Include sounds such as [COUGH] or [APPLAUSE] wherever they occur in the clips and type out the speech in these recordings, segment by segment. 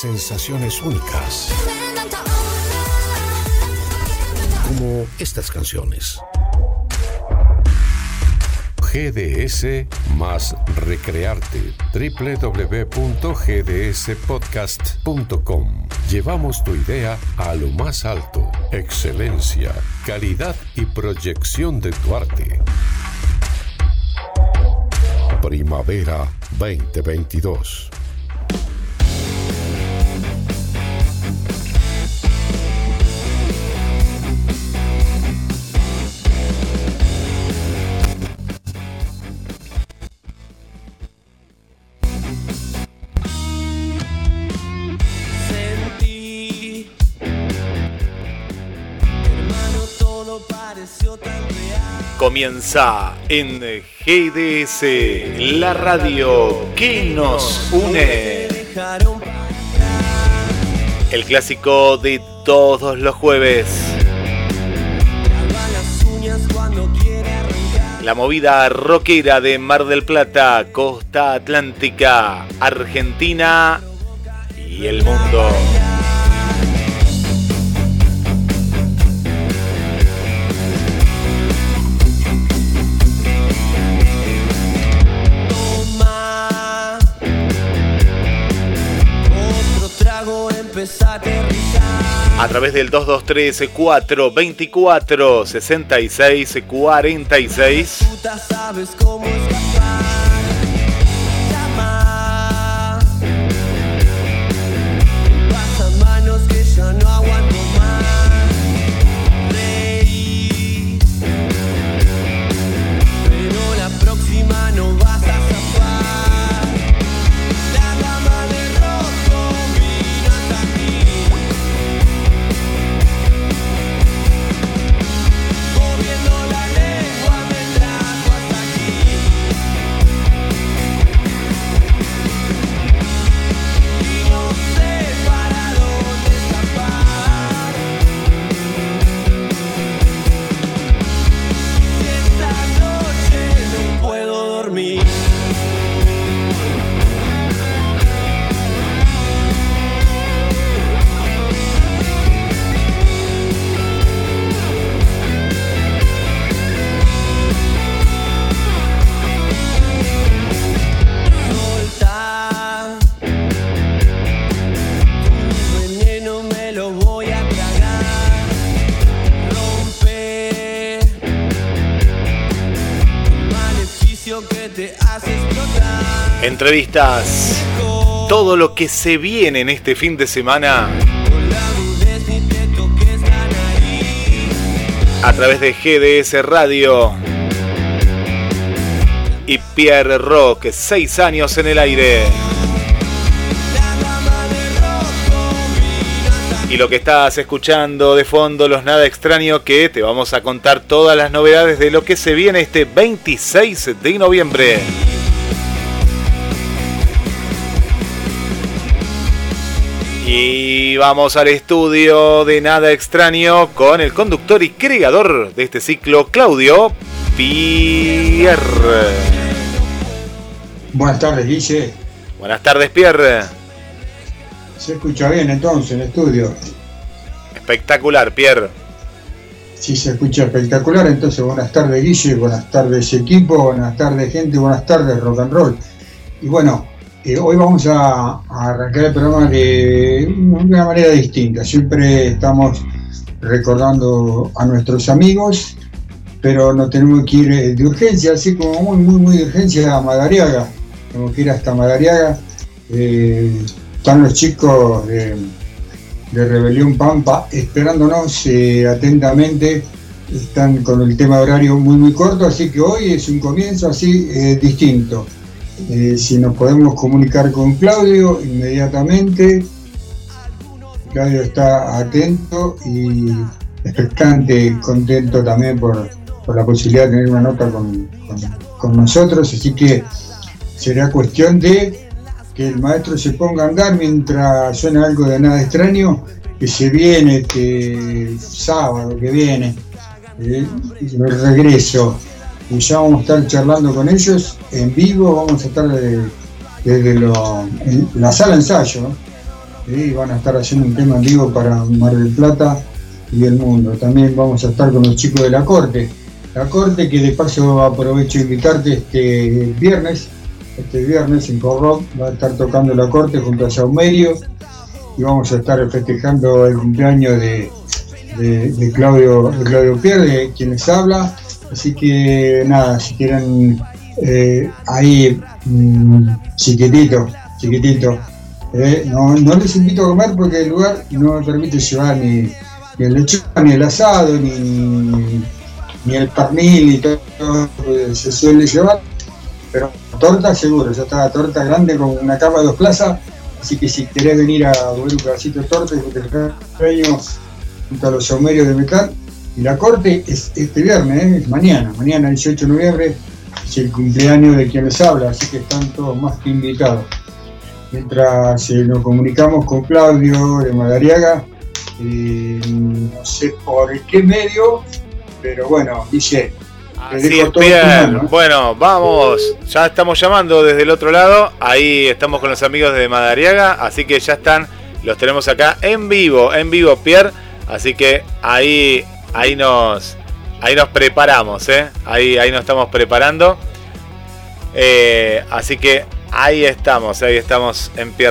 sensaciones únicas, como estas canciones. GDS más recrearte. www.gdspodcast.com. Llevamos tu idea a lo más alto. Excelencia, calidad y proyección de tu arte. Primavera 2022. Comienza en GDS, la radio que nos une. El clásico de todos los jueves. La movida rockera de Mar del Plata, Costa Atlántica, Argentina y el mundo. Través del 223 424 66 entrevistas, todo lo que se viene en este fin de semana a través de GDS Radio y Pierre Rock, seis años en el aire. Y lo que estás escuchando de fondo, los nada extraño, que te vamos a contar todas las novedades de lo que se viene este 26 de noviembre. Y vamos al estudio de Nada Extraño con el conductor y creador de este ciclo, Claudio Pierre. Buenas tardes, Guille. Buenas tardes, Pierre. Se escucha bien entonces en el estudio. Espectacular, Pierre. Sí, se escucha espectacular. Entonces, buenas tardes, Guille. Buenas tardes, equipo. Buenas tardes, gente. Buenas tardes, rock and roll. Y bueno, eh, hoy vamos a, arrancar el programa de una manera distinta. Siempre estamos recordando a nuestros amigos, pero no tenemos que ir eh, de urgencia, así como muy, muy, muy de urgencia a Madariaga. Tenemos que ir hasta Madariaga. Eh, están los chicos de, Rebelión Pampa esperándonos atentamente. Están con el tema horario muy, muy corto, así que hoy es un comienzo así distinto. Eh, si nos podemos comunicar con Claudio inmediatamente. Claudio está atento y expectante, contento también por, la posibilidad de tener una nota con, nosotros, así que será cuestión de que el maestro se ponga a andar mientras suena algo de nada extraño, que se viene este sábado que viene, eh, el regreso y ya vamos a estar charlando con ellos en vivo, vamos a estar desde la sala ensayo, y van a estar haciendo un tema en vivo para Mar del Plata y el mundo. También vamos a estar con los chicos de la corte. La corte que de paso aprovecho de invitarte este viernes, este viernes en Corrock va a estar tocando la corte junto a Saumerio y vamos a estar festejando el cumpleaños de, de, Claudio, de Claudio Pierre, de quien les habla. Así que nada, si quieren eh, ahí mm, chiquitito, chiquitito. Eh, no, les invito a comer porque el lugar no me permite llevar ni, el lechón, ni el asado, ni, ni el pernil, y todo se suele llevar. Pero torta seguro, ya está torta grande con una cama de dos plazas. Así que si querés venir a comer un pedacito de torta y te junto a los saumerios de metal. Y la corte es este viernes, ¿eh? es mañana, mañana 18 de noviembre, es el cumpleaños de quien les habla, así que están todos más que invitados. Mientras eh, nos comunicamos con Claudio de Madariaga, eh, no sé por qué medio, pero bueno, dice. Así es, bien. Bueno, vamos. Ya estamos llamando desde el otro lado. Ahí estamos con los amigos de Madariaga. Así que ya están. Los tenemos acá en vivo. En vivo, Pierre. Así que ahí, ahí nos, ahí nos preparamos, ¿eh? Ahí, ahí nos estamos preparando. Eh, así que ahí estamos, ahí estamos en Pie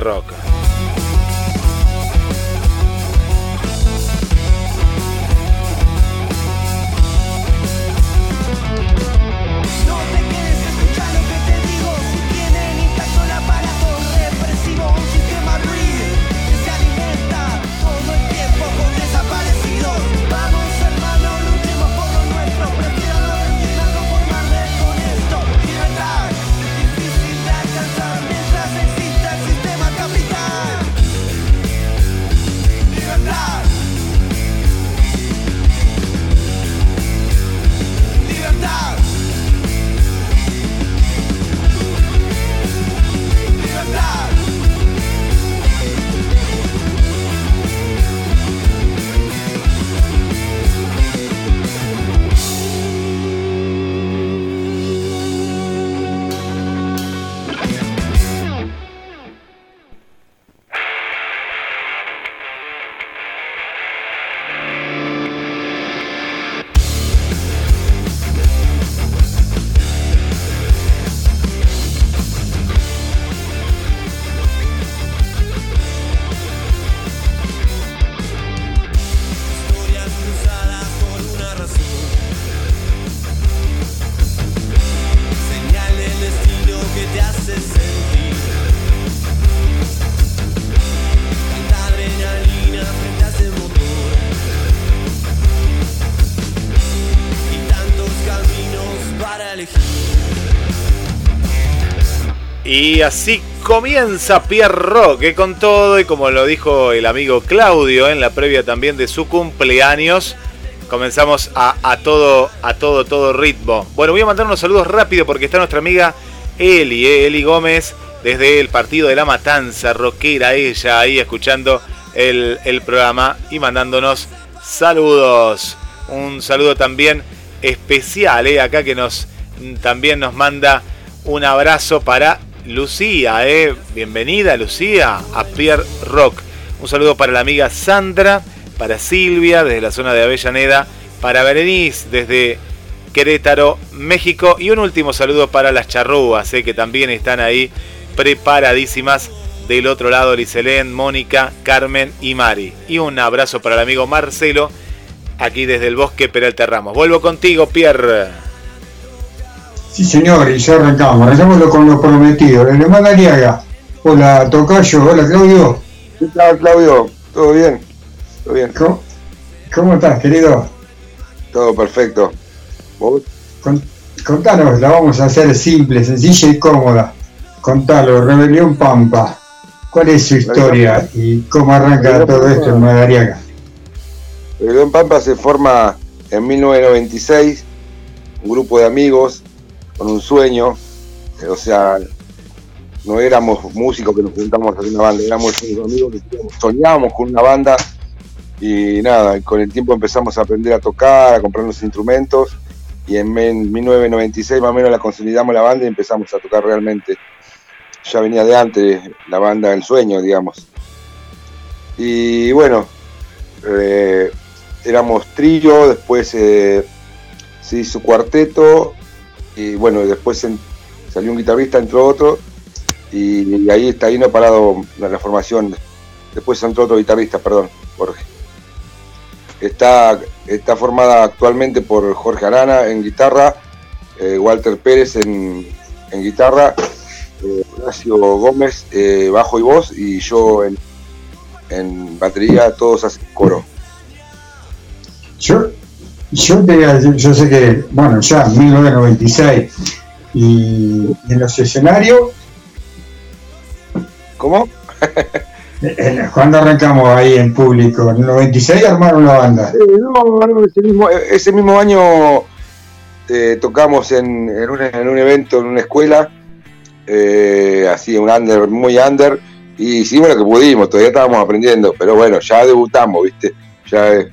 así comienza Pierre Rock, eh, con todo, y como lo dijo el amigo Claudio en la previa también de su cumpleaños, comenzamos a, todo, a todo, todo ritmo. Bueno, voy a mandar unos saludos rápido porque está nuestra amiga Eli, eh, Eli Gómez, desde el partido de la Matanza, rockera ella, ahí escuchando el, programa y mandándonos saludos. Un saludo también especial, eh, acá que nos también nos manda un abrazo para Lucía, eh. Bienvenida, Lucía, a Pierre Rock. Un saludo para la amiga Sandra, para Silvia, desde la zona de Avellaneda, para Berenice, desde Querétaro, México. Y un último saludo para las charrúas, eh, que también están ahí preparadísimas. Del otro lado, Liselén, Mónica, Carmen y Mari. Y un abrazo para el amigo Marcelo, aquí desde el bosque Peralta Ramos. Vuelvo contigo, Pierre. Sí, señor, y ya arrancamos. Arrancamos con lo prometido. Le Ariaga. Hola, Tocayo. Hola, Claudio. ¿Qué tal, Claudio? ¿Todo bien? ¿Todo bien? ¿Cómo, estás, querido? Todo perfecto. ¿Vos? contanos, la vamos a hacer simple, sencilla y cómoda. Contalo, Rebelión Pampa. ¿Cuál es su historia y cómo arranca todo esto en Madariaga? Rebelión Pampa se forma en 1996, un grupo de amigos con un sueño, o sea, no éramos músicos que nos juntamos a hacer una banda, éramos amigos que soñábamos con una banda y nada, con el tiempo empezamos a aprender a tocar, a comprar los instrumentos y en 1996 más o menos la consolidamos la banda y empezamos a tocar realmente. Ya venía de antes la banda del sueño, digamos. Y bueno, eh, éramos trillo, después se hizo cuarteto y bueno, después salió un guitarrista, entró otro y, ahí está ahí no ha parado la, formación. Después entró otro guitarrista, perdón, Jorge. Está, está formada actualmente por Jorge Arana en guitarra, eh, Walter Pérez en, guitarra, eh, Horacio Gómez eh, bajo y voz y yo en, en batería, todos hacen coro. Yo, yo, yo sé que, bueno, ya 1996 y en los escenarios ¿Cómo? [LAUGHS] ¿Cuándo arrancamos ahí en público? ¿En el 96 armaron la banda? no, ese, mismo, año eh, tocamos en, un, evento, en una escuela, eh, así, un under, muy under, y hicimos lo que pudimos, todavía estábamos aprendiendo, pero bueno, ya debutamos, ¿viste? Ya,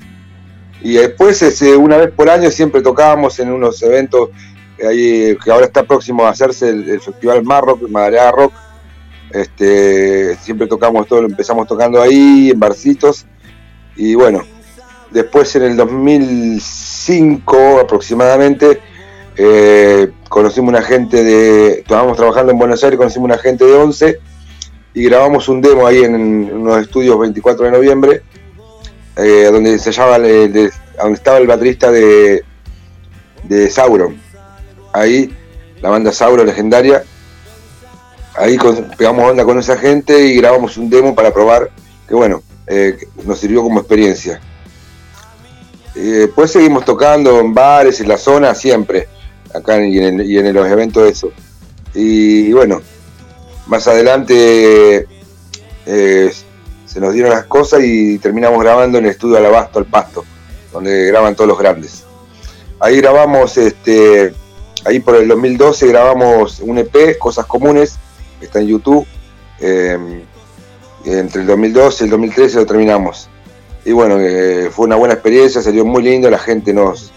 y después, ese, una vez por año, siempre tocábamos en unos eventos, ahí, que ahora está próximo a hacerse el, Festival Marrock, Madrid Rock, este, siempre tocamos todo, empezamos tocando ahí, en barcitos. Y bueno, después en el 2005 aproximadamente, eh, conocimos una gente de. Estábamos trabajando en Buenos Aires, conocimos una gente de 11 y grabamos un demo ahí en, unos estudios 24 de noviembre, eh, donde se llama, donde estaba el baterista de, de Sauron. Ahí, la banda Sauron legendaria ahí pegamos onda con esa gente y grabamos un demo para probar, que bueno, eh, nos sirvió como experiencia. después seguimos tocando en bares, en la zona, siempre, acá y en, los eventos eso. Y, bueno, más adelante eh, se nos dieron las cosas y terminamos grabando en el estudio Alabasto, al Pasto, donde graban todos los grandes. Ahí grabamos, este, ahí por el 2012 grabamos un EP, Cosas Comunes, está en YouTube. Eh, entre el 2012 y el 2013 lo terminamos. Y bueno, eh, fue una buena experiencia, salió muy lindo, la gente nos,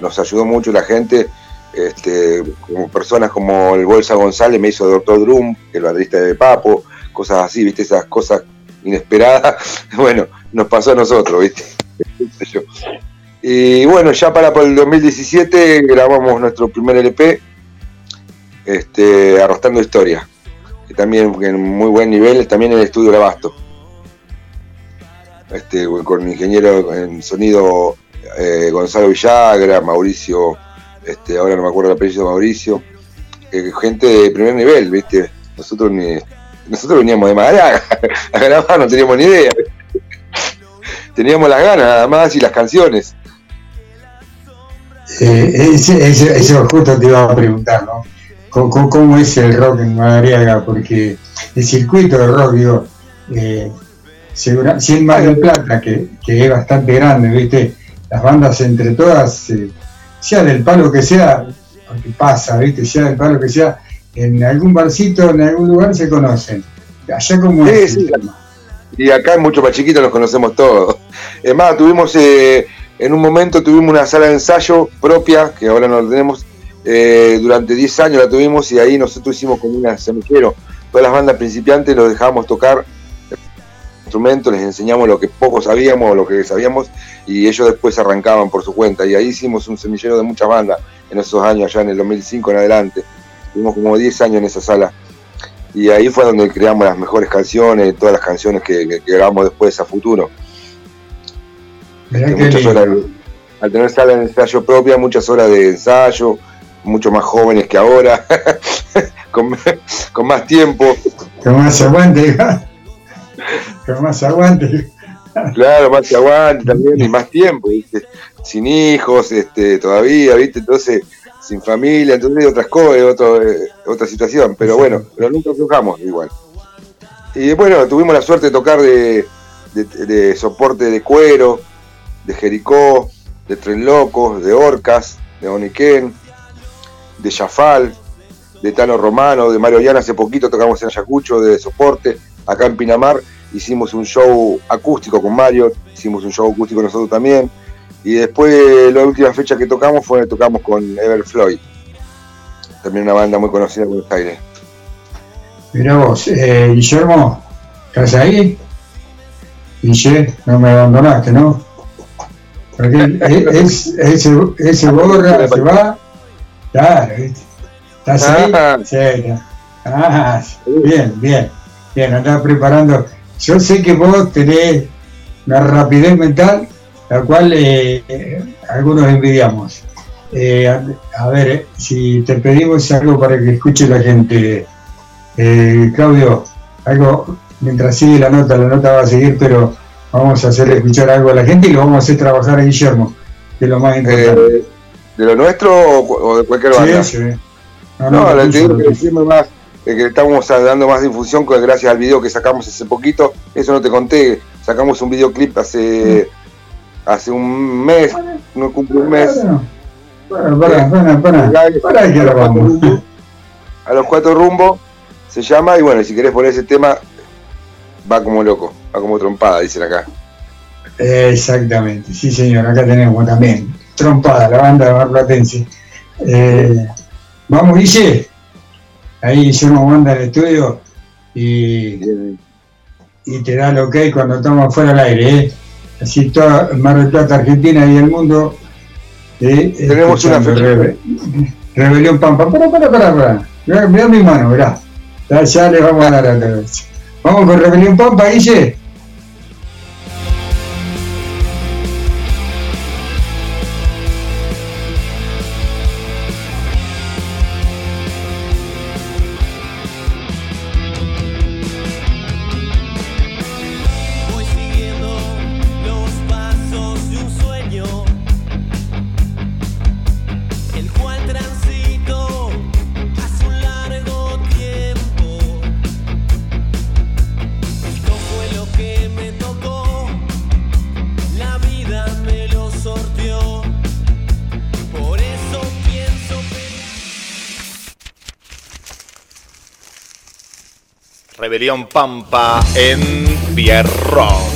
nos ayudó mucho, la gente, este, como personas como el Bolsa González me hizo Doctor Drum, el baterista de Papo, cosas así, viste, esas cosas inesperadas. [LAUGHS] Bueno, nos pasó a nosotros, viste. Y bueno, ya para, para el 2017 grabamos nuestro primer LP, este, Arrostando Historia, que también en muy buen nivel, también en el estudio de Abasto. Este, con ingeniero en sonido eh, Gonzalo Villagra, Mauricio, este, ahora no me acuerdo el apellido de Mauricio, gente de primer nivel, ¿viste? Nosotros ni, nosotros veníamos de Madrid [LAUGHS] a grabar, no teníamos ni idea. Teníamos las ganas nada más y las canciones. Eh, eso justo te iba a preguntar, ¿no? cómo, es el rock en Madariaga, porque el circuito de rock, digo, eh, si en Mar del Plata, que, es bastante grande, ¿viste? Las bandas entre todas, eh, sea del palo que sea, porque pasa, ¿viste? Sea del palo que sea, en algún barcito, en algún lugar se conocen. Allá como es. Y acá mucho más chiquitos nos conocemos todos. [LAUGHS] Es más, tuvimos, eh, en un momento tuvimos una sala de ensayo propia, que ahora no lo tenemos, eh, durante 10 años la tuvimos y ahí nosotros hicimos como una semillero. Todas las bandas principiantes los dejábamos tocar instrumentos, les enseñamos lo que poco sabíamos o lo que sabíamos y ellos después arrancaban por su cuenta. Y ahí hicimos un semillero de muchas bandas en esos años, allá en el 2005 en adelante. Tuvimos como 10 años en esa sala. Y ahí fue donde creamos las mejores canciones, todas las canciones que, grabamos después a futuro. Este, al tener sala de ensayo propia, muchas horas de ensayo, mucho más jóvenes que ahora, [LAUGHS] con, más tiempo. Con más aguante, [LAUGHS] con más aguante. Claro, más aguante también y más tiempo, sin hijos este, todavía, ¿viste? entonces sin familia, entonces otras cosas, eh, otra situación, pero bueno, pero nunca aflojamos igual. Y bueno, tuvimos la suerte de tocar de, de soporte de cuero, de Jericó, de Tren Locos, de Orcas, de Oniquén, de Jafal, de Tano Romano, de Mario Llana, hace poquito tocamos en Ayacucho de soporte, acá en Pinamar hicimos un show acústico con Mario, hicimos un show acústico nosotros también, y después la última fecha que tocamos fue tocamos con Everfloyd, también una banda muy conocida en Buenos Aires. Mira vos, eh, Guillermo, ¿estás ahí? Guille, no me abandonaste, ¿no? Porque es, ese, ese borra, se va, claro, ¿estás ahí? Ah. Sí, está. Ah, bien, bien, bien, andás preparando. Yo sé que vos tenés una rapidez mental, la cual eh, algunos envidiamos. Eh, a, a ver, si te pedimos algo para que escuche la gente, eh, Claudio, algo, mientras sigue la nota, la nota va a seguir, pero vamos a hacer escuchar algo a la gente y lo vamos a hacer trabajar a Guillermo, que es lo más importante. Eh, ¿De lo nuestro o, de cualquier banda? Sí, sí. No, le te digo que decirme más, eh, que estamos dando más difusión gracias al video que sacamos hace poquito. Eso no te conté. Sacamos un videoclip hace hace un mes, no cumple un mes. Bueno, para, para, para, para, que lo vamos. A los cuatro rumbos se llama y bueno, si querés poner ese tema, va como loco, va como trompada, dicen acá. Exactamente, sí señor, acá tenemos también Trompada, la banda de Marplatense. Eh, vamos Guille, ahí Guillermo manda al estudio y, y te da el ok cuando estamos fuera al aire, ¿eh? Así toda Mar del Plata, Argentina y el mundo. eh, Tenemos una escuchando fe- Rebe- Rebelión Pampa, para, para, para, para, mirá, mirá mi mano, mirá, ya, ya le vamos a dar otra vez. Vamos con Rebelión Pampa, Guille. Rebelión Pampa en Pierrock.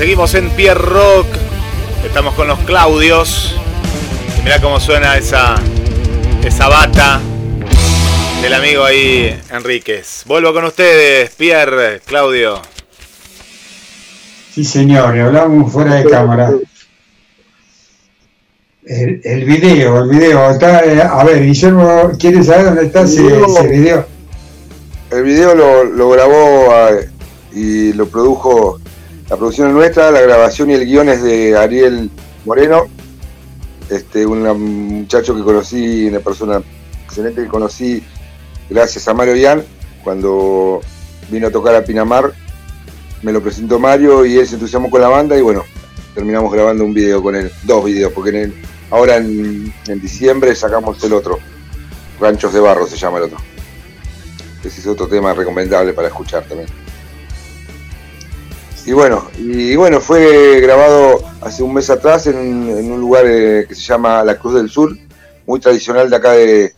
Seguimos en Pierre Rock. Estamos con los Claudios. Y mirá cómo suena esa, esa bata del amigo ahí, Enríquez. Vuelvo con ustedes, Pierre, Claudio. Sí, señor, y hablamos fuera de cámara. El, el video, el video. Está, eh, a ver, Guillermo, ¿quieres saber dónde está ese, ese video? El video lo, lo grabó eh, y lo produjo, la producción es nuestra, la grabación y el guion es de Ariel Moreno, este, un muchacho que conocí, una persona excelente que conocí gracias a Mario Ian, cuando vino a tocar a Pinamar, me lo presentó Mario y él se entusiasmó con la banda y bueno, terminamos grabando un video con él, dos videos, porque en el- ahora en, en diciembre sacamos el otro, Ranchos de Barro se llama el otro. Ese es otro tema recomendable para escuchar también. Y bueno, y bueno, fue grabado hace un mes atrás en, un- en un lugar eh, que se llama La Cruz del Sur, muy tradicional de acá de,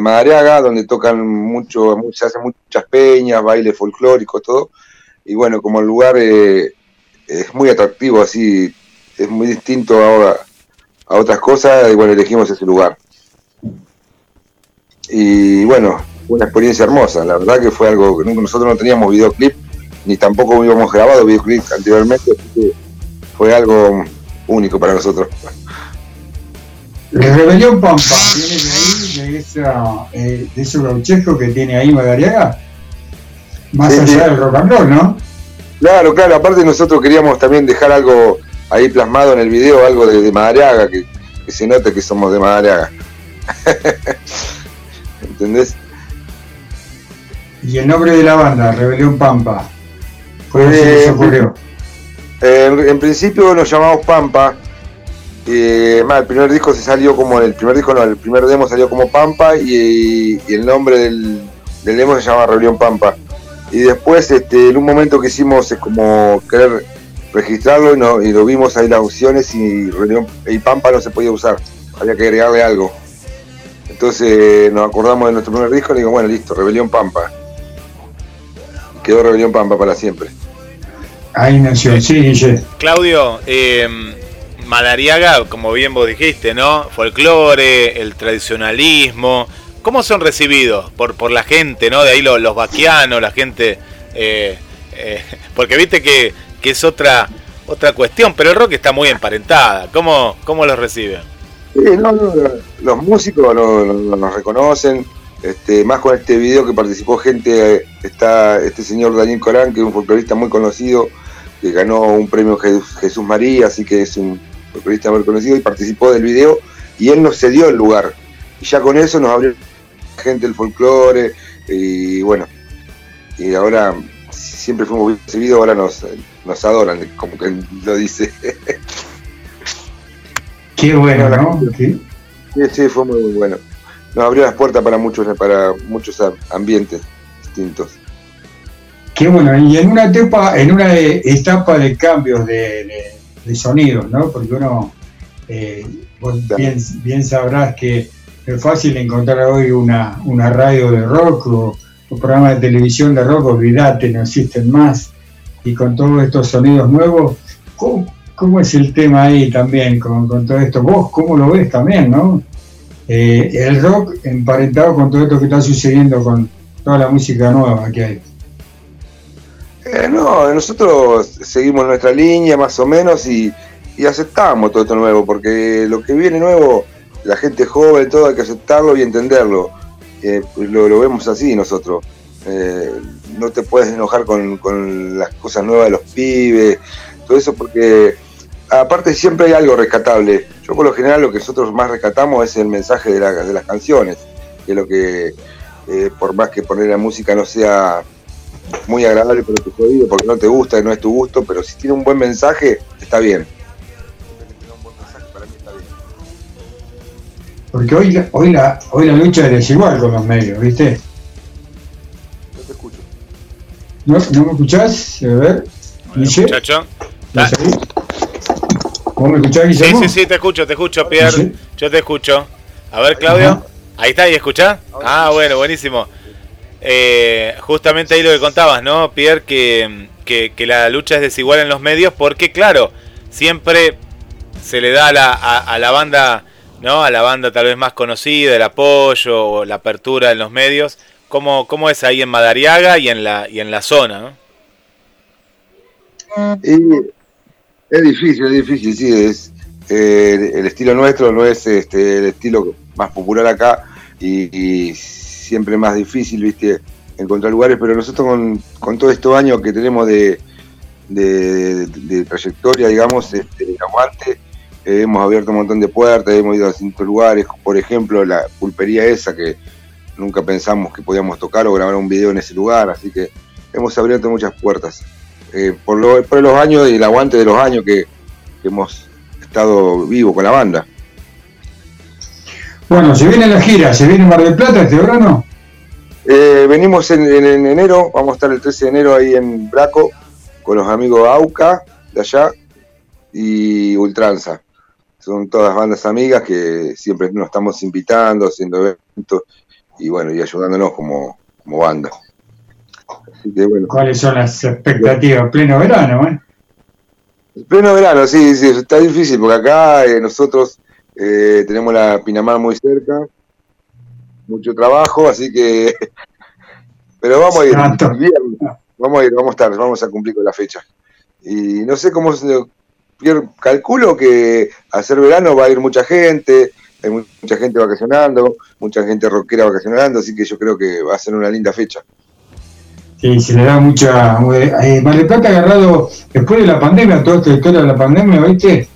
Madariaga, donde tocan mucho, mu- se hacen muchas peñas, bailes folclóricos, todo. Y bueno, como el lugar eh, es muy atractivo, así, es muy distinto ahora a otras cosas, y bueno, elegimos ese lugar. Y bueno, fue una experiencia hermosa, la verdad que fue algo que nosotros no teníamos videoclip, ni tampoco habíamos grabado videoclip anteriormente, así que fue algo único para nosotros. Rebelión Pampa, ¿viene de ahí, de, esa, eh, de ese gauchesco que tiene ahí Madariaga? Más Sí, allá sí. del rock and roll, ¿no? Claro, claro, aparte nosotros queríamos también dejar algo ahí plasmado en el video, algo de, de Madariaga, que, que se note que somos de Madariaga. [LAUGHS] ¿Entendés? Y el nombre de la banda, Rebelión Pampa. Eh, ocurrió. Eh, en, en principio nos llamamos Pampa. Eh, más, el primer disco se salió como el primer disco, no, el primer demo salió como Pampa y, y el nombre del, del demo se llama Rebelión Pampa. Y después, este, en un momento que hicimos es como querer registrarlo y, no- y lo vimos ahí las opciones y, Rebelión- y Pampa no se podía usar, había que agregarle algo. Entonces nos acordamos de nuestro primer disco y digo, bueno, listo, Rebelión Pampa. Y quedó Rebelión Pampa para siempre. Ahí nació, sí, Guille. Claudio, eh, Madariaga, como bien vos dijiste, ¿no? Folclore, el tradicionalismo. ¿Cómo son recibidos por, por la gente, ¿no? De ahí los, los vaquianos, la gente. eh, eh, porque viste que, que es otra otra cuestión, pero el rock está muy emparentada. ¿Cómo, cómo los reciben? Sí, no, los músicos no- no- nos reconocen, este, más con este video que participó gente, eh, está este señor Daniel Corán, que es un folclorista muy conocido, que ganó un premio Jesús, María, así que es un folclorista muy conocido y participó del video y él nos cedió el lugar. Y ya con eso nos abrió gente el folclore y bueno, y ahora siempre fuimos bien recibidos, ahora nos, nos adoran, como que lo dice. [LAUGHS] Qué bueno, No, Sí. Sí, fue muy bueno. Nos abrió las puertas para muchos, para muchos ambientes distintos. Qué bueno, y en una etapa, en una eh, etapa de cambios de, de- de sonidos, ¿no? Porque uno, eh, vos bien, bien sabrás que es fácil encontrar hoy una, una radio de rock o un programa de televisión de rock, olvídate, no existen más. Y con todos estos sonidos nuevos, ¿cómo, cómo es el tema ahí también con, con todo esto? Vos, ¿cómo lo ves también, no? Eh, el rock emparentado con todo esto que está sucediendo con toda la música nueva que hay. Eh, no, nosotros seguimos nuestra línea más o menos y, aceptamos todo esto nuevo, porque lo que viene nuevo, la gente joven, todo hay que aceptarlo y entenderlo. Eh, lo, lo vemos así nosotros. Eh, no te puedes enojar con, las cosas nuevas de los pibes, todo eso porque aparte siempre hay algo rescatable. Yo por lo general lo que nosotros más rescatamos es el mensaje de las canciones, que es lo que eh, por más que poner la música no sea muy agradable para tu oído porque no te gusta, no es tu gusto, pero si tiene un buen mensaje, está bien. Porque hoy, la- hoy, la, hoy la lucha es desigual con los medios, ¿viste? No te escucho. ¿No, ¿no me escuchás? A ver, Guille, Muchacho. ¿me seguís? ¿Vos me escuchás, Sí, Guillermo? sí, sí, te escucho, te escucho, Pierre. ¿Sí? Yo te escucho. A ver, Claudio. Ahí está, ¿y escuchás? Ah, bueno, buenísimo. Eh, justamente ahí lo que contabas, ¿no, Pierre? Que, que, la lucha es desigual en los medios porque, claro, siempre se le da a la, a, a la banda, ¿no? A la banda tal vez más conocida, el apoyo o la apertura en los medios. ¿Cómo, cómo es ahí en Madariaga y en la, y en la zona, ¿no? Y es difícil, es difícil, sí, es eh, el estilo nuestro no es este el estilo más popular acá y, y siempre más difícil, viste, encontrar lugares, pero nosotros con, con todos estos años que tenemos de, de, trayectoria, digamos, este, aguante, eh, hemos abierto un montón de puertas, hemos ido a distintos lugares, por ejemplo, la pulpería esa que nunca pensamos que podíamos tocar o grabar un video en ese lugar, así que hemos abierto muchas puertas. Eh, por, lo- por los años y el aguante de los años que, que hemos estado vivos con la banda. Bueno, se viene la gira, se viene Mar del Plata este verano. Eh, venimos en, en- en enero, vamos a estar el 13 de enero ahí en Braco con los amigos AUCA de allá y Ultranza. Son todas bandas amigas que siempre nos estamos invitando, haciendo eventos y bueno, y ayudándonos como, como banda. Así que bueno. ¿Cuáles son las expectativas? Pleno verano, ¿eh? Pleno verano, sí, sí, está difícil porque acá eh, nosotros eh, tenemos la Pinamar muy cerca, mucho trabajo, así que. [LAUGHS] Pero vamos a ir, vamos a ir, vamos a estar, vamos a cumplir con la fecha. Y no sé cómo se. Calculo que hacer verano va a ir mucha gente, hay mu- mucha gente vacacionando, mucha gente rockera vacacionando, así que yo creo que va a ser una linda fecha. Sí, se le da mucha. Eh, Mar del Plata ha agarrado, después de la pandemia, toda esta historia de la pandemia, ¿viste?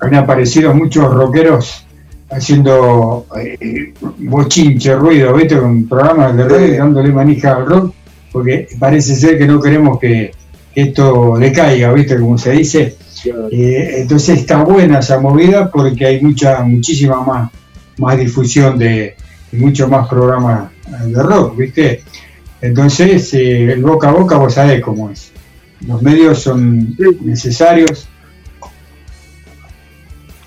Han aparecido muchos rockeros haciendo eh, bochinche, ruido, ¿viste? Con programas de radio Sí. dándole manija al rock, porque parece ser que no queremos que, esto decaiga, ¿viste? Como se dice. Eh, entonces está buena esa movida porque hay mucha, muchísima más, más difusión de y mucho más programas de rock, ¿viste? Entonces, eh, el boca a boca vos sabés cómo es. Los medios son necesarios.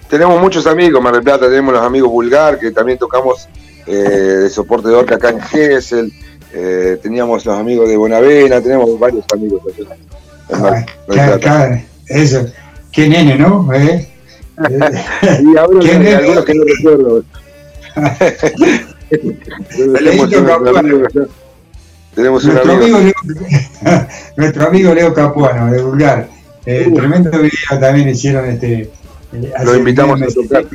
Tenemos muchos amigos, Mar del Plata, tenemos los amigos Vulgar, que también tocamos eh, de soporte de orca acá en Gesell, eh, teníamos los amigos de Bonavena, tenemos varios amigos Ah, Plata. ca- eso. Qué nene, ¿no? ¿Eh? [LAUGHS] Y ahora ¿Quién hay es? algunos que no recuerdo. [LAUGHS] tenemos un nuestro, amigo. amigo Leo, [LAUGHS] nuestro amigo Leo Capuano, de Vulgar. Eh, tremendo video también hicieron este. Lo invitamos a tocar.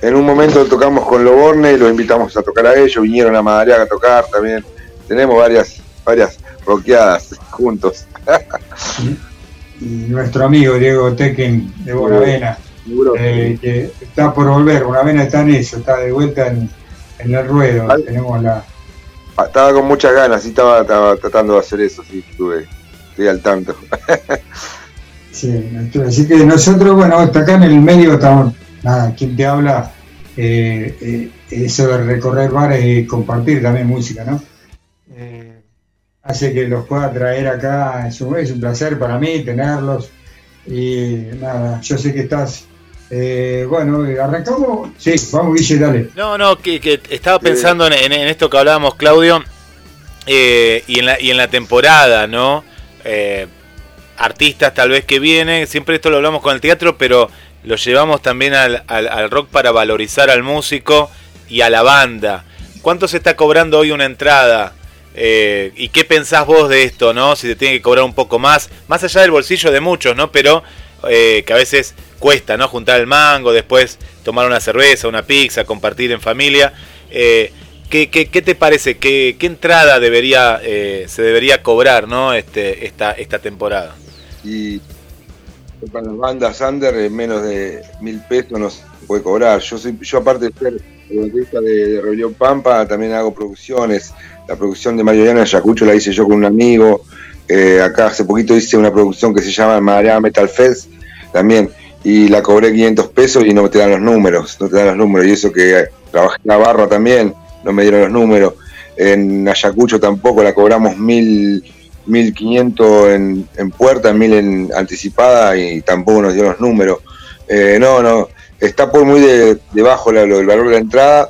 En un momento tocamos con Loborne y los invitamos a tocar a ellos, vinieron a Madariaga a tocar también. Tenemos varias, varias rockeadas juntos. [LAUGHS] Y nuestro amigo Diego Tequen de Bonavena. Eh, que está por volver, Bonavena está en eso, está de vuelta en, en el ruedo. Tenemos la. Ah, Estaba con muchas ganas, sí, estaba, estaba tratando de hacer eso, sí, estuve, estoy al tanto. [LAUGHS] Sí, así que nosotros, bueno, hasta acá en el medio estamos, nada, quien te habla, eh, eh, eso de recorrer bares y compartir también música, ¿no? Eh, hace que los pueda traer acá, es un, es un placer para mí tenerlos. Y nada, yo sé que estás, eh, bueno, arrancamos, sí, vamos Guille, dale. No, no, que, que estaba pensando en, en- en esto que hablábamos, Claudio, eh, y, en la, y en la temporada, ¿no? Eh, artistas tal vez que vienen, siempre esto lo hablamos con el teatro, pero lo llevamos también al, al- rock para valorizar al músico y a la banda. ¿Cuánto se está cobrando hoy una entrada? Eh, ¿Y qué pensás vos de esto, no? Si te tiene que cobrar un poco más, más allá del bolsillo de muchos, ¿no? Pero eh, que a veces cuesta, ¿no? Juntar el mango, después tomar una cerveza, una pizza, compartir en familia. Eh, ¿qué, qué, qué te parece? ¿Qué, qué entrada debería eh, se debería cobrar, ¿no? Este, esta, esta temporada. Y para las bandas under, eh, menos de mil pesos no puede cobrar. Yo soy, yo aparte de ser artista de, de Rebelión Pampa, también hago producciones. La producción de Mariana Yacucho la hice yo con un amigo. Eh, acá hace poquito hice una producción que se llama Marea Metal Fest también. Y la cobré 500 pesos y no te dan los números, no te dan los números. Y eso que trabajé en la barra también, no me dieron los números. En Ayacucho tampoco la cobramos mil 1500 en, en puerta, 1000 en anticipada y tampoco nos dio los números. Eh, no, no, está por muy de- debajo lo- el valor de la entrada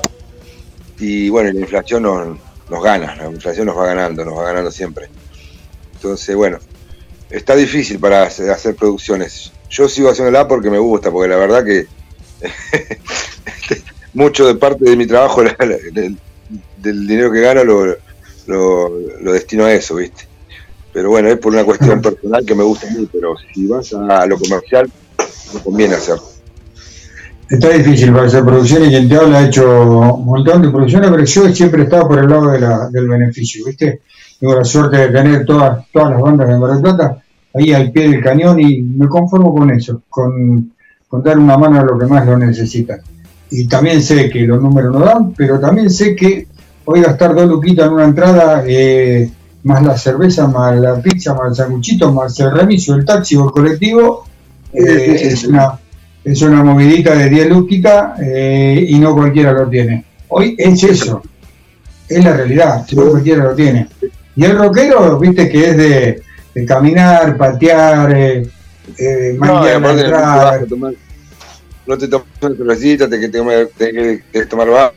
y bueno, la inflación nos, nos gana, la inflación nos va ganando, nos va ganando siempre. Entonces, bueno, está difícil para hacer, producciones. Yo sigo haciéndola porque me gusta, porque la verdad que [LAUGHS] mucho de parte de mi trabajo, del, del dinero que gano, lo, lo destino a eso, ¿viste? Pero bueno, es por una cuestión [LAUGHS] personal que me gusta a mí, pero si vas a lo comercial, no conviene hacerlo. Está difícil para hacer producciones y quien te habla ha hecho un montón de producciones, pero yo siempre he estado por el lado de la- del beneficio, ¿viste? Tengo la suerte de tener todas, todas las bandas de Mar del Plata ahí al pie del cañón y me conformo con eso, con, con dar una mano a lo que más lo necesitan. Y también sé que los números no dan, pero también sé que hoy gastar dos luquitas en una entrada, eh, más la cerveza, más la pizza, más el sanguchito, más el remiso, el taxi o el colectivo, eh, es una es una movidita de 10 luquitas eh, y no cualquiera lo tiene. Hoy es eso, es la realidad, no cualquiera lo tiene. Y el rockero, viste que es de, de caminar, patear, eh, eh, No, te tomar, no tomas una cervecita, te te que, que tomar va,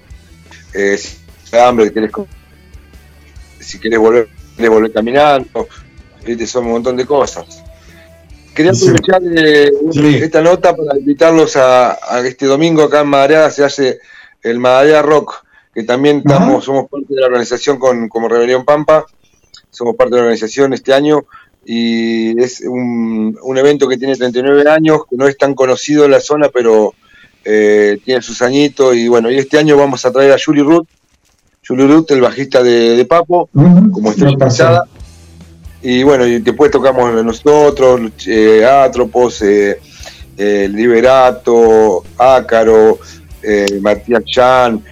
eh, si hambre, querés co- si quieres volver, querés volver caminando, son un montón de cosas. Quería aprovechar eh, Sí. esta nota para invitarlos a, a este domingo acá en Madariaga se hace el Madariaga Rock, que también estamos, Ajá. somos parte de la organización con, como Rebelión Pampa, somos parte de la organización este año y es un, un evento que tiene 39 años, que no es tan conocido en la zona, pero eh, tiene sus añitos y bueno, y este año vamos a traer a Julie Ruth, Ruth, el bajista de, de Papo, como estrella no pasa. invitada. Y bueno, y después tocamos nosotros, eh, Atropos, eh, eh, Liberato, Ácaro, eh, Matías Chan,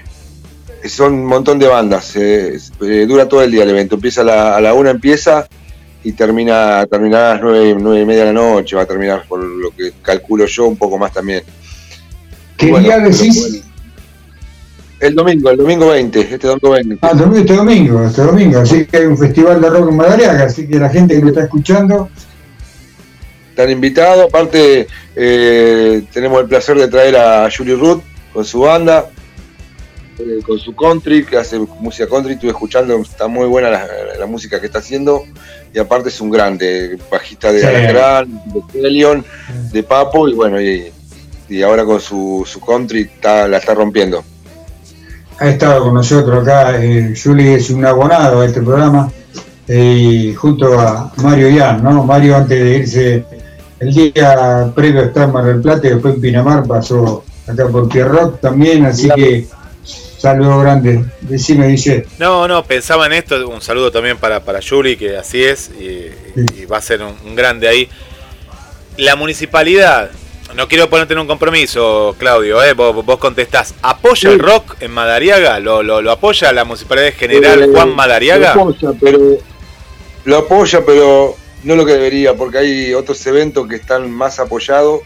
son un montón de bandas. eh, dura todo el día el evento. Empieza a la, a la una, empieza y termina, a las nueve, nueve y media de la noche. Va a terminar por lo que calculo yo, un poco más también. ¿Qué Bueno, día pero decís? bueno. El domingo, el domingo 20, este domingo 20. Ah, domingo, este domingo, este domingo. Así que hay un festival de rock en Madariaga, así que la gente que lo está escuchando, Están invitados, aparte eh, tenemos el placer de traer a Julie Ruth con su banda, eh, con su country, que hace música country, estuve escuchando, está muy buena la, la música que está haciendo, y aparte es un grande, bajista de Sí. Alacrán, de León, de Papo, y bueno, y, y ahora con su, su country está, la está rompiendo. Ha estado con nosotros acá. eh, Juli es un abonado a este programa, eh, y junto a Mario Ian, ¿no? Mario, antes de irse, el día previo está en Mar del Plata y después en Pinamar pasó acá por Pierrot también, así que saludo grande. Decime, dice. No, no, pensaba en esto. Un saludo también para, para Yuri, que así es, y, y va a ser un, un grande ahí. La municipalidad, no quiero ponerte en un compromiso, Claudio, ¿eh? vos, vos contestás, ¿apoya el rock en Madariaga? ¿Lo, lo, lo apoya la municipalidad general Eh, Juan Madariaga? Lo apoya, pero, lo apoya, pero no lo que debería, porque hay otros eventos que están más apoyados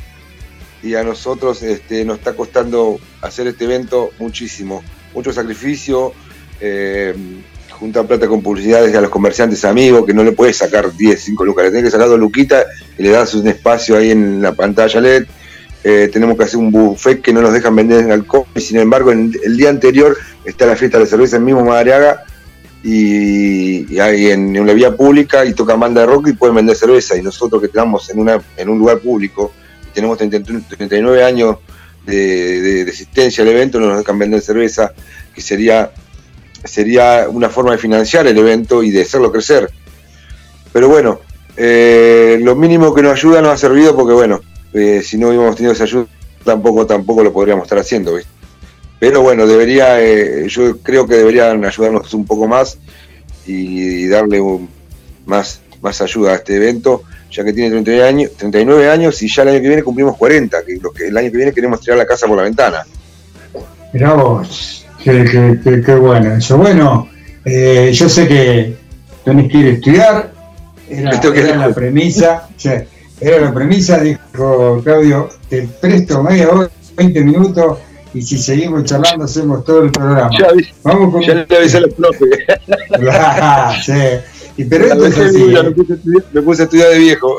y a nosotros este, nos está costando hacer este evento muchísimo. Mucho sacrificio, eh, juntar plata con publicidades a los comerciantes amigos, que no le puedes sacar 10, 5 lucas, le tenés que sacar dos luquitas y le das un espacio ahí en la pantalla LED. Eh, tenemos que hacer un buffet que no nos dejan vender en alcohol. Y sin embargo el día anterior está la fiesta de cerveza en mismo Madariaga y, y hay en, una vía pública y toca banda de rock y pueden vender cerveza. Y nosotros que estamos en, una, en un lugar público y tenemos 33 39 años de, de- de existencia del evento no nos dejan vender cerveza que sería sería una forma de financiar el evento y de hacerlo crecer. Pero bueno eh, lo mínimo que nos ayuda nos ha servido porque bueno eh, si no hubiéramos tenido esa ayuda tampoco tampoco lo podríamos estar haciendo ¿viste? pero bueno debería eh, yo creo que deberían ayudarnos un poco más y, darle un- más más ayuda a este evento ya que tiene 39 años, 39 años y ya el año que viene cumplimos 40 que, el año que viene queremos tirar la casa por la ventana. Mirá qué, qué- qué- qué bueno eso. Bueno, eh, yo sé que tenés que ir a estudiar, era, era la premisa, era la premisa, dijo Claudio, te presto media hora, 20 minutos, y si seguimos charlando hacemos todo el programa. ya, Vamos con... ya le avisé a los profes Ah, sí. Y pero esto es así, me, puse a estudiar, me puse a estudiar de viejo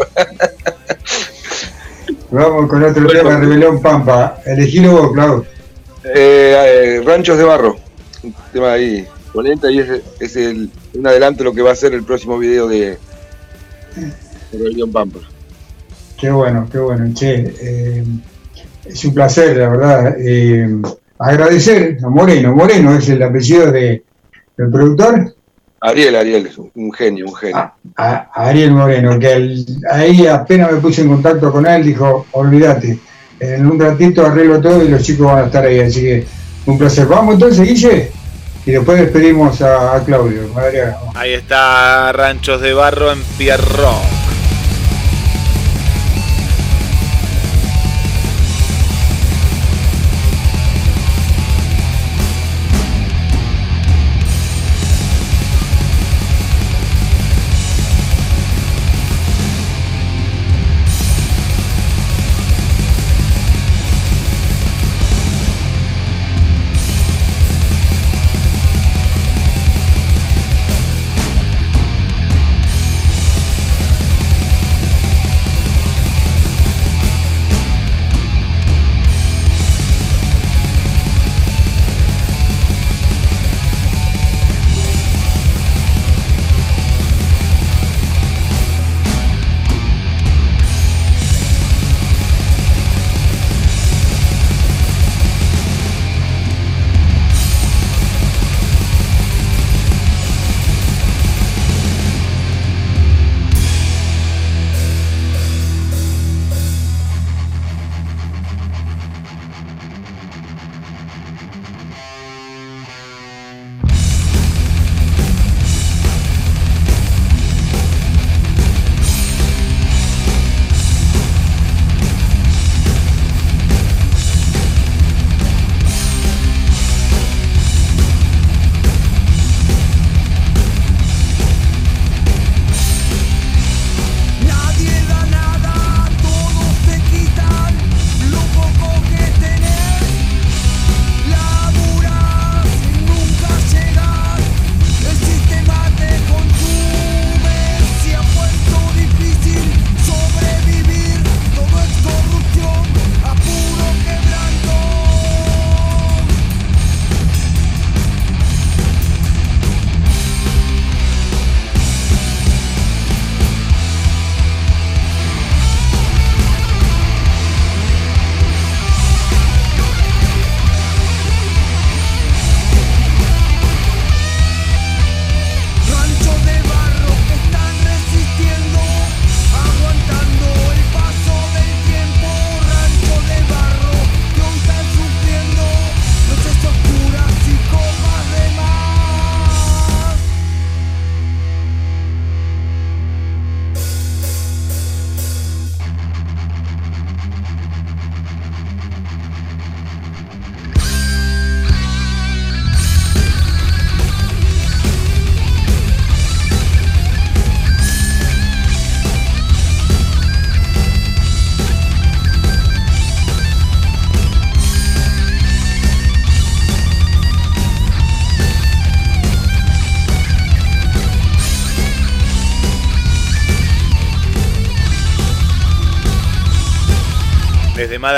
Vamos con otro Bueno. tema, Rebelión Pampa. Elegilo vos, Claudio. Eh, eh, Ranchos de Barro, un tema ahí, polenta y es, es el, un adelanto de lo que va a ser el próximo video de, Rebelión Pampa. Qué bueno, qué bueno, che. eh, es un placer, la verdad. eh, agradecer a Moreno. Moreno es el apellido de, del productor. Ariel, Ariel, es un, genio, un genio. a Ariel Moreno, que ahí apenas me puse en contacto con él, dijo, olvídate, en un ratito arreglo todo y los chicos van a estar ahí, así que un placer. Vamos entonces, Guille, y después despedimos a, Claudio. Madariaga. Ahí está Ranchos de Barro en Pierrot.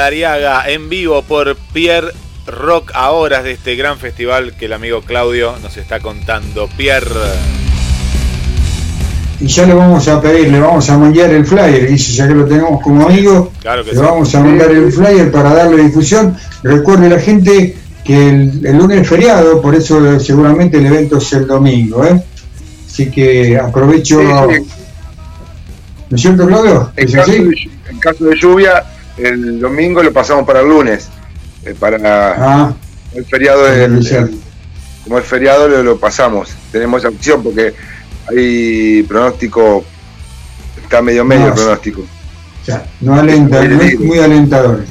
En vivo por Pierre Rock a horas de este gran festival que el amigo Claudio nos está contando. Pierre. Y ya le vamos a pedir, le vamos a mandar el flyer, Guille, ya que lo tenemos como amigo, Claro que le sí. vamos a mandar el flyer para darle difusión. Recuerde la gente que el, el lunes es feriado, por eso seguramente el evento es el domingo, ¿eh? Así que aprovecho... Sí, sí. ¿No es cierto, Claudio? En ¿Es caso, así? de, en caso de lluvia, el domingo lo pasamos para el lunes. eh, para Ah, el feriado, del- el- como el feriado lo, lo pasamos. Tenemos esa opción porque hay pronóstico, está medio medio No, el pronóstico. sea, no alenta, no es muy alentador.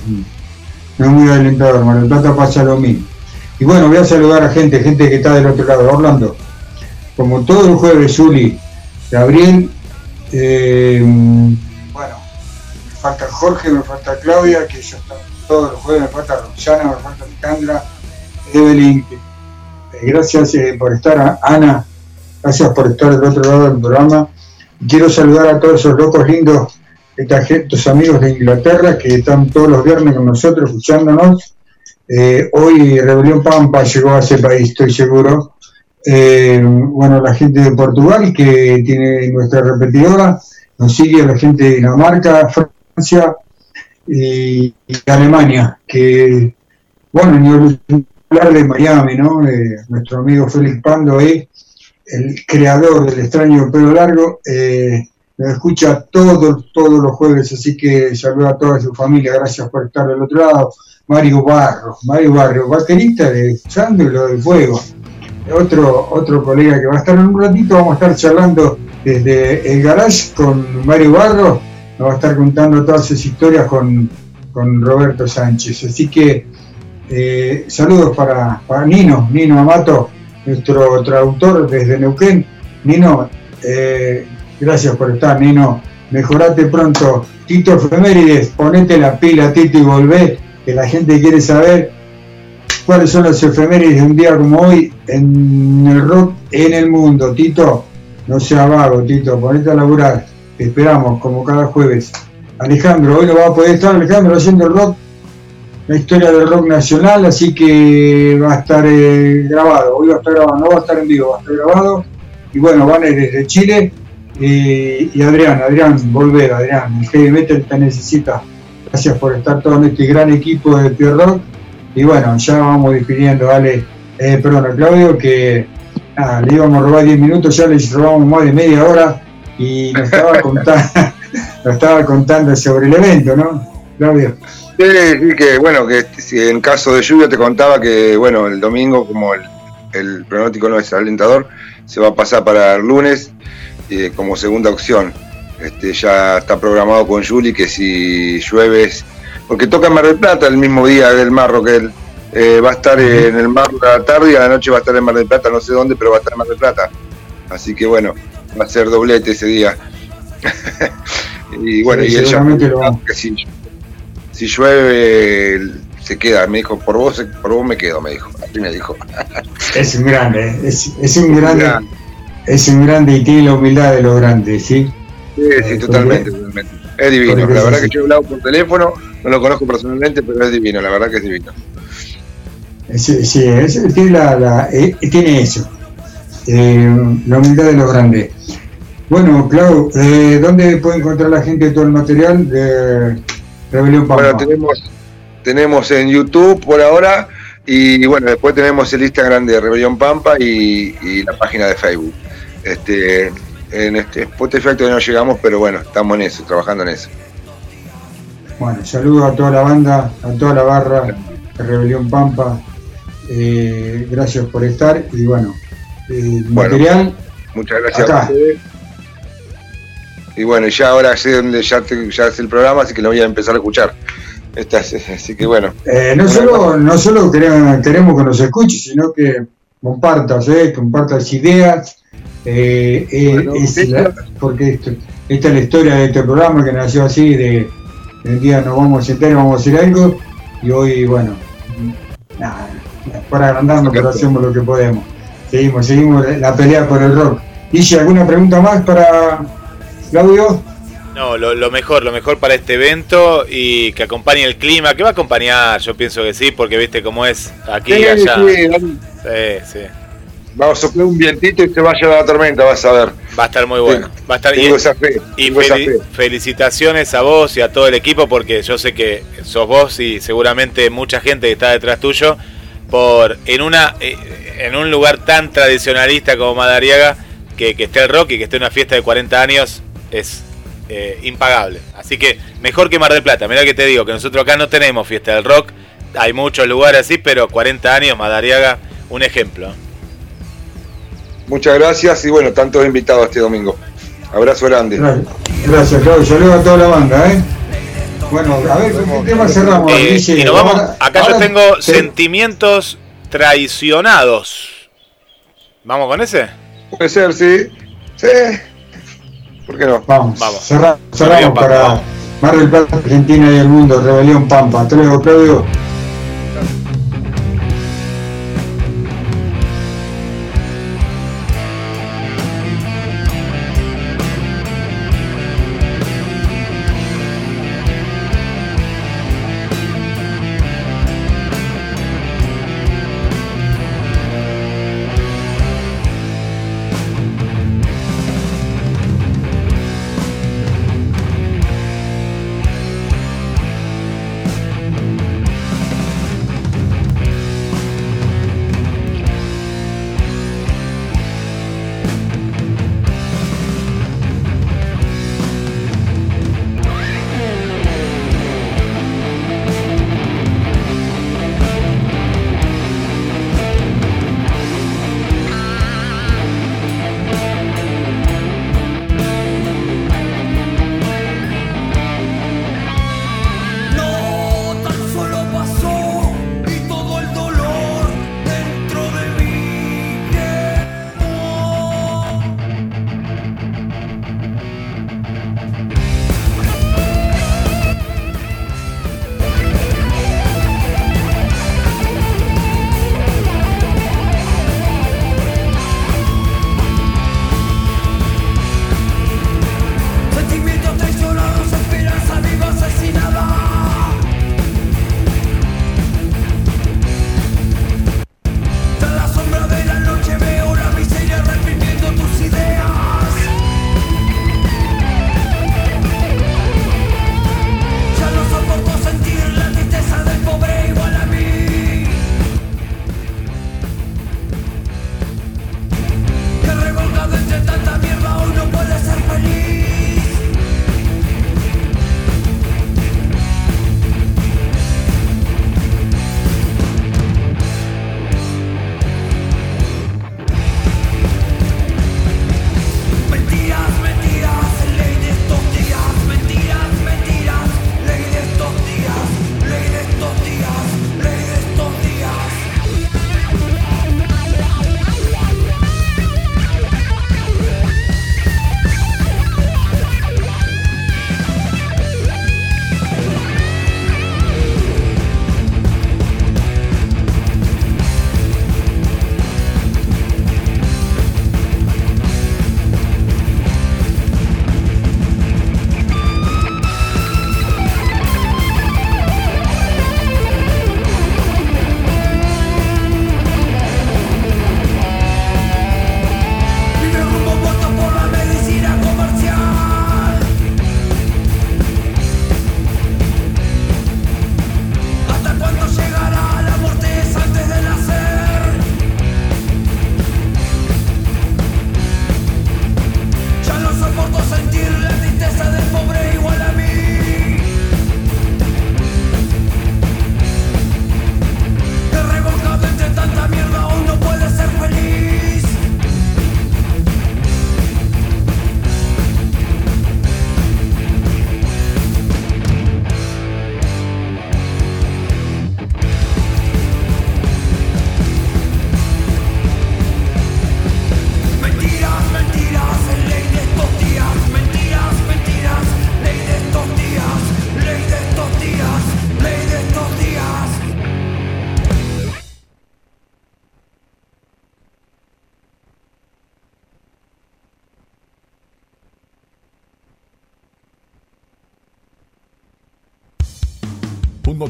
No es muy alentador, Mar del Plata pasa lo mismo. Y bueno, voy a saludar a gente, gente que está del otro lado. Orlando, como todo el jueves, Zuli, Gabriel, eh, falta Jorge, me falta Claudia, que ya están todos los jueves, me falta Roxana, me falta Alejandra, Evelyn, eh, gracias eh, por estar, Ana, gracias por estar del otro lado del programa. Quiero saludar a todos esos locos lindos, estos amigos de Inglaterra que están todos los viernes con nosotros escuchándonos. Eh, hoy Rebelión Pampa llegó a ese país, estoy seguro. Eh, bueno, la gente de Portugal que tiene nuestra repetidora nos sigue la gente de Dinamarca, Francia y, Alemania, que, bueno, ni hablar de Miami, ¿no? Eh, nuestro amigo Félix Pando ahí, el creador del extraño pelo largo, eh, nos escucha todos, todos los jueves, así que saluda a toda su familia, gracias por estar del otro lado. Mario Barro, Mario Barrio, baterista de Sandro y lo del Fuego. Otro, otro colega que va a estar en un ratito, vamos a estar charlando desde el garage con Mario Barro, nos va a estar contando todas sus historias con, con Roberto Sánchez. Así que eh, saludos para, para Nino, Nino Amato, nuestro traductor desde Neuquén. Nino, eh, gracias por estar, Nino. Mejorate pronto. Tito Efemérides, ponete la pila, Tito, y volvé, que la gente quiere saber cuáles son las efemérides de un día como hoy en el rock en el mundo. Tito, no sea vago, Tito, ponete a laburar. Esperamos, como cada jueves. Alejandro, hoy no va a poder estar Alejandro haciendo el rock la historia del rock nacional, así que va a estar eh, grabado. Hoy va a estar grabado, no va a estar en vivo, va a estar grabado. Y bueno, van desde Chile. Y, y Adrián, Adrián, volver, Adrián. El heavy metal te necesita. Gracias por estar todo en este gran equipo de Pierre Rock. Y bueno, ya vamos despidiendo, dale. Eh, perdón, Claudio, que le íbamos a robar 10 minutos, ya le robamos más de media hora. Y nos [LAUGHS] estaba contando, nos estaba contando sobre el evento, ¿no? Claudio. Sí, sí, que bueno, que en caso de lluvia te contaba que bueno, el domingo, como el, el pronóstico no es alentador, se va a pasar para el lunes eh, como segunda opción. Este, ya está programado con Juli que si llueves, porque toca en Mar del Plata el mismo día del Marro que él eh, va a estar en el Mar a la tarde y a la noche va a estar en Mar del Plata, no sé dónde, pero va a estar en Mar del Plata. Así que bueno, va a ser doblete ese día. [LAUGHS] y bueno, Sí, y ella lo que si, si llueve se queda, me dijo, por vos, por vos me quedo, me dijo, así me dijo. [LAUGHS] Es un grande, es, es un grande, es un grande y tiene la humildad de los grandes, ¿sí? Sí, sí, totalmente, totalmente. Es divino, porque la verdad que yo he hablado por teléfono, no lo conozco personalmente, pero es divino, la verdad que es divino. Sí, sí, es- tiene, la, la- eh, tiene eso, eh, la humildad de los grandes. Bueno, Clau, eh, ¿dónde puede encontrar la gente todo el material de Rebelión Pampa? Bueno, tenemos, tenemos en YouTube por ahora y bueno, después tenemos el Instagram de Rebelión Pampa y, y la página de Facebook. Este, en este Spotify todavía no llegamos, pero bueno, estamos en eso, trabajando en eso. Bueno, saludos a toda la banda, a toda la barra de Rebelión Pampa. Eh, gracias por estar y bueno, Bueno. material, Muchas gracias a ustedes. Y bueno, ya ahora sé dónde ya, te- ya es el programa, así que lo voy a empezar a escuchar. [LAUGHS] Así que bueno, eh, no solo, no solo queremos, queremos que nos escuche, sino que compartas, eh, compartas ideas. eh, eh, Bueno, es sí, la- porque esto- esta es la historia de este programa que nació así, de, de un día nos vamos a sentar y vamos a hacer algo, y hoy, bueno, nada, para agrandarnos, pero hacemos lo que podemos. Seguimos, seguimos la pelea por el rock. Guille, ¿alguna pregunta más para Claudio? No, lo, lo mejor, lo mejor para este evento y que acompañe el clima, que va a acompañar, yo pienso que sí, porque viste cómo es aquí y Sí, allá. sí. Sí, sí. vamos a soplar un vientito y se va a llevar la tormenta, vas a ver. Va a estar muy bueno. Va a estar y, Tengo esa fe. y tengo esa fel- fe. felicitaciones a vos y a todo el equipo porque yo sé que sos vos y seguramente mucha gente que está detrás tuyo por en una eh, en un lugar tan tradicionalista como Madariaga que, que esté el rock y que esté una fiesta de 40 años es eh, impagable. Así que mejor que Mar del Plata. Mira que te digo que nosotros acá no tenemos fiesta del rock. Hay muchos lugares así, pero 40 años Madariaga un ejemplo. Muchas gracias y bueno, están todos invitados este domingo. Abrazo grande. Gracias, Gracias, Claudio. Saludos a toda la banda, ¿eh? Bueno, a ver, ¿con qué tema cerramos? Eh, Guille? y nos vamos. Ahora- Acá yo tengo te- sentimientos traicionados. ¿Vamos con ese? Puede ser, sí. Sí. ¿Por qué no? Vamos, Vamos. cerra- Rebelión cerramos Pampa, para vamos. Mar del Plata, Argentina y el mundo, Rebelión Pampa. Hasta luego, Claudio.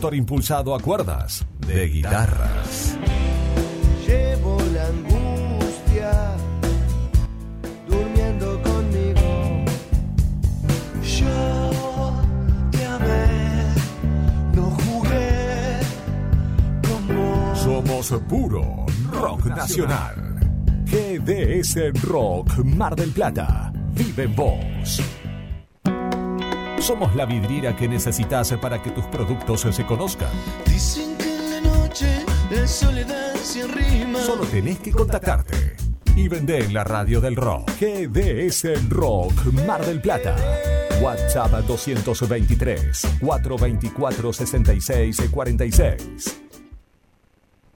Motor impulsado a cuerdas de guitarras. Llevo la angustia durmiendo conmigo. Yo te amé, no jugué como Somos puro rock nacional. GDS Rock Mar del Plata. Vive en vos. Somos la vidriera que necesitas para que tus productos se conozcan. Dicen que en la noche la soledad se rima. Solo tenés que contactarte y vender en la radio del rock. GDS Rock Mar del Plata. WhatsApp 223 424 66 46.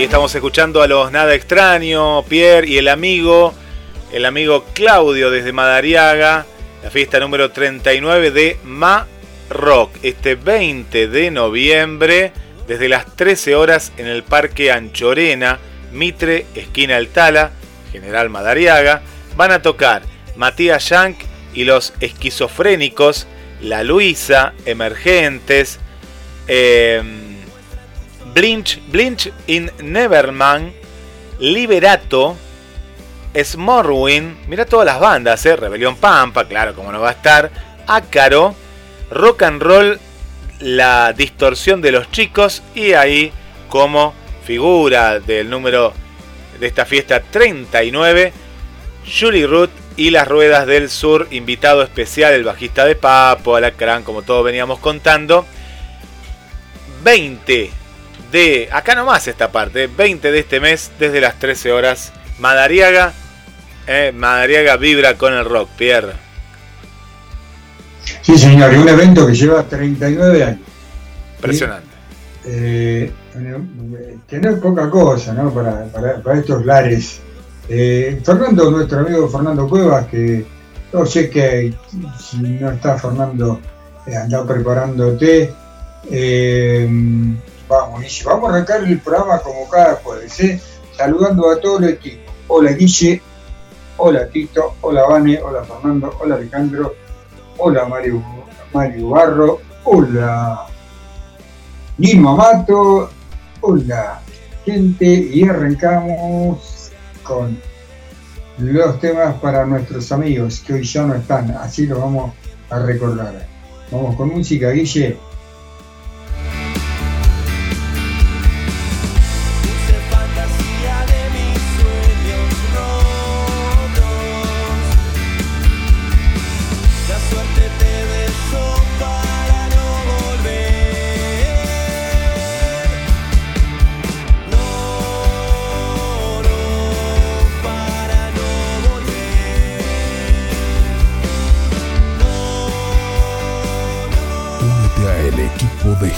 Ahí estamos escuchando a los Nada Extraño, Pierre y el amigo, el amigo Claudio desde Madariaga, la fiesta número 39 de Ma Rock, este 20 de noviembre, desde las 13 horas en el Parque Anchorena, Mitre, esquina Altala, General Madariaga, van a tocar Matías Yank y los esquizofrénicos, La Luisa, Emergentes, eh, Blinch, Blinch in Neverman, Liberato, Smorwin, mira todas las bandas, ¿eh? Rebelión Pampa, claro, como no va a estar, Ácaro, Rock and Roll, La Distorsión de los Chicos, y ahí como figura del número de esta fiesta 39, Julie Root y las Ruedas del Sur, invitado especial, el bajista de Papo, Alacrán, como todos veníamos contando. 20 de, acá nomás esta parte, 20 de este mes, desde las 13 horas, Madariaga, eh, Madariaga vibra con el rock, Pierre. Sí, señor, y un evento que lleva 39 años. Impresionante. Eh, que no es poca cosa, ¿no? Para, para- para estos lares. Eh, Fernando, nuestro amigo Fernando Cuevas, que no sé que si no está Fernando, eh, anda preparándote. Eh, vamos, Guille, vamos a arrancar el programa como cada jueves, ¿eh? saludando a todo el equipo. Hola Guille, hola Tito, hola Vane, hola Fernando, hola Alejandro, hola Mario, Mario Barro, hola Nino Amato, hola gente, y arrancamos con los temas para nuestros amigos que hoy ya no están, así lo vamos a recordar. Vamos con música, Guille.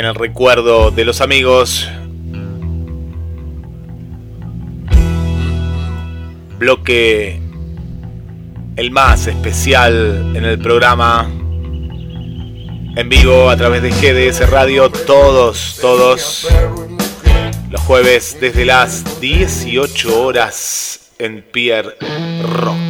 en el recuerdo de los amigos. Bloque el más especial en el programa. En vivo a través de GDS Radio, todos, todos. Los jueves desde las 18 horas en Pierre Rock.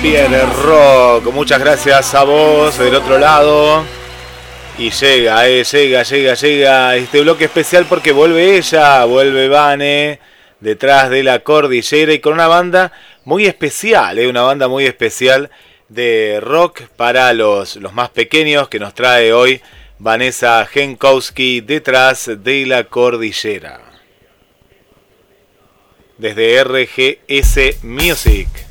Pierre Rock. Muchas gracias a vos del otro lado. Y llega, eh, llega, llega, llega este bloque especial porque vuelve ella, vuelve Vane, detrás de la cordillera y con una banda muy especial, eh, una banda muy especial de rock para los, los más pequeños que nos trae hoy Vanessa Genkowski detrás de la cordillera. Desde RGS Music.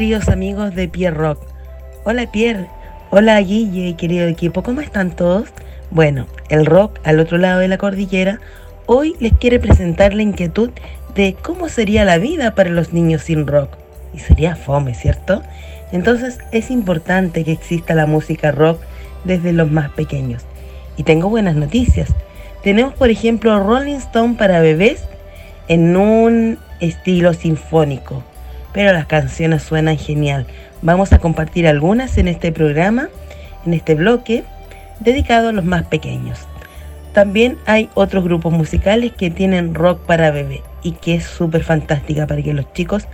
Queridos amigos de Pierre Rock. Hola Pierre. Hola Guille, querido equipo. ¿Cómo están todos? Bueno, el rock al otro lado de la cordillera hoy les quiere presentar la inquietud de cómo sería la vida para los niños sin rock. Y sería fome, ¿cierto? Entonces es importante que exista la música rock desde los más pequeños. Y tengo buenas noticias. Tenemos por ejemplo Rolling Stone para bebés en un estilo sinfónico pero las canciones suenan genial. Vamos a compartir algunas en este programa, en este bloque, dedicado a los más pequeños. También hay otros grupos musicales que tienen rock para bebé y que es súper fantástica para que los chicos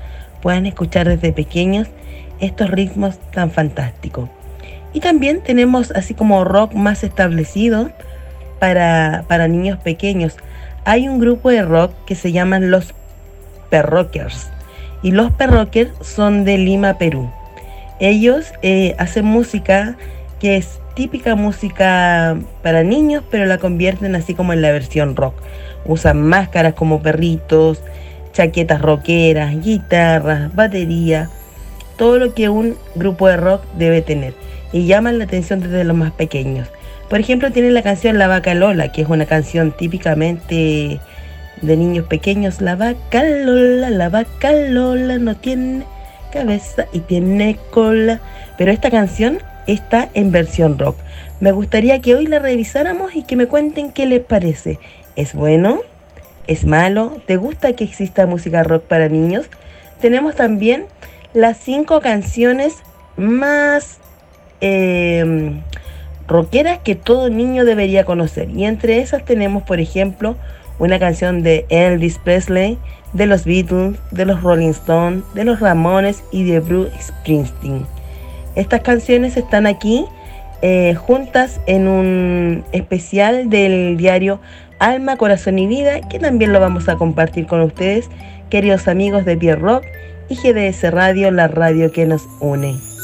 puedan escuchar desde pequeños estos ritmos tan fantásticos. Y también tenemos así como rock más establecido para, para niños pequeños. Hay un grupo de rock que se llaman los Perrockers y los Perrockers son de Lima, Perú. Ellos eh, hacen música que es típica música para niños, pero la convierten así como en la versión rock. Usan máscaras como perritos, chaquetas rockeras, guitarras, batería, todo lo que un grupo de rock debe tener. Y llaman la atención desde los más pequeños. Por ejemplo, tienen la canción La Vaca Lola, que es una canción típicamente de niños pequeños. La vaca Lola, la vaca Lola no tiene cabeza y tiene cola. Pero esta canción está en versión rock. Me gustaría que hoy la revisáramos y que me cuenten qué les parece. ¿Es bueno? ¿Es malo? ¿Te gusta que exista música rock para niños? Tenemos también las cinco canciones más eh, rockeras que todo niño debería conocer. Y entre esas tenemos, por ejemplo, una canción de Elvis Presley, de los Beatles, de los Rolling Stones, de los Ramones y de Bruce Springsteen. Estas canciones están aquí eh, juntas en un especial del diario Alma, Corazón y Vida, que también lo vamos a compartir con ustedes, queridos amigos de Pierre Rock y GDS Radio, la radio que nos une.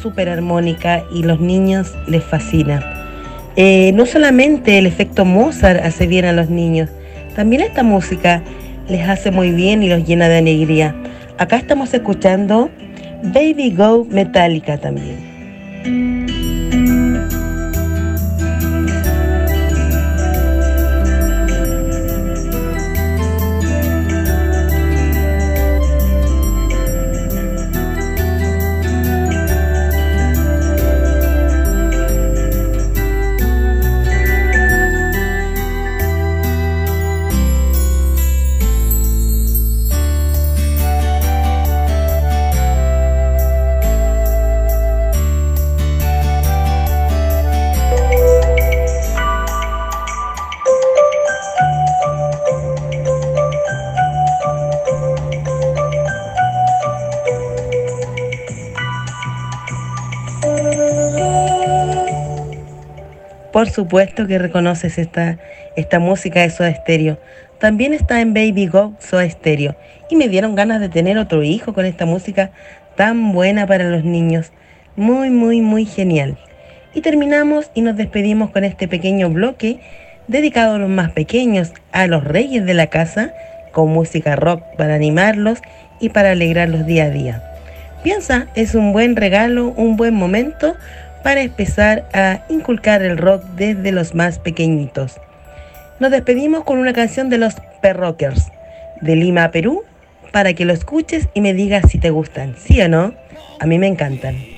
Súper armónica y los niños les fascina. Eh, no solamente el efecto Mozart hace bien a los niños, también esta música les hace muy bien y los llena de alegría. Acá estamos escuchando Baby Go Metallica también. Por supuesto que reconoces esta, esta música de Soda Stereo. También está en Baby Go Soda Stereo. Y me dieron ganas de tener otro hijo con esta música tan buena para los niños. Muy, muy, muy genial. Y terminamos y nos despedimos con este pequeño bloque dedicado a los más pequeños, a los reyes de la casa, con música rock para animarlos y para alegrarlos día a día. Piensa, es un buen regalo, un buen momento para empezar a inculcar el rock desde los más pequeñitos. Nos despedimos con una canción de los Perrockers de Lima, Perú, para que lo escuches y me digas si te gustan, ¿sí o no? A mí me encantan.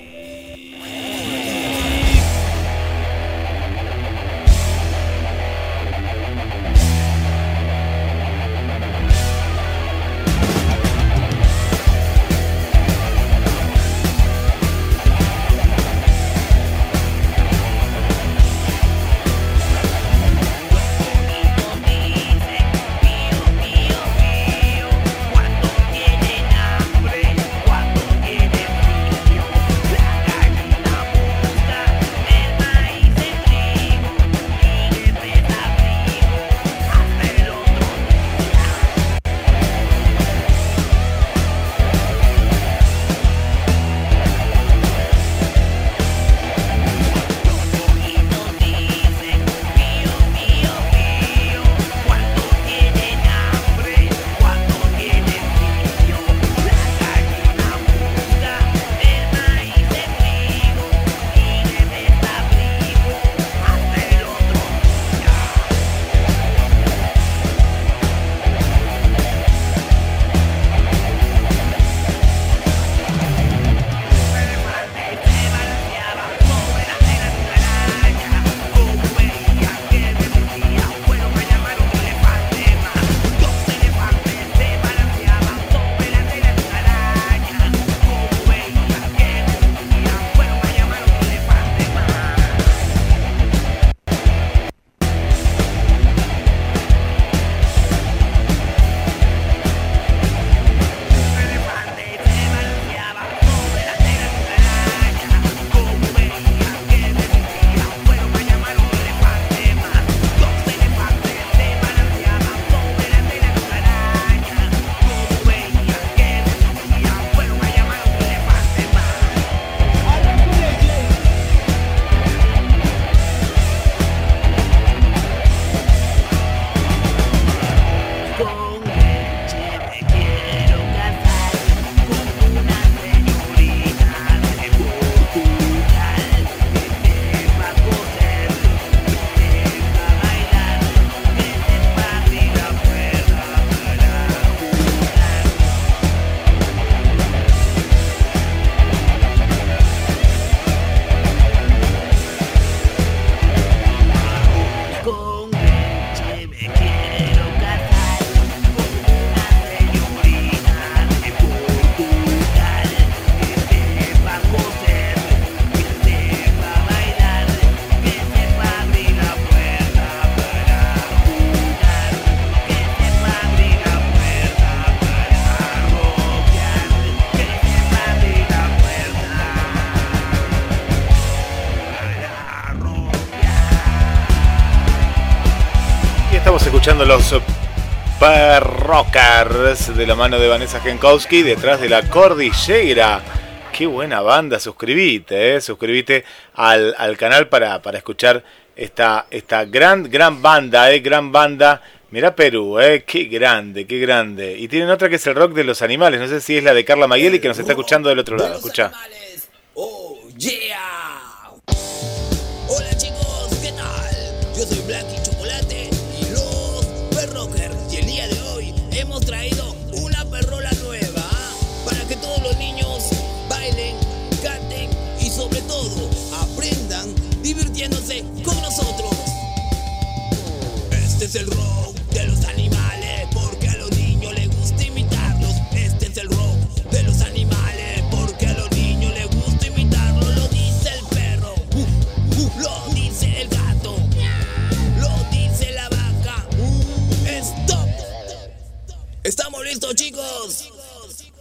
Escuchando los Perrockers de la mano de Vanessa Genkowski detrás de la cordillera. Qué buena banda, suscribite, eh, suscribite al, al canal para, para escuchar esta, esta gran, gran banda, eh, gran banda Mirá Perú, eh, qué grande, qué grande. Y tienen otra que es el rock de los animales. No sé si es la de Carla Mayeli que nos está escuchando del otro lado. Escucha. Oh, yeah. ¿Estamos listos, chicos?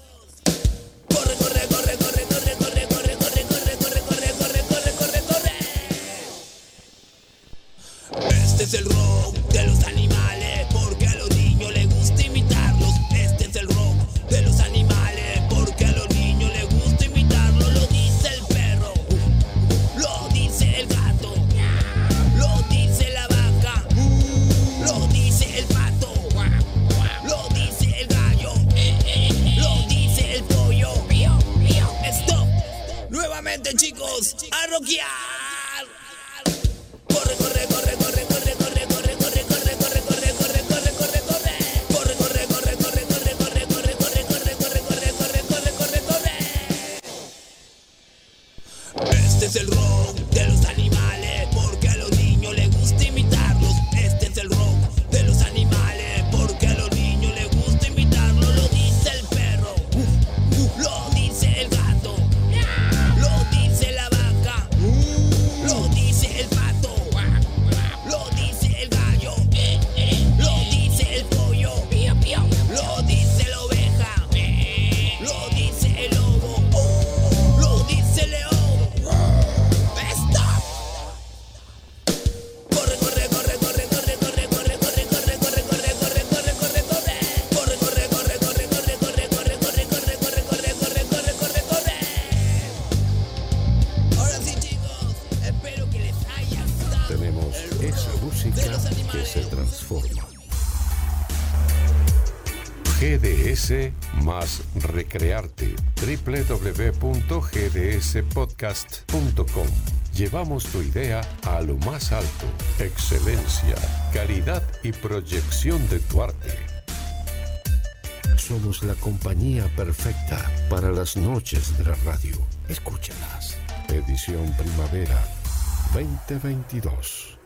Corre, corre, corre, corre, corre, corre, corre, corre, corre, corre, corre, corre, corre, corre, corre. Este es el rock que se transforma. GDS más recrearte. www.gdspodcast.com. Llevamos tu idea a lo más alto. Excelencia, calidad y proyección de tu arte. Somos la compañía perfecta para las noches de la radio. Escúchalas. Edición Primavera 2022.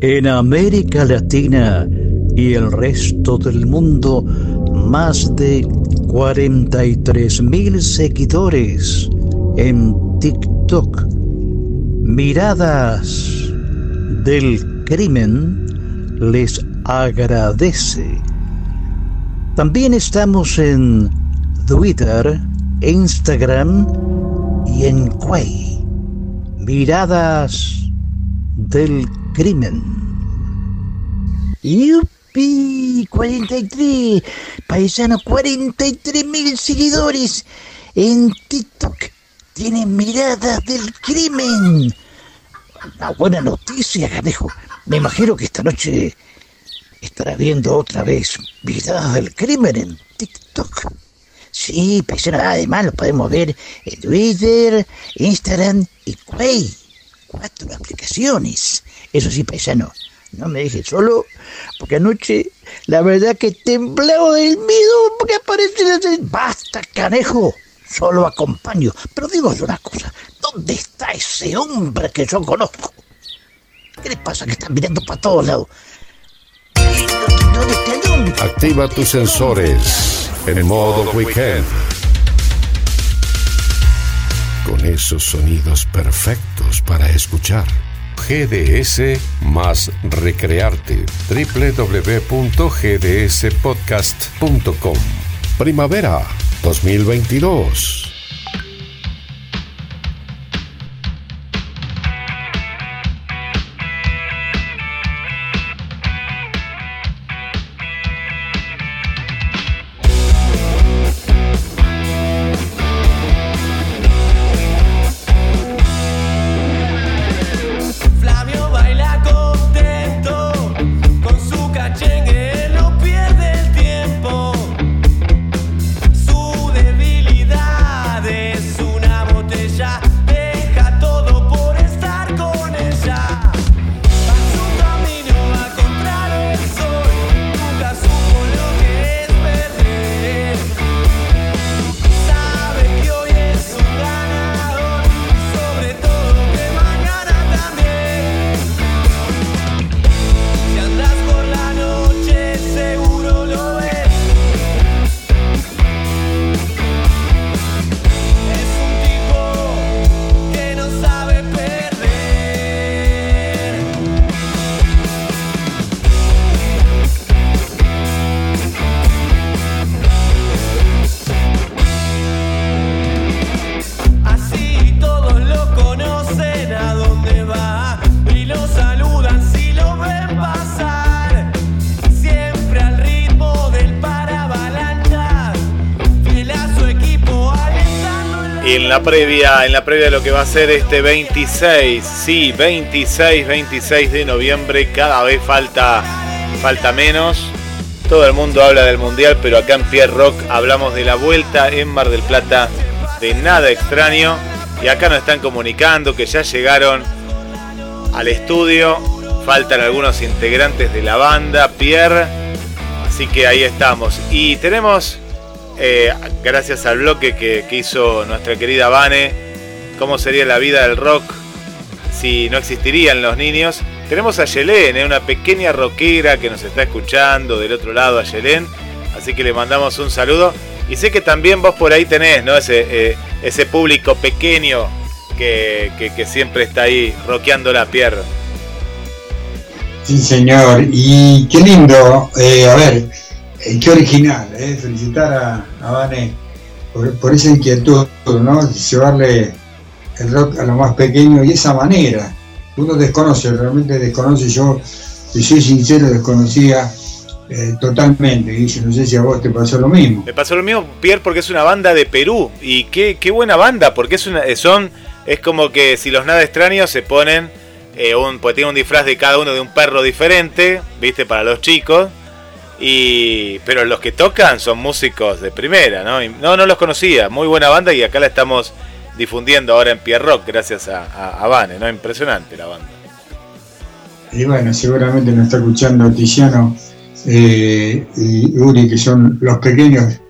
En América Latina y el resto del mundo, más de 43 mil seguidores en TikTok. Miradas del crimen les agradece. También estamos en Twitter, Instagram y en Quay. Miradas del crimen. ¡Yupi! 43. Paisano, 43 mil seguidores en TikTok. Tienen miradas del crimen. Una buena noticia, canejo. Me imagino que esta noche estará viendo otra vez miradas del crimen en TikTok. Sí, paisano, además lo podemos ver en Twitter, Instagram y Quay. Cuatro aplicaciones. Eso sí, paisano, no me dejes solo, porque anoche la verdad que temblaba del miedo porque aparece. Basta, canejo, solo acompaño. Pero digo una cosa, ¿dónde está ese hombre que yo conozco? ¿Qué le pasa que están mirando para todos lados? Activa tus sensores en modo weekend. Con esos sonidos perfectos para escuchar. GDS más recrearte. www.gdspodcast.com. Primavera 2022. La previa, en la previa de lo que va a ser este 26, sí, 26, 26 de noviembre, cada vez falta, falta menos. Todo el mundo habla del mundial, pero acá en Pierre Rock hablamos de la vuelta en Mar del Plata, de nada extraño. Y acá nos están comunicando que ya llegaron al estudio. Faltan algunos integrantes de la banda, Pierre. Así que ahí estamos. Y tenemos eh, gracias al bloque que, hizo nuestra querida Vane, cómo sería la vida del rock si no existirían los niños. Tenemos a Yelén, una pequeña rockera que nos está escuchando del otro lado, a Yelén. Así que le mandamos un saludo. Y sé que también vos por ahí tenés, ¿no? Ese, eh, público pequeño que, siempre está ahí rockeando la pierna. Sí, señor. Y qué lindo, eh, a ver, eh, qué original, eh, felicitar a, a Vane por, por esa inquietud, ¿no? Llevarle el rock a lo más pequeño y esa manera. Uno desconoce, realmente desconoce. Yo, si soy sincero, desconocía eh, totalmente. Dice, no sé si a vos te pasó lo mismo. Me pasó lo mismo, Pierre, porque es una banda de Perú. Y qué, qué buena banda, porque es una, son, es como que si los nada extraños se ponen, eh, un, pues tiene un disfraz de cada uno de un perro diferente, viste, para los chicos. Y, pero los que tocan son músicos de primera, ¿no? Y no, no los conocía, muy buena banda y acá la estamos difundiendo ahora en Pierre Rock gracias a, a, Vane, ¿no? Impresionante la banda. Y bueno, seguramente nos está escuchando Tiziano eh, y Uri, que son los pequeños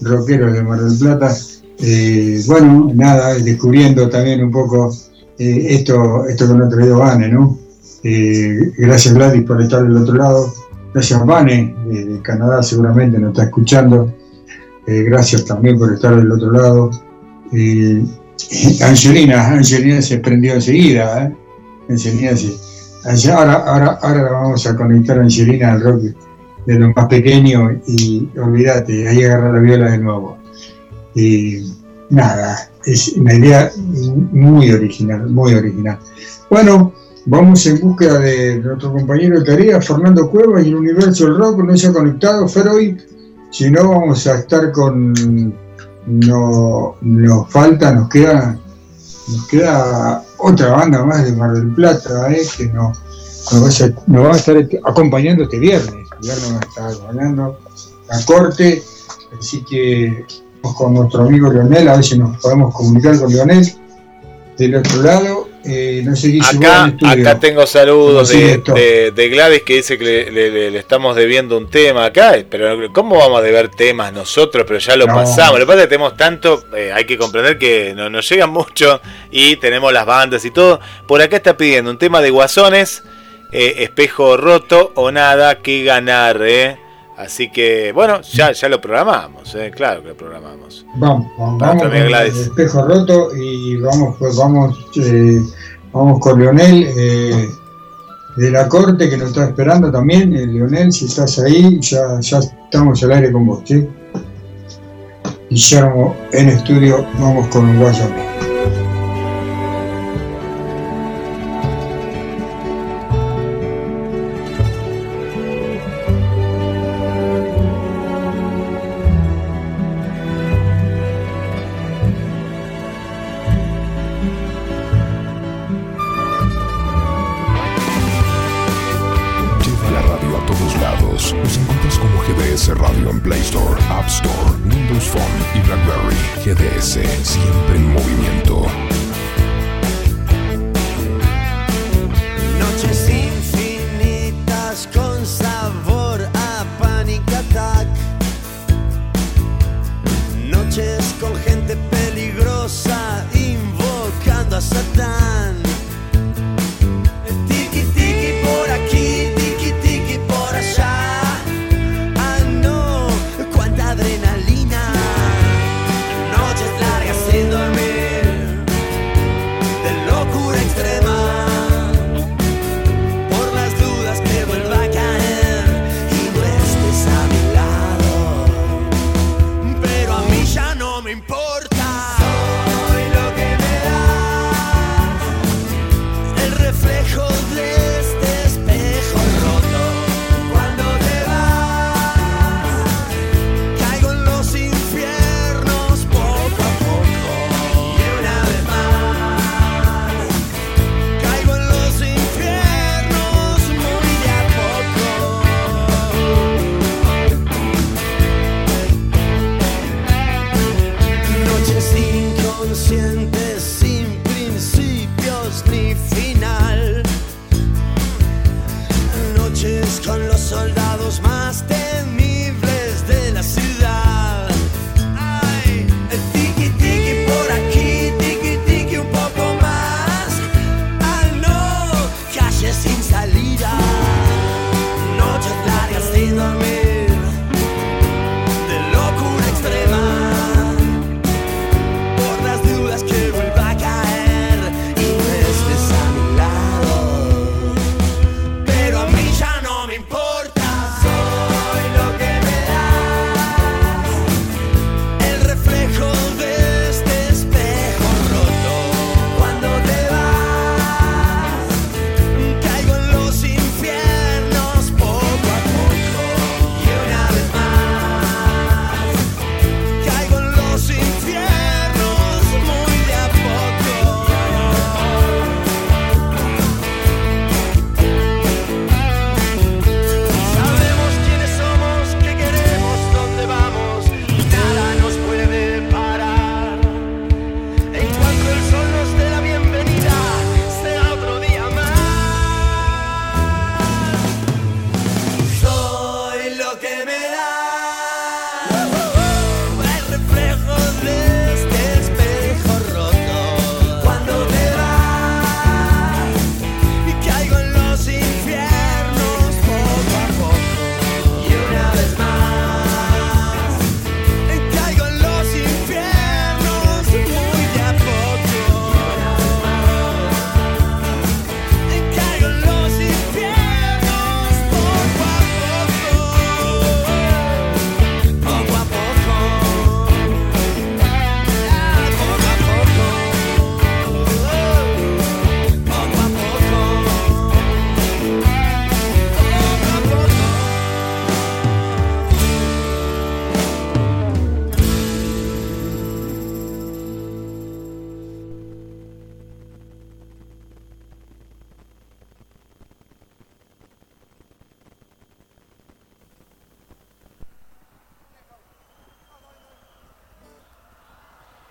rockeros de Mar del Plata. Eh, bueno, nada, descubriendo también un poco eh, esto, esto que nos ha traído Vane, ¿no? Gracias Gladys por estar del otro lado. Gracias Vane, de Canadá seguramente nos está escuchando. Eh, gracias también por estar del otro lado. Eh, Angelina, Angelina se prendió enseguida, ¿eh? Angelina se, ahora, ahora, ahora la vamos a conectar a Angelina al rock de lo más pequeño y olvídate, ahí agarra la viola de nuevo. Y nada, es una idea muy original, muy original. Bueno, vamos en búsqueda de nuestro compañero de tarea, Fernando Cueva y el universo del rock, no se ha conectado, Feroy, si no vamos a estar con, no, nos falta, nos queda nos queda otra banda más de Mar del Plata eh, que nos, nos, va a, estar- nos va a estar acompañando este viernes. El viernes nos está acompañando la corte, así que vamos con nuestro amigo Leonel, a ver si nos podemos comunicar con Leonel del otro lado. Eh, no sé Acá, acá tengo saludos de, Gladys que dice que le, le- le- le estamos debiendo un tema acá, pero ¿cómo vamos a deber temas nosotros? Pero ya lo No. pasamos. Lo que pasa es que tenemos tanto, eh, hay que comprender que no, nos llegan mucho y tenemos las bandas y todo. Por acá está pidiendo un tema de Guasones, eh, Espejo Roto o Nada que Ganar. eh. Así que, bueno, ya, ya lo programamos, eh, claro que lo programamos. Vamos, vamos, con el espejo roto y vamos, pues vamos, eh, Vamos con Leonel eh, de la corte que nos está esperando también. Leonel, si estás ahí, ya, ya estamos al aire con vos, ¿sí? Guillermo en estudio, vamos con Guayame.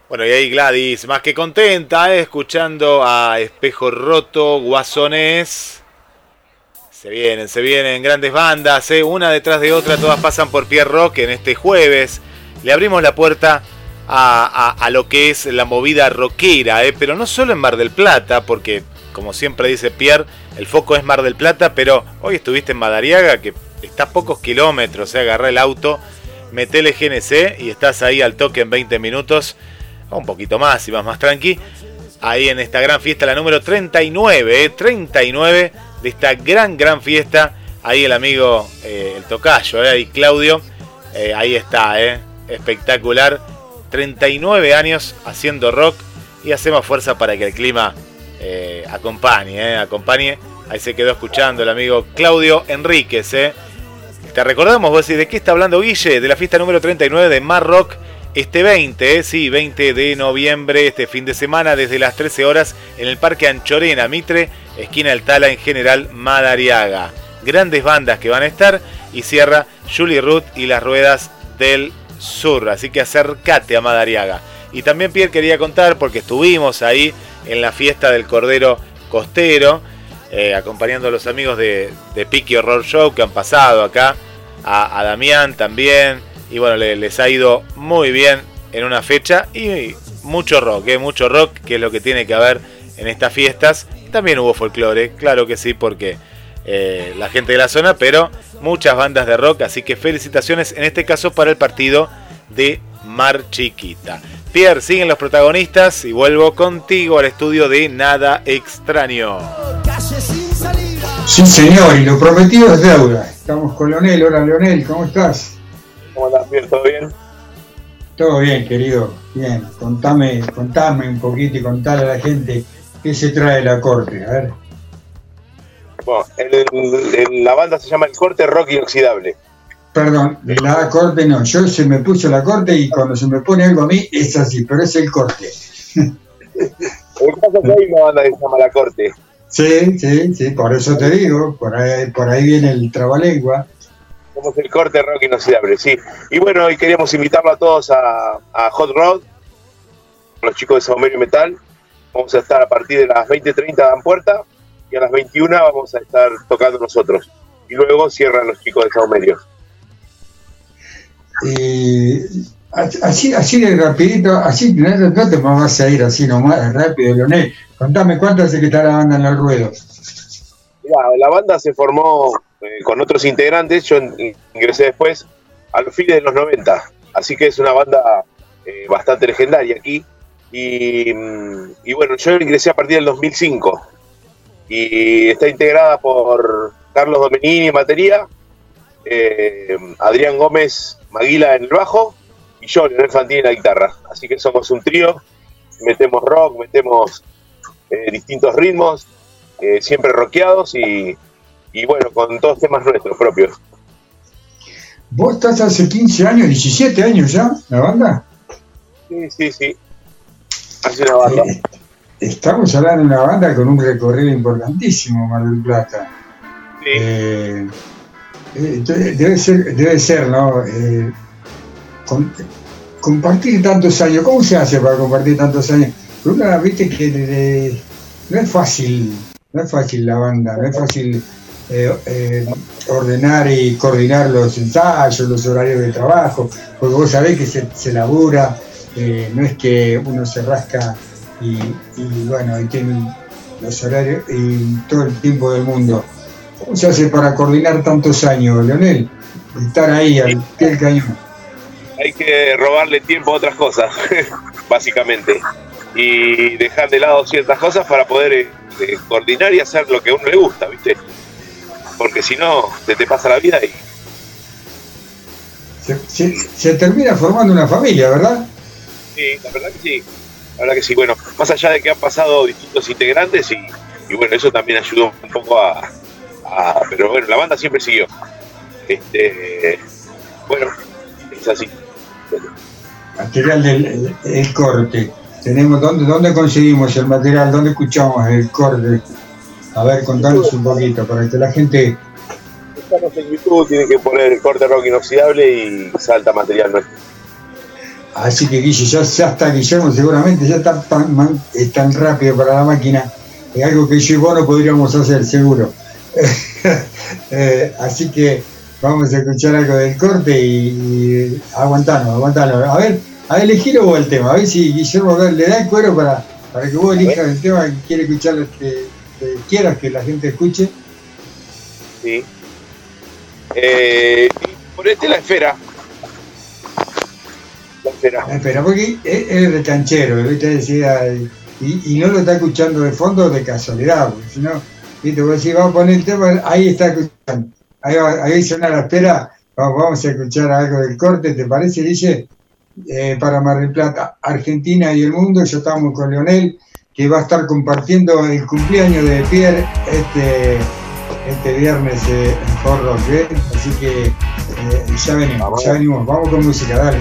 Bueno, y ahí Gladys, más que contenta, escuchando a Espejo Roto, Guasones. Se vienen, se vienen grandes bandas, ¿eh? una detrás de otra, todas pasan por Pierre Rock en este jueves. Le abrimos la puerta a, lo que es la movida rockera, ¿eh? pero no solo en Mar del Plata, porque como siempre dice Pierre, el foco es Mar del Plata, pero hoy estuviste en Madariaga, que está a pocos kilómetros, ¿eh? el auto, metele GNC y estás ahí al toque en 20 minutos, un poquito más y vas más tranqui. ahí en esta gran fiesta, la número 39, eh, 39 de esta gran, gran fiesta. Ahí el amigo, eh, el tocayo, eh, ahí Claudio, eh, ahí está, eh, espectacular. 39 años haciendo rock y hacemos fuerza para que el clima eh, acompañe, eh, acompañe. Ahí se quedó escuchando el amigo Claudio Enríquez. Eh. Te recordamos, vos decís, ¿de qué está hablando Guille? De la fiesta número 39 de Mar Rock. Este 20, eh, sí, 20 de noviembre, este fin de semana, desde las 13 horas, en el Parque Anchorena, Mitre, esquina Altala, en General Madariaga. Grandes bandas que van a estar y cierra Julie Ruth y las Ruedas del Sur. Así que acércate a Madariaga. Y también Pierre quería contar, porque estuvimos ahí en la fiesta del Cordero Costero, eh, acompañando a los amigos de, de Piki Horror Show que han pasado acá, a, a Damián también, y bueno, le- les ha ido muy bien en una fecha y mucho rock, eh, mucho rock, que es lo que tiene que haber en estas fiestas. También hubo folclore, claro que sí, porque eh, la gente de la zona, pero muchas bandas de rock, así que felicitaciones en este caso para el partido de Mar Chiquita. Pierre, siguen los protagonistas y vuelvo contigo al estudio de Nada Extraño. Sí, señor, y lo prometido es deuda. Estamos con Leonel. Hola, Leonel, ¿cómo estás? ¿Cómo andás, Pierre? ¿Todo bien? Todo bien, querido. Bien, contame, contame un poquito y contale a la gente qué se trae la corte. A ver. Bueno, el- el- la banda se llama El Corte Rock Inoxidable. Perdón, la corte no. Yo se me puso la corte y cuando se me pone algo a mí es así, pero es el corte. [LAUGHS] Pasa es que hay una banda que se llama La Corte. Sí, sí, sí, por eso te digo, por ahí, por ahí viene el trabalengua. Somos El Corte Rock Inoxidable, sí. Y bueno, hoy queríamos invitarlo a todos a, a Hot Rod, los chicos de Saumerio Metal. Vamos a estar a partir de las 20.30 dan puerta y a las 21 vamos a estar tocando nosotros. Y luego cierran los chicos de Saumerio. Y así, así de rapidito, así no, no te vas a ir así nomás, rápido, Leonel. Contame cuánto hace que está la banda en el ruedo. Mirá, la banda se formó eh, con otros integrantes, yo ingresé después a los fines de los 90, así que es una banda eh, bastante legendaria aquí. Y, mm, y bueno, yo ingresé a partir del 2005 y está integrada por Carlos Domenini en batería, eh, Adrián Gómez Maguila en el bajo y yo, Leonel Fantini en la guitarra. Así que somos un trío, metemos rock, metemos eh, distintos ritmos, siempre rockeados y, y bueno, con todos temas nuestros propios. ¿Vos estás hace 15 años, 17 años ya, la banda? Sí, sí, sí. Hace una banda. Eh, Estamos hablando de una banda con un recorrido importantísimo, Mar del Plata. Eh, eh, de- debe ser, debe ser, ¿no? Eh, con- compartir tantos años, ¿cómo se hace para compartir tantos años? Porque Una, viste que de- de- no es fácil, no es fácil la banda, no es fácil eh, eh, ordenar y coordinar los ensayos, los horarios de trabajo, porque vos sabés que se, se labura, eh, no es que uno se rasca y, y bueno, y tiene los horarios y todo el tiempo del mundo. ¿Cómo se hace para coordinar tantos años, Leonel? Estar ahí al pie del cañón. Hay que robarle tiempo a otras cosas, [LAUGHS] básicamente. Y dejar de lado ciertas cosas para poder eh, eh, coordinar y hacer lo que a uno le gusta, ¿viste? Porque si no, se te pasa la vida y Se, se- se termina formando una familia, ¿verdad? Sí, la verdad que sí. La verdad que sí. Bueno, más allá de que han pasado distintos integrantes y, y bueno, eso también ayudó un poco a, a- Pero bueno, la banda siempre siguió. Este, bueno, es así. Material del el- el corte. Tenemos, ¿dónde, ¿Dónde conseguimos el material? ¿Dónde escuchamos el corte? A ver, contanos un poquito para que la gente Estamos en YouTube, tienen que poner el corte rock inoxidable y salta material nuestro. Así que Guille, ya, ya está Guillermo, seguramente ya está tan, man- es tan rápido para la máquina, es algo que yo y vos no podríamos hacer, seguro. [LAUGHS] Eh, así que vamos a escuchar algo del corte y, y aguantanos, aguantanos. A ver, a ver, elegir vos el tema, a ver si Guillermo le da el cuero para, para que vos elijas el tema que quiere escuchar, que quieras que la gente escuche. Sí. Eh, ponete la esfera. La esfera. Espera, porque es, es de canchero, ¿viste? Decía, y, y no lo está escuchando de fondo de casualidad, porque si no, viste, vos decís, vamos a poner el tema, ahí está escuchando, ahí, va, ahí suena la espera, vamos, vamos a escuchar algo del corte, ¿te parece, Guille? Eh, para Mar del Plata, Argentina y el mundo, ya estamos con Leonel, que va a estar compartiendo el cumpleaños de Pierre este, este viernes eh, en Rock, ¿eh? así que eh, ya venimos, ya venimos, vamos con música, dale.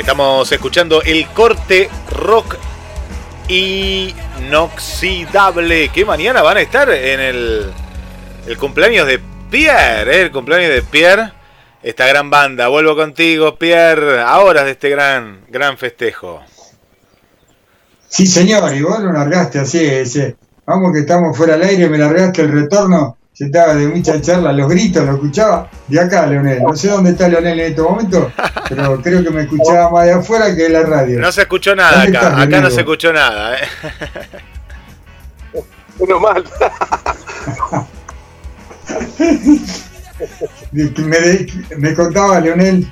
Estamos escuchando el corte rock inoxidable. Que mañana van a estar en el, el cumpleaños de Pierre, ¿eh? el cumpleaños de Pierre. Esta gran banda. Vuelvo contigo, Pierre, a horas de este gran, gran festejo. Sí, señor, y vos lo largaste así, ese. Vamos que estamos fuera del aire, me largaste el retorno, se estaba de mucha charla, los gritos, lo escuchaba de acá, Leonel. No sé dónde está Leonel en este momento, pero creo que me escuchaba más de afuera que de la radio. No se escuchó nada ¿Dónde acá, estás, acá no se escuchó nada. ¿eh? Menos mal. [LAUGHS] Me contaba Leonel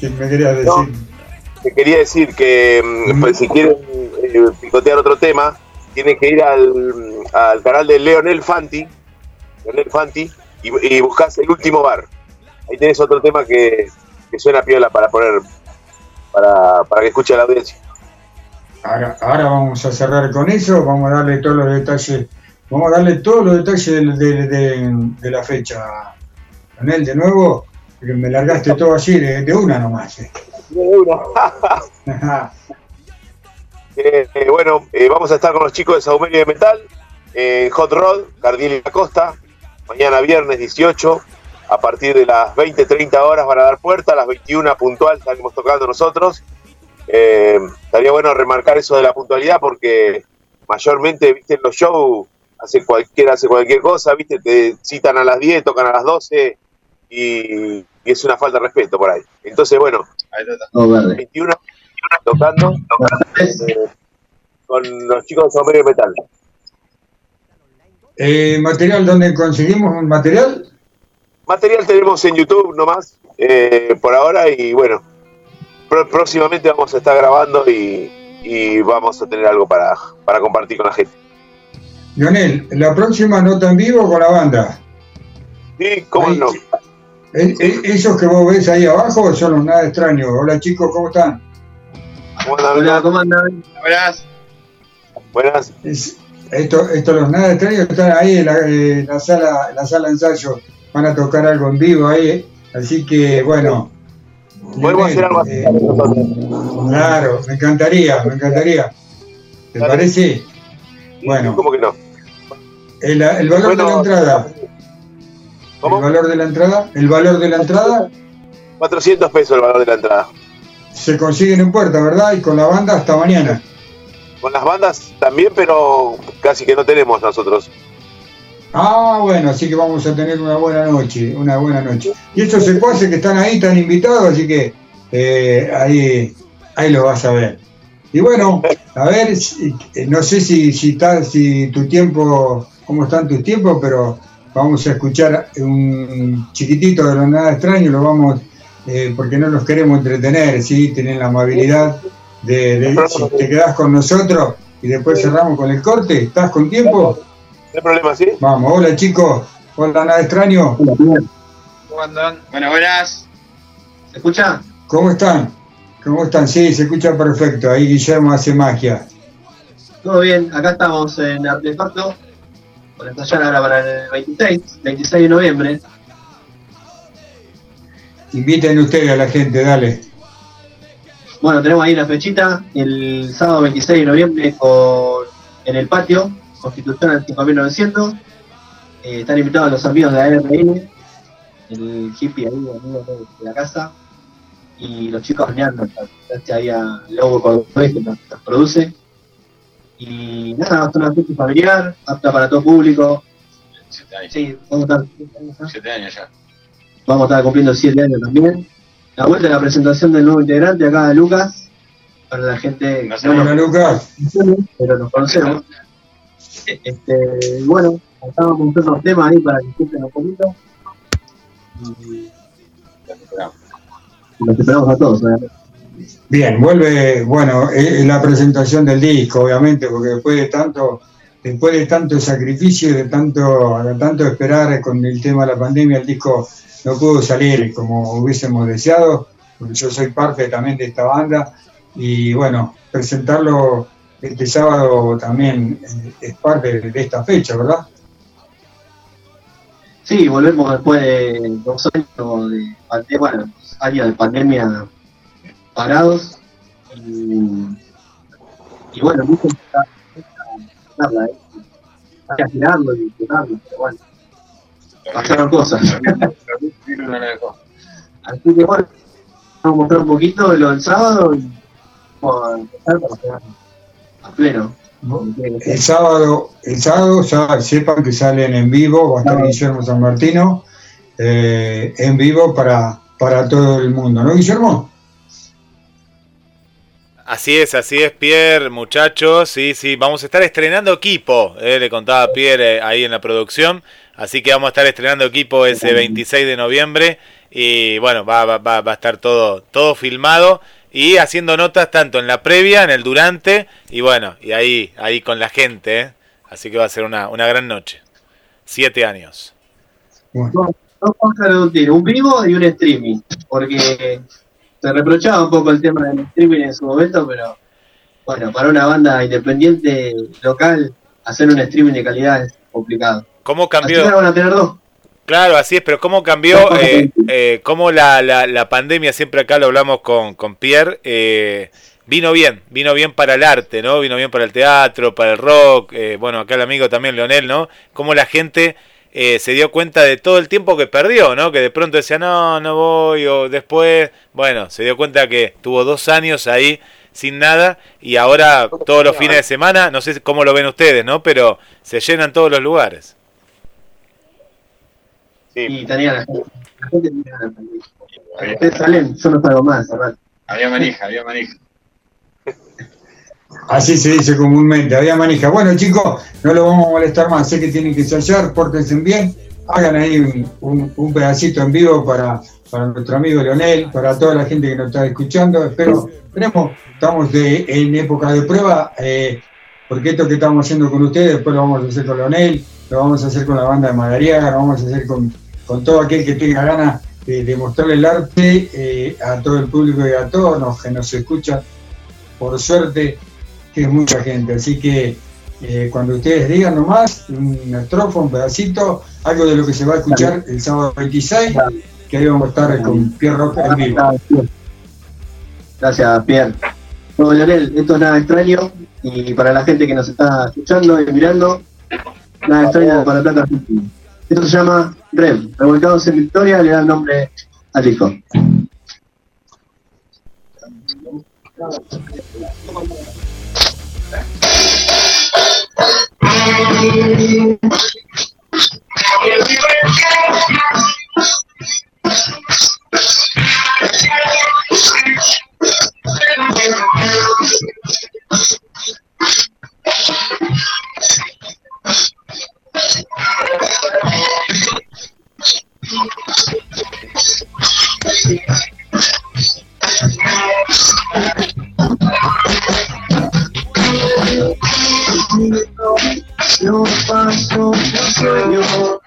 que me querías decir. No. Te quería decir que mm, pues, si quieren eh, picotear otro tema, tienen que ir al, al canal de Leonel Fanti, Leonel Fanti, y, y buscas el último bar. Ahí tenés otro tema que, que suena piola para poner, para, para que escuche la audiencia. Ahora, ahora vamos a cerrar con eso, vamos a darle todos los detalles, vamos a darle todos los detalles de, de- de- de la fecha. Leonel, de nuevo, me largaste todo así, de, de una nomás. eh. [LAUGHS] Eh, eh, bueno, eh, vamos a estar con los chicos de Saumerio de Metal, Hot Rod, Cardiel y la Costa, mañana viernes 18, a partir de las 20, 30 horas van a dar puerta, a las 21 puntual estaremos tocando nosotros. Eh, estaría bueno remarcar eso de la puntualidad porque mayormente, viste, en los shows hace cualquiera hace cualquier cosa, viste, te citan a las 10, tocan a las 12 y, y es una falta de respeto por ahí. Entonces, bueno, 21 tocando eh, con los chicos de de Metal. Eh, ¿Material dónde conseguimos un material? Material tenemos en YouTube nomás, eh, por ahora, y bueno, próximamente vamos a estar grabando y, y vamos a tener algo para, para compartir con la gente. Lionel, la próxima nota en vivo con la banda. Sí, cómo Ahí. no. Eh, eh, esos que vos ves ahí abajo son nada extraños. Hola chicos, ¿cómo están? ¿Cómo andan? Hola, ¿cómo andan? Buenas. Es- esto, esto los nada extraños están ahí en la, en la sala, en la sala de ensayo, van a tocar algo en vivo ahí, así que bueno. Podemos hacer algo así Eh. Claro, me encantaría, me encantaría. ¿Te parece? Bueno, ¿Cómo que no? el, el valor de la entrada. ¿Cómo? El valor de la entrada, el valor de la entrada 400 pesos el valor de la entrada. se consigue en puerta, ¿verdad? Y con la banda hasta mañana. Con las bandas también, pero casi que no tenemos nosotros. Ah, bueno, así que vamos a tener una buena noche, una buena noche. Y estos secuaces que están ahí están invitados, así que eh, ahí, ahí lo vas a ver. Y bueno, a ver, eh, no sé si, si, está, si tu tiempo, cómo están tus tiempos, pero vamos a escuchar un chiquitito de lo nada extraño, lo vamos, eh, porque no los queremos entretener, ¿sí? Tienen la amabilidad de, de- si te quedás con nosotros y después cerramos con el corte, ¿estás con tiempo? No hay problema, ¿sí? Vamos, hola chicos, hola nada extraño, ¿Cómo andan? Buenas, buenas. ¿Se escucha? ¿cómo están? ¿Cómo están? Sí, se escucha perfecto, ahí Guillermo hace magia. Todo bien, acá estamos en Artefacto, por ensayar ahora para el 26, 26 de noviembre. Inviten ustedes a la gente, dale. Bueno, tenemos ahí la fechita, el sábado 26 de noviembre con, en el patio, Constitución del 5900. Eh, están invitados los amigos de ARN, el hippie ahí, amigo de la casa, y los chicos horneando, este ahí a Lobo Cordobés que nos, nos produce. Y nada, ser una fiesta familiar, apta para todo público. Sí, vamos a estar, Siete años ya. vamos a estar cumpliendo 7 años también. La vuelta de la presentación del nuevo integrante acá de Lucas, para la gente que no Hola nos Lucas. pero nos conocemos. Este, bueno, estamos montando unos temas ahí para que escuchen un poquito. Y y los esperamos a todos, obviamente. Bien, vuelve, bueno, eh, la presentación del disco, obviamente, porque después de tanto, después de tanto sacrificio, de tanto, de tanto esperar con el tema de la pandemia, el disco no pudo salir como hubiésemos deseado, porque yo soy parte también de esta banda, y bueno, presentarlo este sábado también eh, es parte de esta fecha, ¿verdad? Sí, volvemos después de dos años de pandemia, bueno, años de pandemia parados. Y, y bueno, mucho está disfrutarla, ¿eh? Hay que girarlo y disfrutarlo, pero bueno, pasaron cosas. [LAUGHS] Así que bueno, vamos a mostrar un poquito de lo del sábado y vamos a empezar para quedar a pleno. El sábado, el sábado ya sepan que salen en vivo, va a estar Guillermo San Martino, eh, en vivo para, para todo el mundo, ¿no, Guillermo? Así es, así es, Pierre, muchachos. Sí, sí, vamos a estar estrenando equipo. eh, le contaba a Pierre eh, ahí en la producción. Así que vamos a estar estrenando equipo ese 26 de noviembre. Y bueno, va, va, va, va a estar todo, todo filmado. Y haciendo notas tanto en la previa, en el durante. Y bueno, y ahí, ahí con la gente. eh. Así que va a ser una, una gran noche. Siete años. Dos pájaros de un tiro, un vivo y un streaming, porque se reprochaba un poco el tema del streaming en su momento, pero bueno, para una banda independiente local, hacer un streaming de calidad es complicado. ¿Cómo Así cambió? ahora van a tener dos. Claro, así es, pero ¿cómo cambió? Eh, eh, ¿Cómo la, la, la pandemia, siempre acá lo hablamos con, con Pierre, eh, vino bien, vino bien para el arte, ¿no? Vino bien para el teatro, para el rock, eh, bueno, acá el amigo también, Leonel, ¿no? Cómo la gente eh, se dio cuenta de todo el tiempo que perdió, ¿no? Que de pronto decía, no, no voy, o después, bueno, se dio cuenta que tuvo dos años ahí sin nada y ahora todos los fines de semana, no sé cómo lo ven ustedes, ¿no? Pero se llenan todos los lugares. Y tenía la gente, la salen, yo no salgo más, ¿verdad? Había manija, había manija. Así se dice comúnmente, había manija. Bueno chicos, no lo vamos a molestar más, sé que tienen que ensayar, pórtense bien, hagan ahí un, pedacito en vivo para, para nuestro amigo Leonel, para toda la gente que nos está escuchando. Espero, esperemos, estamos en época de prueba, eh, porque esto que estamos haciendo con ustedes, después lo vamos a hacer con Leonel, lo vamos a hacer con la banda de Madariaga, lo vamos a hacer con, con todo aquel que tenga ganas de, de mostrarle el arte eh, a todo el público y a todos los que nos escuchan. Por suerte, que es mucha gente. Así que eh, cuando ustedes digan nomás, una estrofa, un pedacito, algo de lo que se va a escuchar el sábado 26, que ahí vamos a estar con Pierre Rock en vivo. Gracias, Pierre. Bueno, Leonel, esto es nada extraño y para la gente que nos está escuchando y mirando, nada extraño del Plata Argentina. Esto se llama REM, Revolcados en Victoria, le da el nombre al disco. No paso un sueño como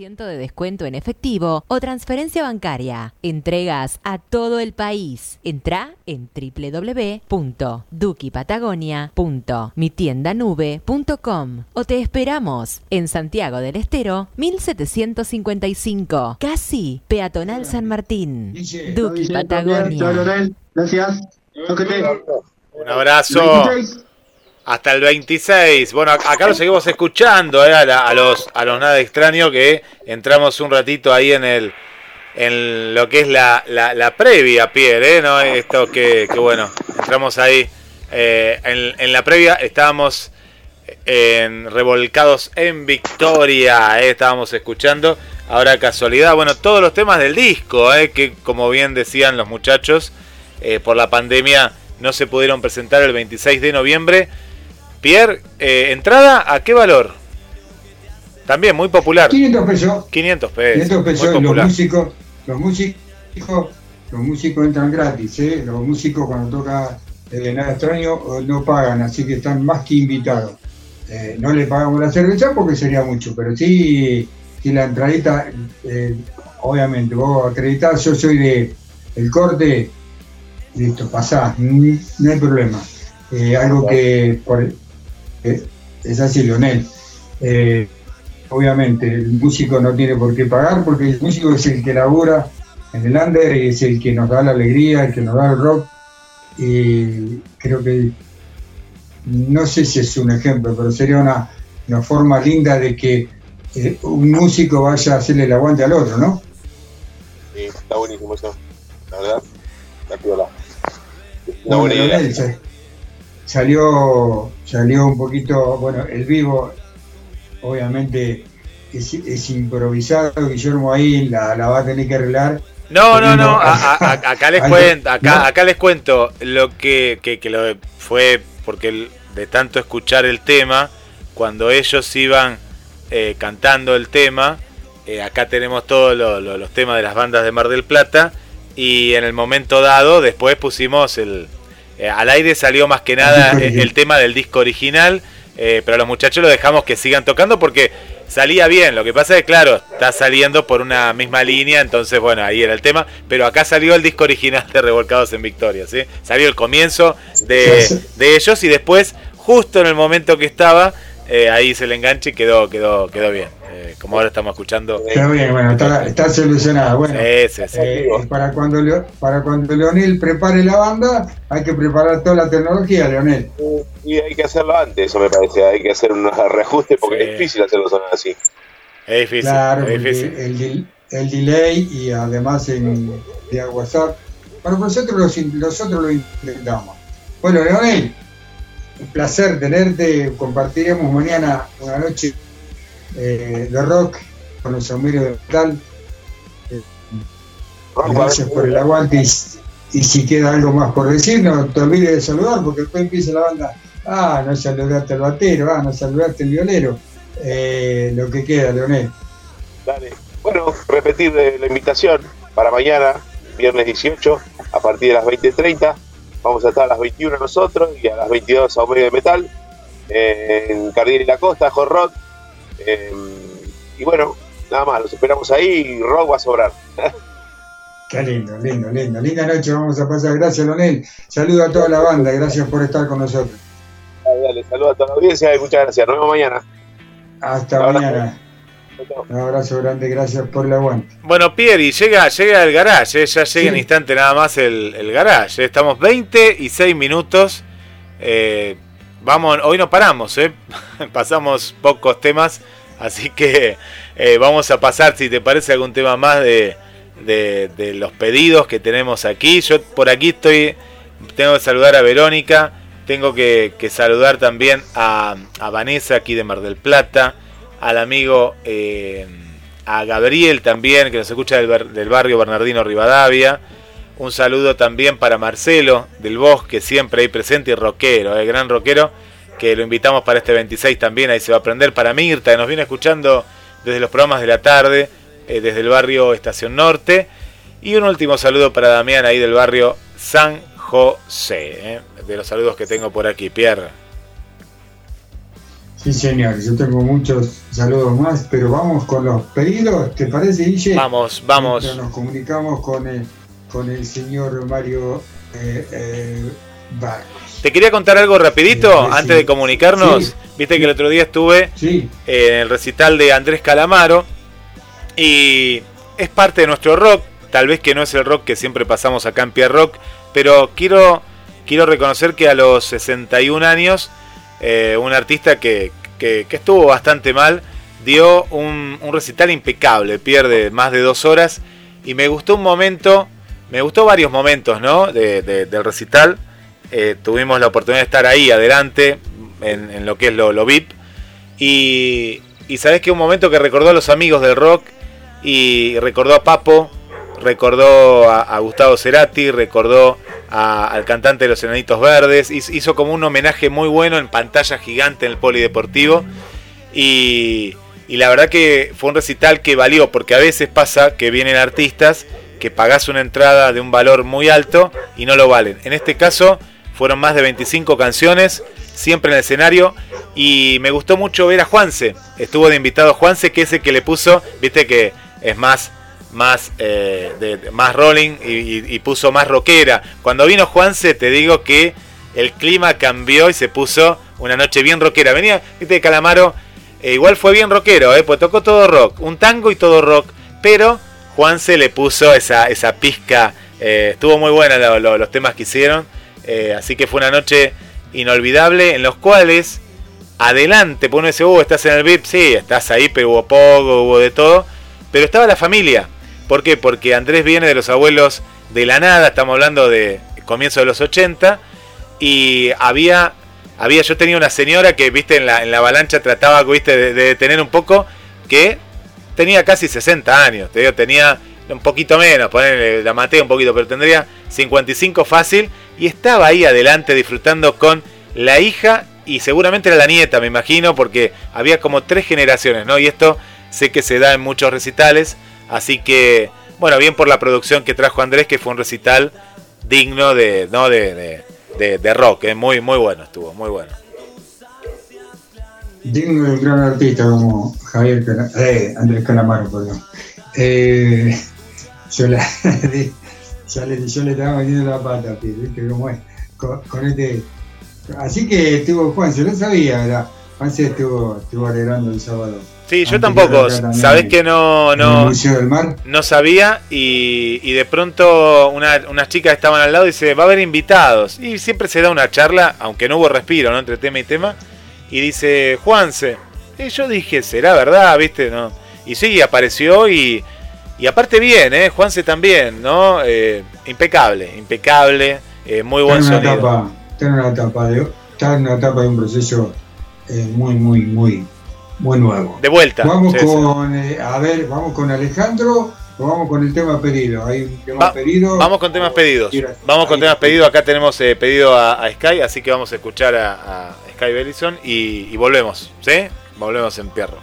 de descuento en efectivo o transferencia bancaria. Entregas a todo el país. Entra en www.dukipatagonia.mitiendanube.com o te esperamos en Santiago del Estero 1755, casi peatonal San Martín. Duki Chao, Patagonia. Gracias. Un abrazo. 26. Hasta el 26. Bueno, ac- acá lo seguimos escuchando eh, a, los, a los nada extraño que entramos un ratito ahí en el, en lo que es la, la, previa, Pierre, ¿eh? ¿no? Esto que, que bueno, entramos ahí. eh, en, en la previa estábamos en, revolcados en Victoria, ¿eh? estábamos escuchando. Ahora casualidad, bueno, todos los temas del disco, ¿eh? que como bien decían los muchachos, eh, por la pandemia no se pudieron presentar el 26 de noviembre. Pierre, eh, ¿entrada a qué valor? También muy popular. 500 pesos. 500 pesos. 500 pesos. muy Los músicos, los músicos, los músicos entran gratis, ¿eh? Los músicos cuando toca eh, nada extraño eh, no pagan, así que están más que invitados. Eh, no le pagamos la cerveza porque sería mucho, pero sí, sí la entradita, eh, obviamente, vos acreditás, yo soy de el corte, listo, pasás, no hay problema. Eh, algo que por, eh, es así, Leonel. Eh, obviamente, el músico no tiene por qué pagar porque el músico es el que labura en el under y es el que nos da la alegría, el que nos da el rock. Y creo que, no sé si es un ejemplo, pero sería una, una forma linda de que eh, un músico vaya a hacerle el aguante al otro, ¿no? Sí, está buenísimo eso. La verdad, la piola. Bueno, Una buena idea. Leonel, salió, salió un poquito, bueno, el vivo, obviamente es, es improvisado, Guillermo ahí la, la va a tener que arreglar. No, no, no, a- a- acá les [LAUGHS] cuento, acá, acá les cuento lo que, que, que lo fue porque el- de tanto escuchar el tema, cuando ellos iban eh, cantando el tema, eh, acá tenemos todos lo- lo- los temas de las bandas de Mar del Plata y en el momento dado después pusimos el eh, al aire salió más que nada disco [LAUGHS] el, tema del disco original, eh, pero a los muchachos lo dejamos que sigan tocando porque salía bien. Lo que pasa es que, claro, está saliendo por una misma línea, entonces, bueno, ahí era el tema. Pero acá salió el disco original de Revolcados en Victoria, ¿sí? Salió el comienzo de, de ellos y después, justo en el momento que estaba, eh, ahí se le enganche y quedó, quedó, quedó bien. Eh, como ahora estamos escuchando. Está bien, bueno, está, está solucionado. Bueno, Sí, sí, sí. eh, para, cuando Leo- para cuando Leonel prepare la banda, hay que preparar toda la tecnología, Leonel. Y hay que hacerlo antes, eso me parece. Hay que hacer unos reajustes porque es difícil hacerlo sonar así. Es difícil, Claro, es difícil. el, del- el delay y además en vía WhatsApp. Bueno, nosotros, los nosotros lo intentamos. Bueno, Leonel, un placer tenerte. Compartiremos mañana una noche eh, de rock con los amigos de metal. Eh, gracias por el aguante y, y si queda algo más por decir, no te olvides de saludar porque después empieza la banda. Ah, no saludaste al batero, ah, no saludaste al violero. Eh, lo que queda, Leonel. Dale. Bueno, repetir eh, la invitación para mañana, viernes 18, a partir de las 20.30. Vamos a estar a las 21 nosotros y a las 22 a medio de metal. en Cardiel y la Costa, Rock. Eh, y bueno, nada más, los esperamos ahí y rock va a sobrar. Qué lindo, lindo, lindo. Linda noche vamos a pasar. Gracias, Leonel. Saludo a toda la banda. Gracias por estar con nosotros. Dale, dale, saludos a toda la audiencia y muchas gracias. Nos vemos mañana. Hasta mañana. Un abrazo grande. Gracias por el aguante. Bueno, Pieri, llega, llega el garage, eh, ya llega en instante nada más el, el garage. Estamos 20 y 6 minutos. eh, vamos, hoy no paramos, eh. [LAUGHS] pasamos pocos temas, así que eh, vamos a pasar, si te parece, algún tema más de, de- los pedidos que tenemos aquí. Yo por aquí estoy, tengo que saludar a Verónica, tengo que, saludar también a, a Vanessa aquí de Mar del Plata, al amigo eh, a Gabriel también, que nos escucha del, del barrio Bernardino Rivadavia. Un saludo también para Marcelo del Bosque, siempre ahí presente y rockero, el gran rockero, que lo invitamos para este 26 también, ahí se va a aprender. Para Mirta, que nos viene escuchando desde los programas de la tarde, eh, desde el barrio Estación Norte. Y un último saludo para Damián ahí del barrio San José, eh, de los saludos que tengo por aquí, Pierre. Sí, señor. Yo tengo muchos saludos más, pero vamos con los pedidos. ¿Te parece, Guille? Vamos, vamos. Mientras Nos comunicamos con el, con el señor Mario eh, eh, Vargas. Te quería contar algo rapidito Sí, sí. antes de comunicarnos. Sí. Viste que el otro día estuve eh, en el recital de Andrés Calamaro y es parte de nuestro rock. Tal vez que no es el rock que siempre pasamos acá en Pierre Rock, pero quiero, quiero reconocer que a los 61 años, eh, un artista que, que- que estuvo bastante mal dio un, un recital impecable, pierde más de dos horas Y me gustó un momento, me gustó varios momentos, ¿no? De, de- del recital. Eh, tuvimos la oportunidad de estar ahí adelante, en, lo que es lo, VIP. Y, y sabes que un momento que recordó a los amigos del rock y recordó a Papo, recordó a, Gustavo Cerati, recordó al cantante de los Enanitos Verdes, hizo, como un homenaje muy bueno en pantalla gigante en el Polideportivo. Y la verdad que fue un recital que valió, porque a veces pasa que vienen artistas que pagás una entrada de un valor muy alto y no lo valen. En este caso fueron más de 25 canciones, siempre en el escenario, y me gustó mucho ver a Juanse. Estuvo de invitado Juanse, que es el que le puso, viste que es más más eh, más rolling y, y- puso más rockera. Cuando vino Juanse, te digo que el clima cambió y se puso una noche bien rockera. Venía, viste, Calamaro, eh, igual fue bien rockero, eh, pues tocó todo rock, un tango y todo rock, pero Juanse le puso esa, esa pizca, eh, estuvo muy buena lo- lo- los temas que hicieron, eh, así que fue una noche inolvidable en los cuales adelante, pues uno dice, uh, estás en el VIP, sí, estás ahí, pero hubo poco, hubo de todo, pero estaba la familia. ¿Por qué? Porque Andrés viene de los abuelos de la nada, estamos hablando de comienzo de los 80, y había, había yo tenía una señora que, viste, en la, en la avalancha trataba, viste, de detener un poco, que tenía casi 60 años, te digo, tenía un poquito menos, ponerle, la maté un poquito, pero tendría 55 fácil, y estaba ahí adelante disfrutando con la hija y seguramente era la nieta, me imagino, porque había como tres generaciones, ¿no? Y esto sé que se da en muchos recitales, así que, bueno, bien por la producción que trajo Andrés, que fue un recital digno de, ¿no? de, de, rock, ¿eh? muy, muy bueno estuvo, muy bueno. Digno de un gran artista como Javier Cala- eh, Andrés Calamaro, perdón. Eh, yo, la- [LAUGHS] yo le, yo le estaba metiendo la pata, ¿viste cómo es? Con, con este. Así que estuvo Juan, se lo sabía, ¿verdad? Juan se estuvo, estuvo alegrando el sábado. Sí, yo tampoco, sabés que no, no, del no sabía y, y de pronto una- unas chicas estaban al lado y dice, va a haber invitados. Y siempre se da una charla, aunque no hubo respiro, ¿no? Entre tema y tema. Y dice, Juanse. Y yo dije, será verdad, ¿viste? ¿No? Y sí, apareció y, y aparte bien, ¿eh? Juanse también, ¿no? Eh, impecable, impecable, eh, muy buen está sonido. etapa, está en una etapa de, está en una etapa de un proceso eh, muy, muy, muy, muy nuevo. De vuelta. Vamos sí, sí. con, eh, a ver, vamos con Alejandro o vamos con el tema pedido. Hay un tema Va- pedido. Vamos con temas pedidos. Mira, Vamos con temas pedidos. Acá tenemos eh, pedido a, a Sky, así que vamos a escuchar a, a Sky Bellison y, y volvemos. ¿Sí? Volvemos en Pierro.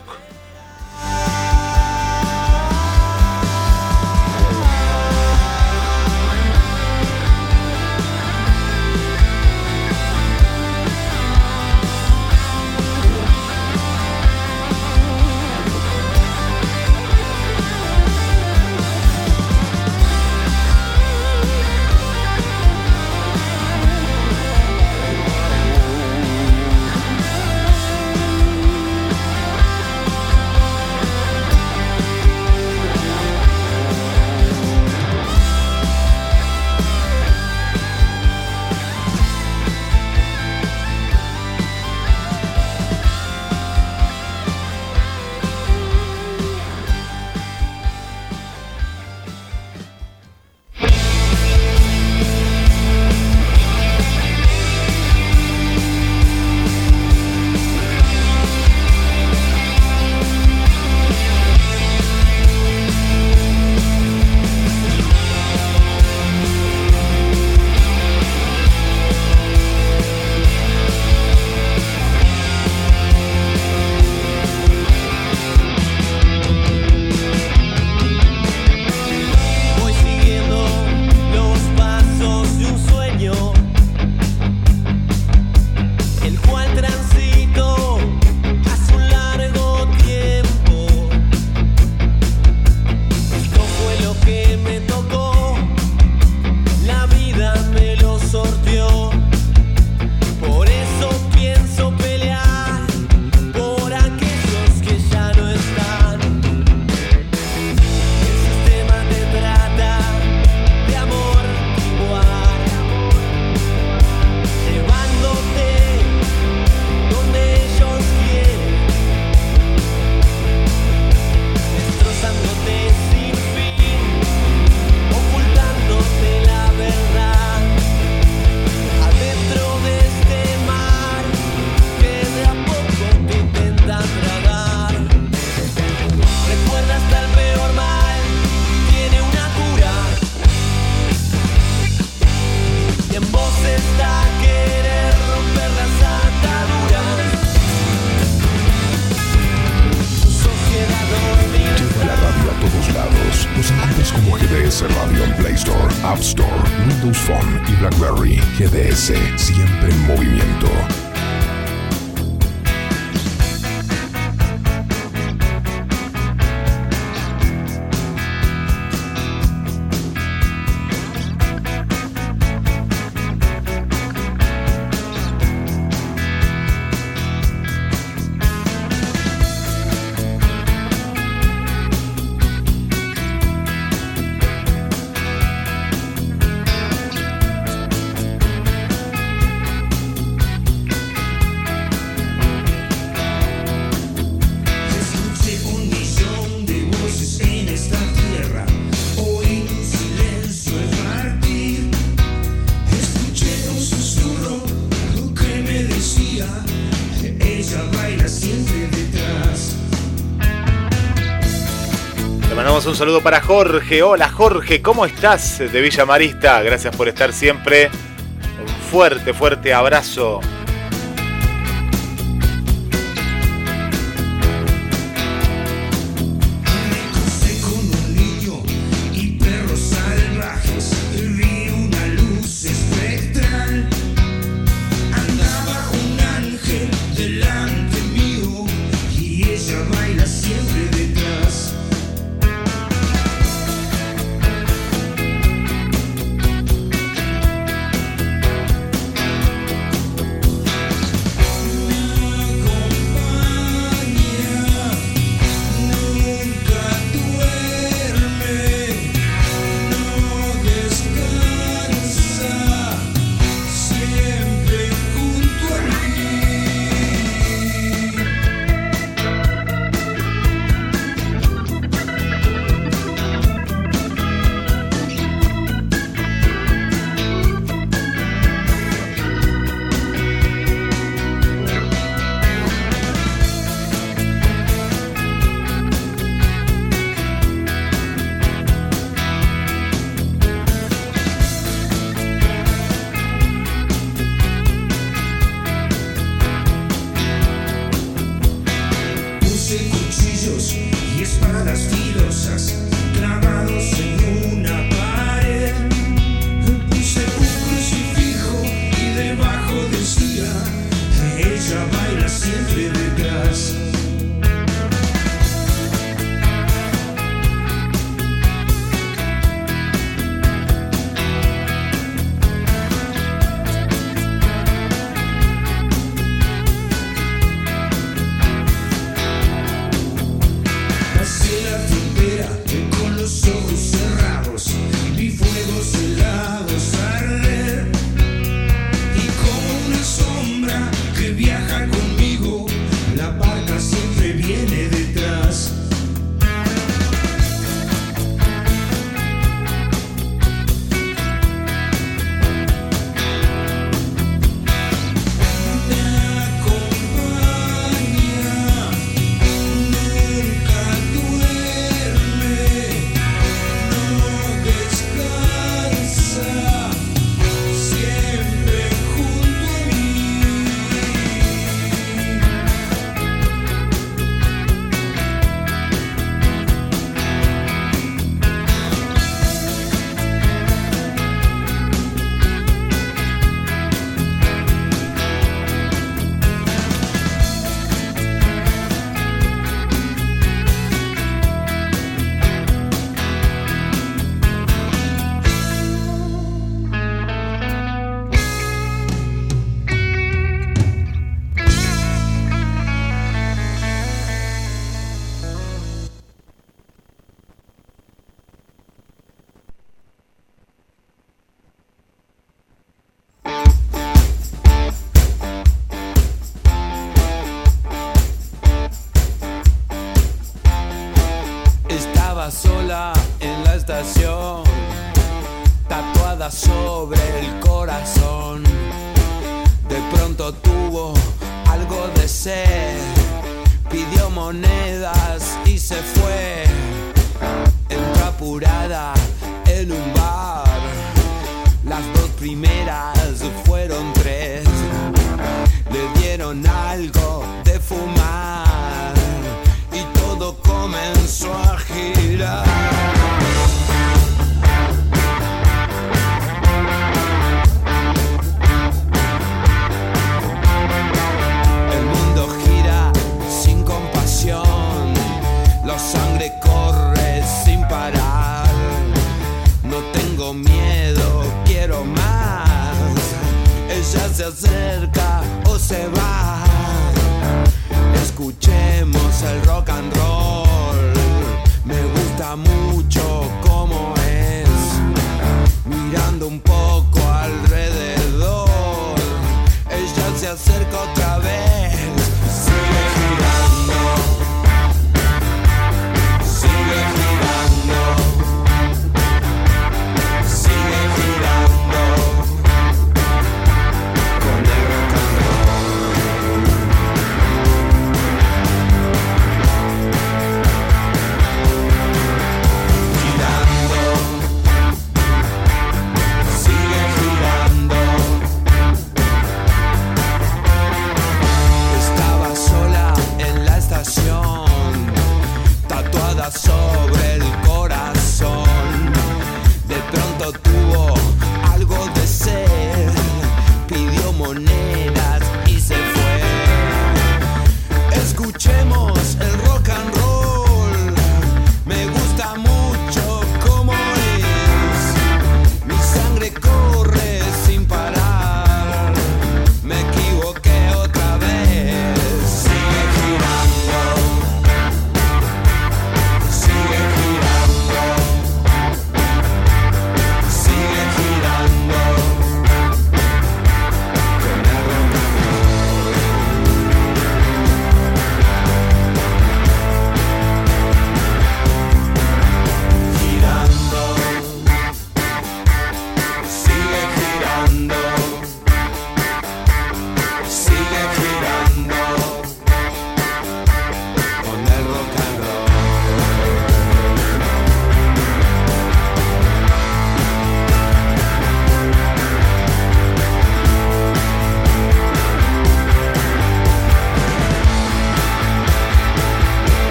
saludo para Jorge. Hola Jorge, ¿cómo estás de Villa Marista? Gracias por estar siempre. Un fuerte, fuerte abrazo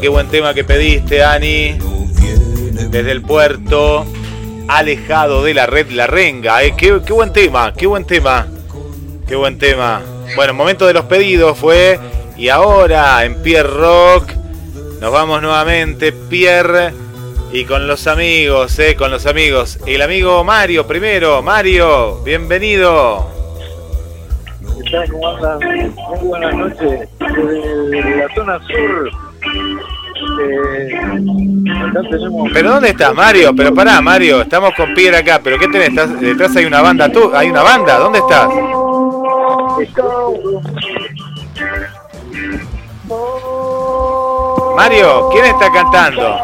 qué buen tema que pediste, Ani. Desde el puerto, alejado de la red La Renga. eh. Qué, buen tema, qué buen tema. Qué buen tema. Bueno, momento de los pedidos fue. Y ahora en Pierre Rock nos vamos nuevamente, Pierre. Y con los amigos, eh, con los amigos. El amigo Mario primero. Mario, bienvenido. ¿Cómo andan? Muy buenas noches. Desde la zona sur. Este, Pero dónde estás, Mario? Pero pará, Mario, estamos con piedra acá. ¿Pero qué tenés? ¿Estás, detrás hay una banda, tú, hay una banda. ¿Dónde estás? Mario, ¿quién está cantando?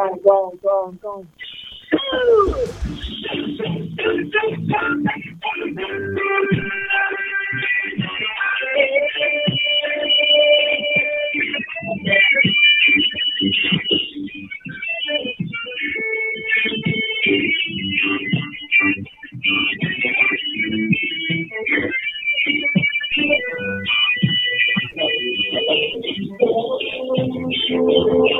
gone, gone, gone, gone. [LAUGHS]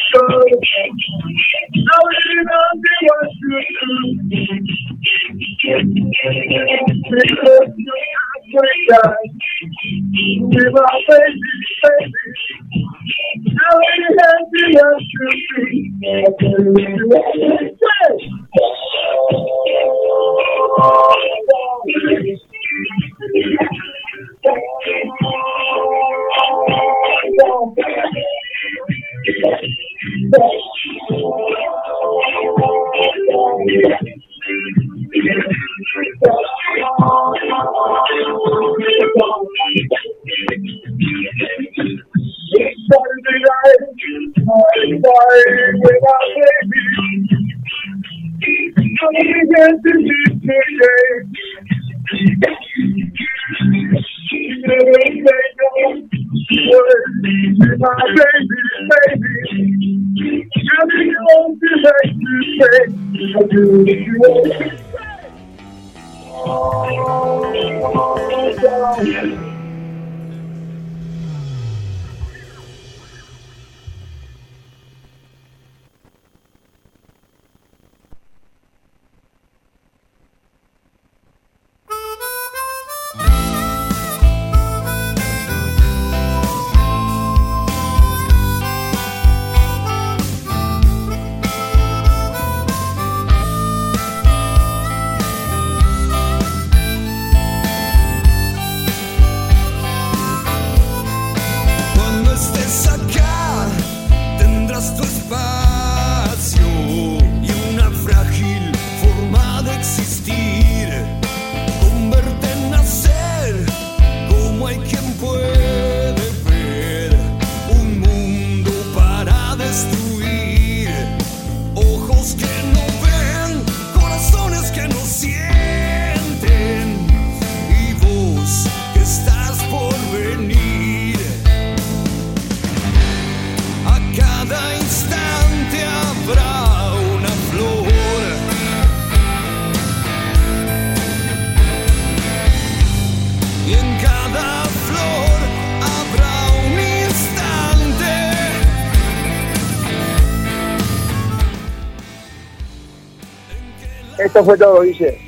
Esto fue todo, Guille.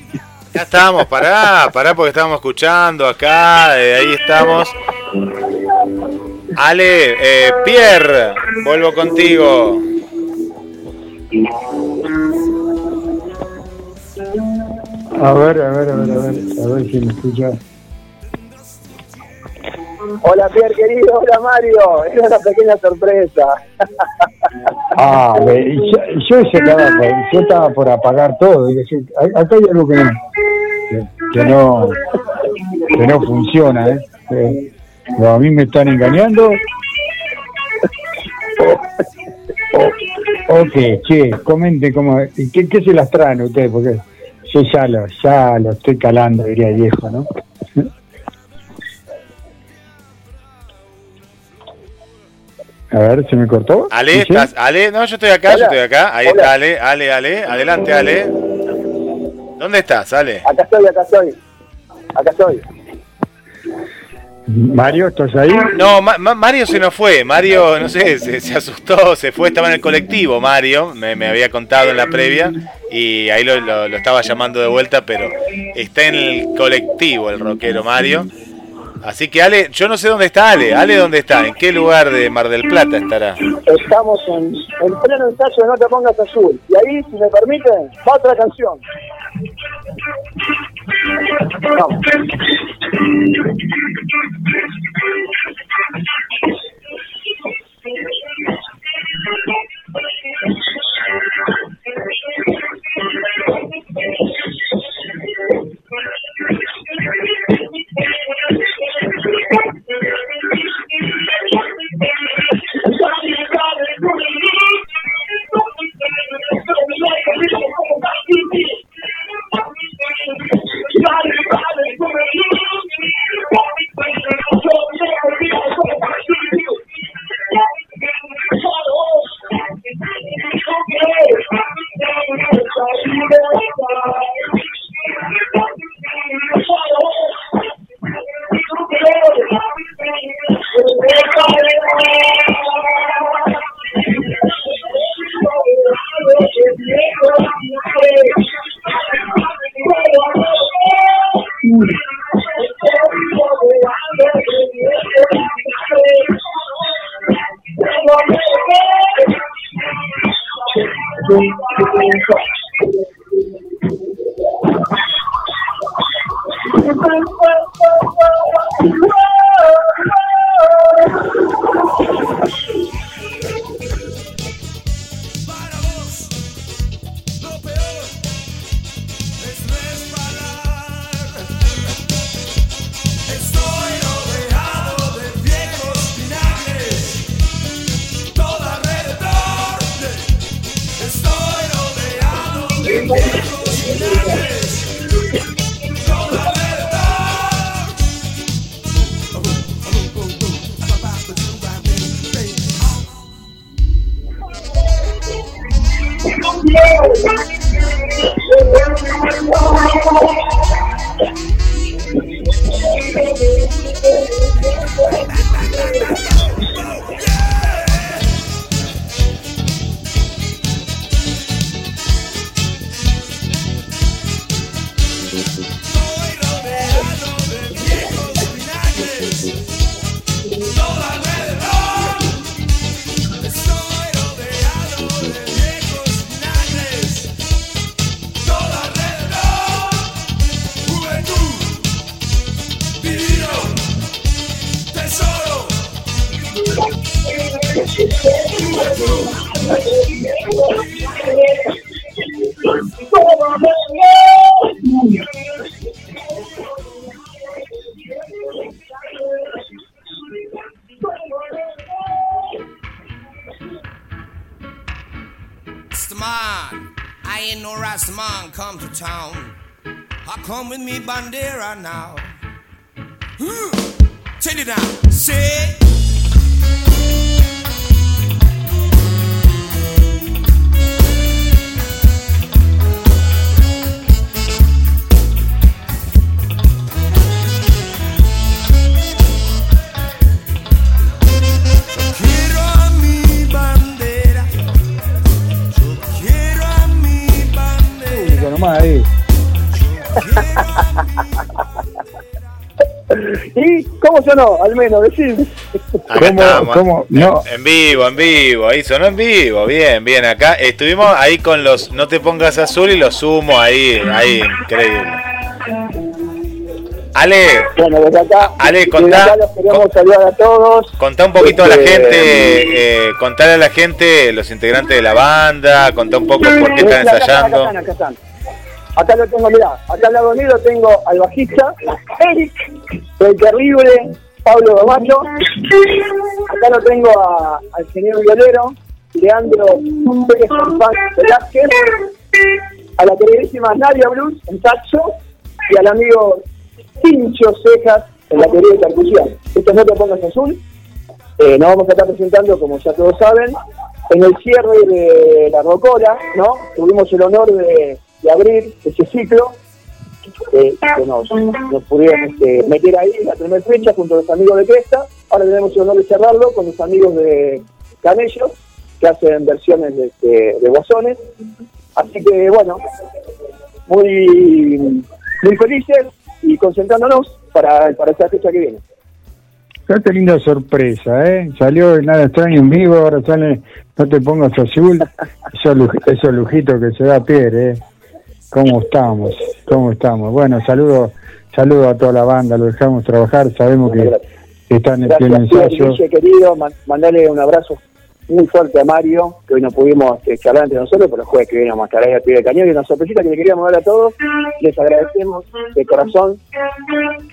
Ya estamos, pará, pará porque estábamos escuchando acá, eh, ahí estamos. Ale, eh, Pierre, vuelvo contigo. A ver, a ver, a ver, a ver, a ver si me escucha. Hola, Pierre, querido. Hola, Mario. Era una pequeña sorpresa. Ah, [LAUGHS] ve, yo, yo, estaba, yo estaba por apagar todo. y decir, "Ay, Acá hay algo que no, que, que no, que no funciona, ¿eh? Eh, o a mí me están engañando. O, o qué, che, comente cómo, y ¿qué, qué se las traen ustedes? Porque yo ya lo, ya lo estoy calando, diría el viejo, ¿no? A ver, ¿se me cortó? Ale, estás, Ale, no, yo estoy acá, yo estoy acá. Ahí Hola. está Ale, Ale, Ale, adelante Ale. ¿Dónde estás, Ale? Acá estoy, acá estoy. Acá estoy. Mario, ¿estás ahí? No, Ma- Ma- Mario se nos fue. Mario, no sé, se, se asustó, se fue, estaba en el colectivo. Mario, me, me había contado en la previa y ahí lo, lo- lo estaba llamando de vuelta, pero está en el colectivo el rockero Mario. Así que Ale, yo no sé dónde está Ale. Ale, ¿dónde está? ¿En qué lugar de Mar del Plata estará? Estamos en, en pleno ensayo de No te pongas azul. Y ahí, si me permiten, va otra canción. Vamos. ¿Y cómo sonó? Al menos, decir. Acá estamos. cómo? En- No. En, vivo, en vivo. Ahí sonó en vivo. Bien, bien. Acá estuvimos ahí con los No te pongas azul y los sumo ahí. Ahí, increíble. Ale, Bueno, desde acá, Ale, desde contá, acá los queremos saludar a todos. contá un poquito a la Este, gente, eh, contale a la gente los integrantes de la banda, contá un poco por qué están Acá ensayando. Acá están, acá están. Acá lo tengo, mirá, acá al lado mío lo tengo al bajista, Eric, el terrible Pablo Gamacho. Acá lo tengo al señor violero, Leandro Pérez Velázquez, a la queridísima Nadia Bruce en saxo y al amigo Pincho Cejas en la querida percusión. Esto es No te pongas azul. Eh, nos vamos a estar presentando, como ya todos saben, en el cierre de la Rocola, ¿no? Tuvimos el honor de, de abrir ese ciclo, eh, que nos, nos pudieron este, meter ahí la primera fecha junto a los amigos de Cresta. Ahora tenemos el honor de cerrarlo con los amigos de Camellos, que hacen versiones de, de, de Guasones. Así que, bueno, muy, muy felices y concentrándonos para, para esta fecha que viene. Qué linda sorpresa, ¿eh? Salió Nada Extraño en vivo, ahora sale No te pongas azul. [LAUGHS] Esos, luj- esos lujitos que se da Pierre, ¿eh? ¿Cómo estamos? ¿Cómo estamos? Bueno, saludo, saludo a toda la banda, lo dejamos trabajar, sabemos que están en Gracias, Pierre, ensayo. Guille, querido. Man- Mandale un abrazo muy fuerte a Mario, que hoy no pudimos este, charlar entre nosotros, pero el jueves que viene vamos a estar ahí al pie del cañón. Y una sorpresita que le queríamos dar a todos. Les agradecemos de corazón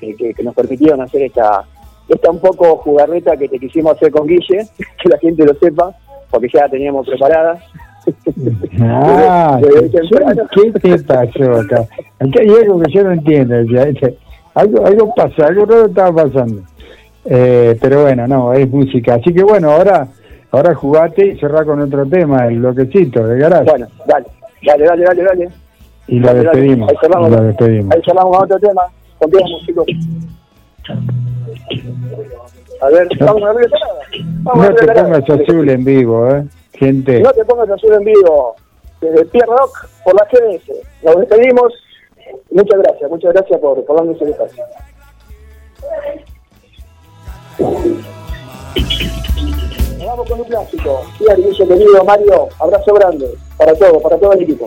que, que- que nos permitieron hacer esta, esta un poco jugarreta que te quisimos hacer con Guille, [LAUGHS] que la gente lo sepa, porque ya la teníamos preparada. Ah, ¿qué, te pasó acá? Acá hay algo que yo no entiendo. Algo, algo pasa, algo raro estaba pasando. Eh, pero bueno, no, es música. Así que bueno, ahora ahora jugate y cerrá con otro tema, el bloquecito de garage. Bueno, dale, dale, dale, dale, dale. y lo Dale, dale. despedimos. Ahí cerramos. lo despedimos. Ahí cerramos a otro tema. Continuamos, chicos. A ver, ¿estamos a abrir Vamos a No te pongas azul en vivo, ¿eh? No te pongas azul en vivo. Desde Pierre Rock por la GDS. Nos despedimos. Muchas gracias, muchas gracias por, por darnos el espacio. Nos vamos con un clásico. Pierre, querido Mario, abrazo grande. para todo, para todo el equipo.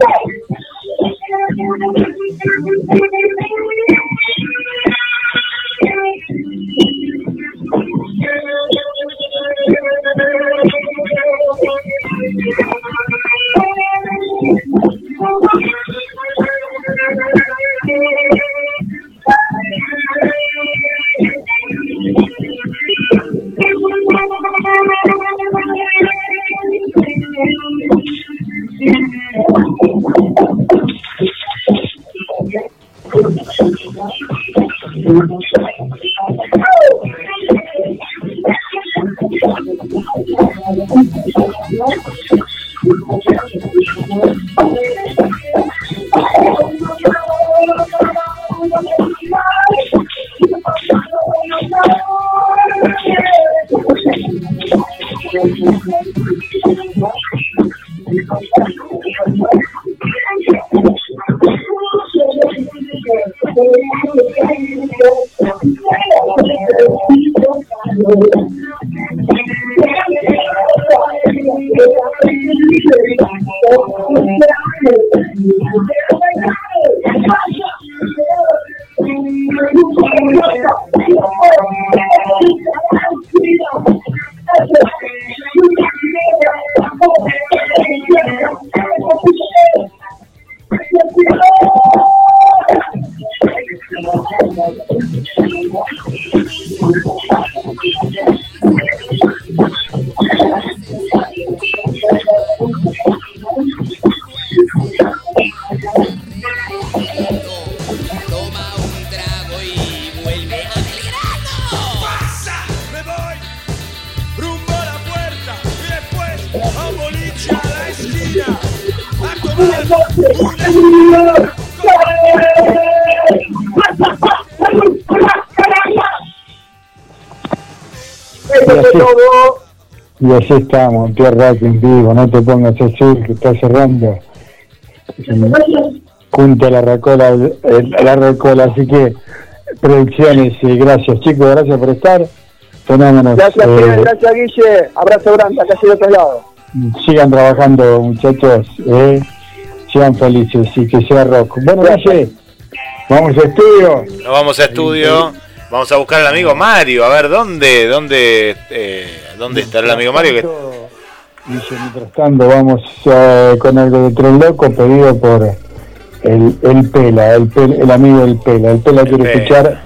¡Pasa! Oh, así estamos, en Tierra Rock en vivo, no te pongas azul que está cerrando. Junto a la recola, la recola, así que producciones y gracias chicos, gracias por estar. Fenómenos. Gracias, eh, gracias, Guille. Abrazo grande, acá de otro lado. sigan trabajando muchachos, eh, sean felices y que sea rock. Bueno, Guille, vamos a estudio. Nos vamos a estudio. Vamos a buscar al amigo Mario. A ver, ¿dónde, dónde, eh, dónde está el amigo Mario? Que... Guille, mientras tanto vamos eh, con algo de Tren Loco pedido por el, el Pela, el, el amigo del Pela. El Pela quiere Pela. escuchar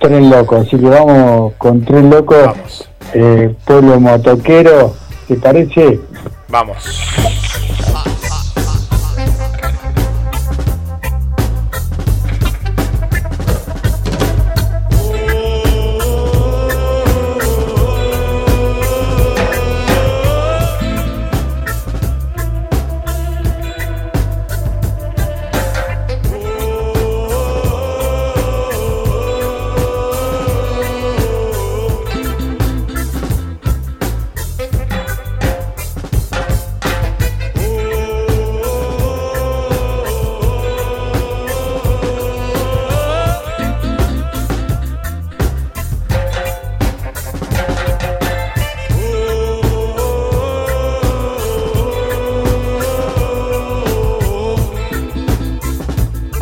Tren Loco, así que vamos con Tren Loco, eh, pueblo motoquero, ¿te parece? Vamos.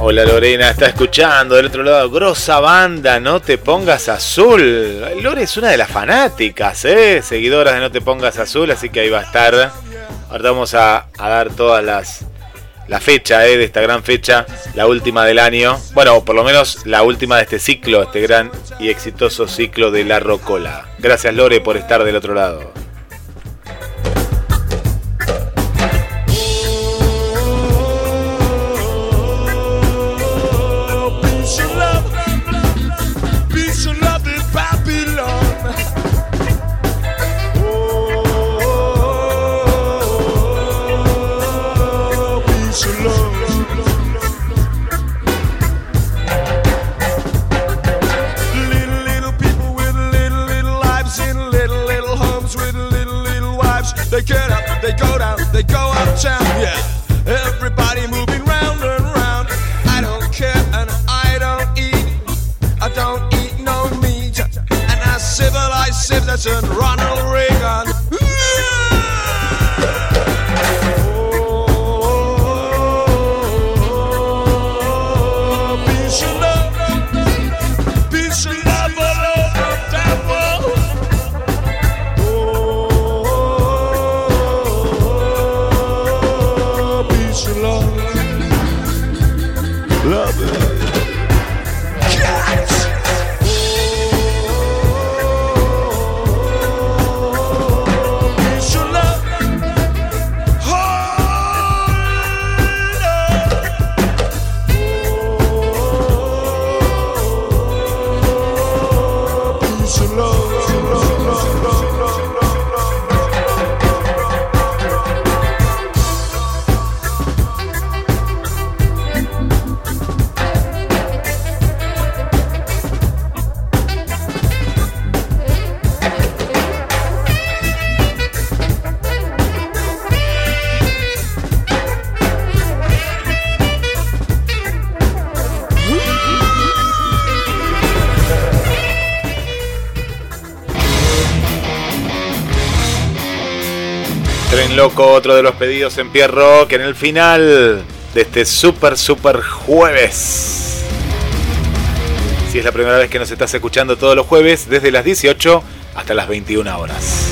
Hola Lorena, está escuchando del otro lado. Grosa banda, no te pongas azul. Lore es una de las fanáticas, ¿eh? Seguidoras de No te pongas azul, así que ahí va a estar. Ahora vamos a, dar todas las. La fecha ¿eh? de esta gran fecha, la última del año. Bueno, por lo menos la última de este ciclo, este gran y exitoso ciclo de la Rocola. Gracias Lore por estar del otro lado. President Ronald Reagan. Otro de los pedidos en Pierre Rock en el final de este super, super jueves. Si es la primera vez que nos estás escuchando todos los jueves, desde las 18 hasta las 21 horas.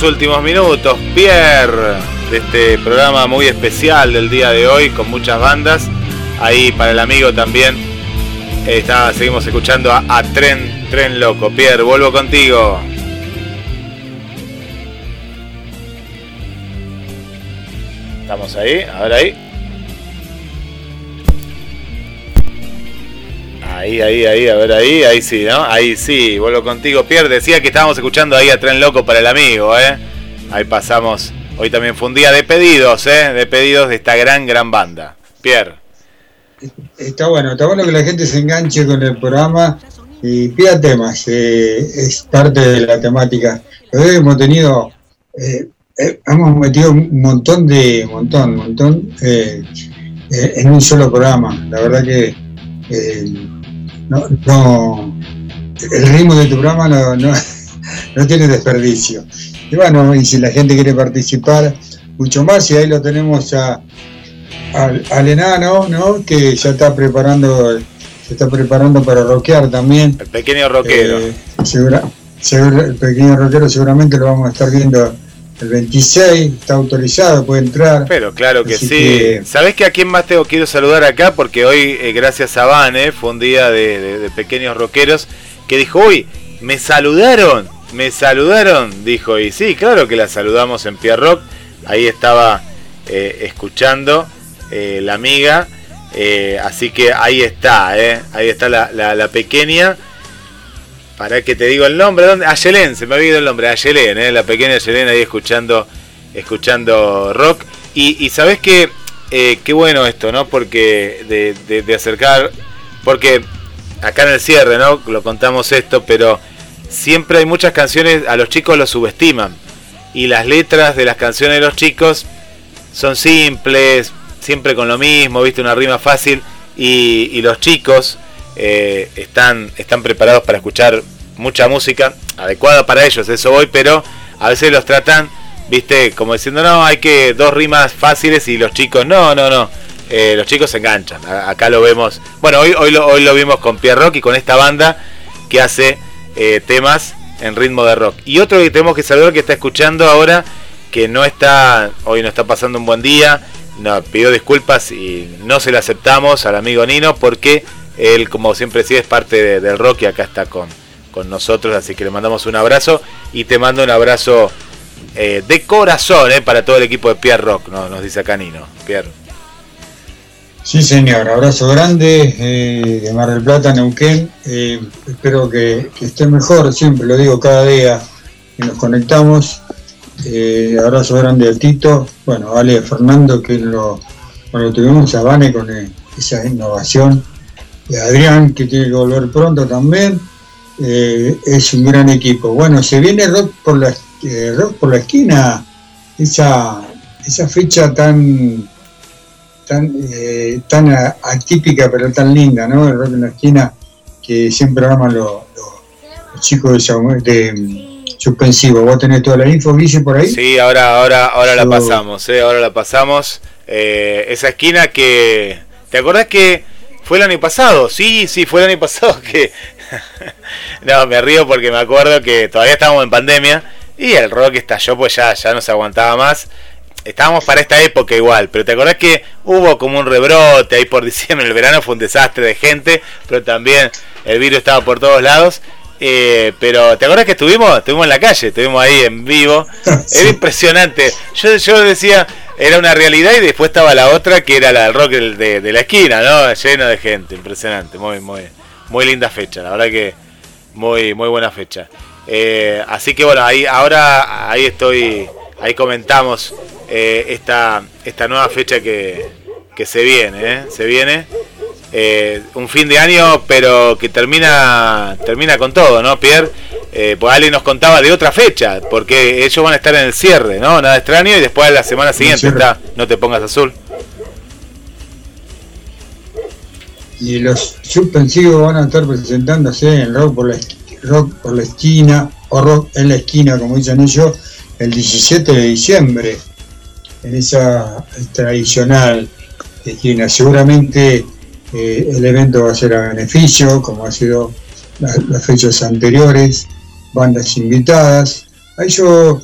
Los últimos minutos, Pierre, de este programa muy especial del día de hoy, con muchas bandas. Ahí para el amigo también. Está, seguimos escuchando a, a Tren, Tren Loco. Pierre, vuelvo contigo. Estamos ahí, ahora ahí. Ahí, ahí, ahí, a ver ahí, ahí sí, ¿no? Ahí sí, vuelvo contigo. Pierre decía que estábamos escuchando ahí a Tren Loco para el amigo, ¿eh? Ahí pasamos. Hoy también fue un día de pedidos, ¿eh? De pedidos de esta gran, gran banda. Pierre. Está bueno, está bueno que la gente se enganche con el programa y pida temas, eh, es parte de la temática. Hoy hemos tenido, eh, eh, hemos metido un montón de, montón, montón eh, en un solo programa. La verdad que no, no- el ritmo de tu programa no, no, [LAUGHS] no tiene desperdicio. Y bueno, y si la gente quiere participar, mucho más, y ahí lo tenemos a, al, al enano, ¿no? Que ya está preparando, se está preparando para rockear también. El pequeño rockero. Eh, segura- segura- el pequeño rockero seguramente lo vamos a estar viendo el 26, está autorizado, puede entrar. Pero claro que Así sí. que- ¿Sabés que a quién más tengo quiero saludar acá? Porque hoy, eh, gracias a Vane, fue un día de, de- de pequeños rockeros que dijo, uy, me saludaron, me saludaron, dijo, y sí, claro que la saludamos en Pierre Rock. Ahí estaba eh, escuchando eh, la amiga. eh, así que ahí está, eh, ahí está la, la- la pequeña. Para que te digo el nombre, ¿dónde? Ayelén, se me ha olvidado el nombre, Ayelén, eh, la pequeña Ayelén ahí escuchando, escuchando rock. Y, y sabes que, eh, qué bueno esto, ¿no? Porque de, de- de acercar, porque acá en el cierre, ¿no? Lo contamos esto, pero siempre hay muchas canciones, a los chicos los subestiman. Y las letras de las canciones de los chicos son simples, siempre con lo mismo, viste, una rima fácil. Y los chicos eh, están, están preparados para escuchar mucha música adecuada para ellos, eso voy, pero a veces los tratan, viste, como diciendo, no, hay que dos rimas fáciles y los chicos, no, no, no. Eh, los chicos se enganchan. Acá lo vemos. Bueno, hoy, hoy, lo, hoy lo vimos con Pierre Rock y con esta banda que hace eh, temas en ritmo de rock. Y otro que tenemos que saludar que está escuchando ahora, que no está, hoy no está pasando un buen día, no, pidió disculpas y no se le aceptamos al amigo Nino porque él, como siempre decía, es parte de- del rock y acá está con, con nosotros, así que le mandamos un abrazo y te mando un abrazo eh, de corazón eh, para todo el equipo de Pierre Rock, ¿no? nos dice acá Nino. Pierre. Sí, señor, abrazo grande eh, de Mar del Plata, Neuquén. Espero que, esté mejor, siempre lo digo cada día que nos conectamos. Abrazo grande a Tito, bueno, Ale Fernando, que lo, tuvimos a Vane con esa innovación. Adrián, que tiene que volver pronto también. Eh, es un gran equipo. Bueno, se viene rock por la, eh, rock por la esquina, esa, esa fecha tan tan, eh, tan atípica pero tan linda, ¿no? El rock en la esquina que siempre aman los, los- los chicos de, de mm, suspensivo. ¿Vos tenés toda la info, Guille, por ahí? Sí, ahora, ahora, ahora la pasamos, eh, ahora la pasamos. Eh, esa esquina que. ¿Te acordás que fue el año pasado? Sí, sí, fue el año pasado [LAUGHS] que. no, me río porque me acuerdo que todavía estábamos en pandemia y el rock estalló, pues ya, ya no se aguantaba más. Estábamos para esta época igual, pero te acordás que hubo como un rebrote ahí por [LAUGHS] diciembre, el verano fue un desastre de gente, pero también el virus estaba por todos lados. Eh, pero ¿te acuerdas que estuvimos? Estuvimos en la calle, estuvimos ahí en vivo. [LAUGHS] Era impresionante. Yo, yo decía, era una realidad y después estaba la otra que era la del rock de, de la esquina, ¿no? Lleno de gente, impresionante. Muy, muy, muy linda fecha, la verdad que muy, muy buena fecha. Eh, así que bueno, ahí ahora ahí estoy, ahí comentamos eh, esta, esta nueva fecha que, que se viene, ¿eh? Se viene. Eh, un fin de año, pero que termina termina con todo, ¿no, Pierre? Eh, pues Ali nos contaba de otra fecha, porque ellos van a estar en el cierre, ¿no? Nada extraño, y después la semana siguiente está No te pongas azul. Y los suspensivos van a estar presentándose en rock por la, rock por la esquina, o rock en la esquina, como dicen ellos, el 17 de diciembre, en esa tradicional Seguramente eh, el evento va a ser a beneficio, como ha sido la- las fechas anteriores, bandas invitadas, Ahí yo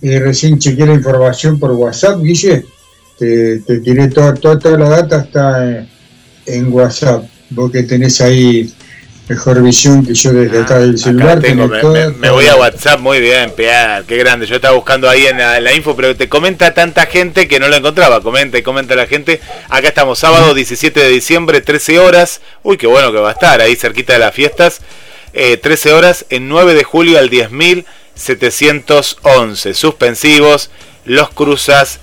eh, recién chequeé la información por WhatsApp, Guille. Te, te tiré toda, toda, toda la data, está en, en WhatsApp. Vos que tenés ahí mejor visión que yo desde acá del celular. Ah, Acá tengo, me, toda- me- me voy a WhatsApp, muy bien, Pierre, qué grande. Yo estaba buscando ahí en la, en la info, pero te comenta tanta gente que no lo encontraba. Comenta y comenta la gente. Acá estamos, sábado 17 de diciembre, 13 horas. Uy, qué bueno que va a estar ahí cerquita de las fiestas. Eh, 13 horas, en 9 de julio al 10.711. Suspensivos, los cruzas,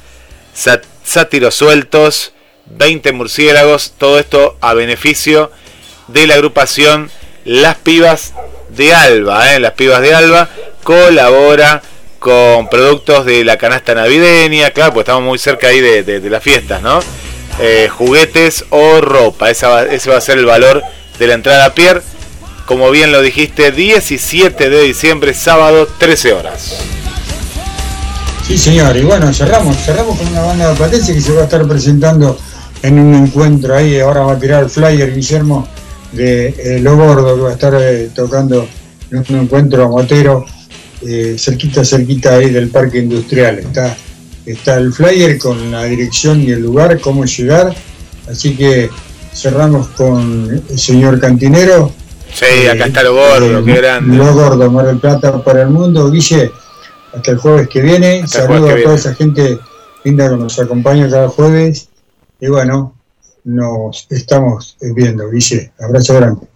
sátiros sueltos, 20 murciélagos. Todo esto a beneficio de la agrupación Las Pibas de Alba. ¿eh? Las Pibas de Alba colabora con productos de la canasta navideña, claro, pues estamos muy cerca ahí de, de- de las fiestas, ¿no? Eh, juguetes o ropa, va- ese va a ser el valor de la entrada a Pierre. Como bien lo dijiste, 17 de diciembre, sábado, 13 horas. Sí, señor. Y bueno, cerramos, cerramos con una banda de platense que se va a estar presentando en un encuentro ahí. Ahora va a tirar el flyer Guillermo de eh, Lo Gordo, que va a estar eh, tocando en un encuentro motero eh, cerquita, cerquita ahí del Parque Industrial. Está, está el flyer con la dirección y el lugar, cómo llegar. Así que cerramos con el señor Cantinero. Sí, acá está lo gordo, qué grande. Lo Gordo, Mar del Plata para el mundo. Guille, hasta el jueves que viene. Hasta Saludos jueves que a toda viene. esa gente linda que nos acompaña cada jueves. Y bueno, nos estamos viendo, Guille. Abrazo grande.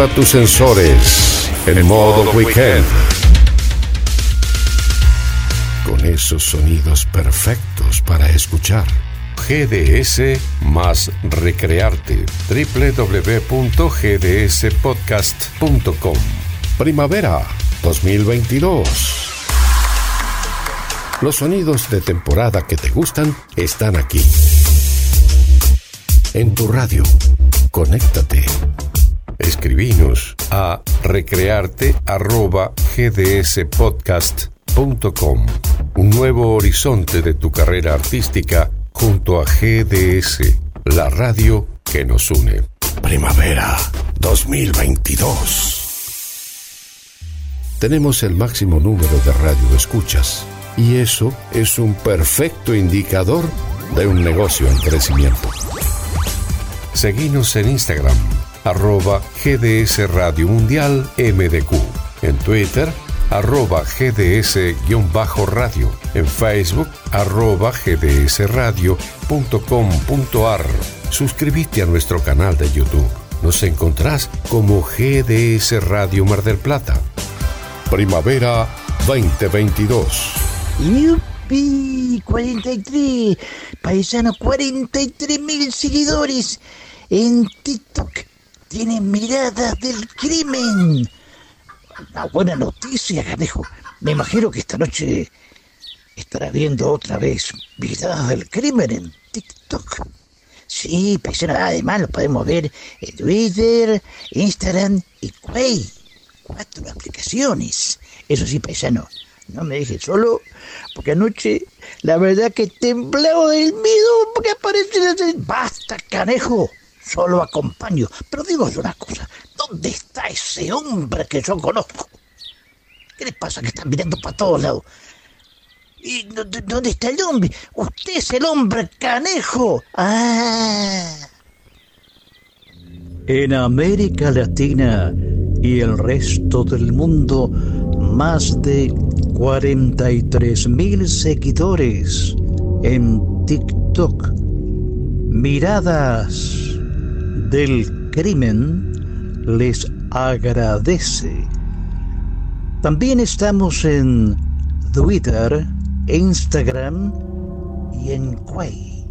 Activa tus sensores en modo weekend. Con esos sonidos perfectos para escuchar. GDS más recrearte. www.gdspodcast.com. Primavera 2022. Los sonidos de temporada que te gustan están aquí. En tu radio. Conéctate. Escribinos a recrearte.gdspodcast.com. Un nuevo horizonte de tu carrera artística junto a GDS, la radio que nos une. Primavera 2022. Tenemos el máximo número de radio escuchas y eso es un perfecto indicador de un negocio en crecimiento. Seguinos en Instagram, arroba GDS Radio Mundial MDQ. En Twitter, arroba GDS-radio. En Facebook, arroba gdsradio.com.ar. Suscríbete a nuestro canal de YouTube. Nos encontrás como GDS Radio Mar del Plata. Primavera 2022. ¡Yupi! 43. Paisano, 43 mil seguidores en TikTok. Tienen miradas del crimen. Una buena noticia, canejo. Me imagino que esta noche estará viendo otra vez miradas del crimen en TikTok. Sí, paisano, además lo podemos ver en Twitter, Instagram y Quay. Cuatro aplicaciones. Eso sí, paisano, no me dejes solo, porque anoche la verdad que temblaba del miedo porque aparece. ¡Basta, canejo! Solo acompaño. Pero digo una cosa, ¿dónde está ese hombre que yo conozco? ¿Qué le pasa que está mirando para todos lados? ¿Y dónde dónde está el hombre? Usted es el hombre canejo. Ah. En América Latina y el resto del mundo, más de 43 mil seguidores en TikTok. Miradas del crimen les agradece. También estamos en Twitter, Instagram y en Quay.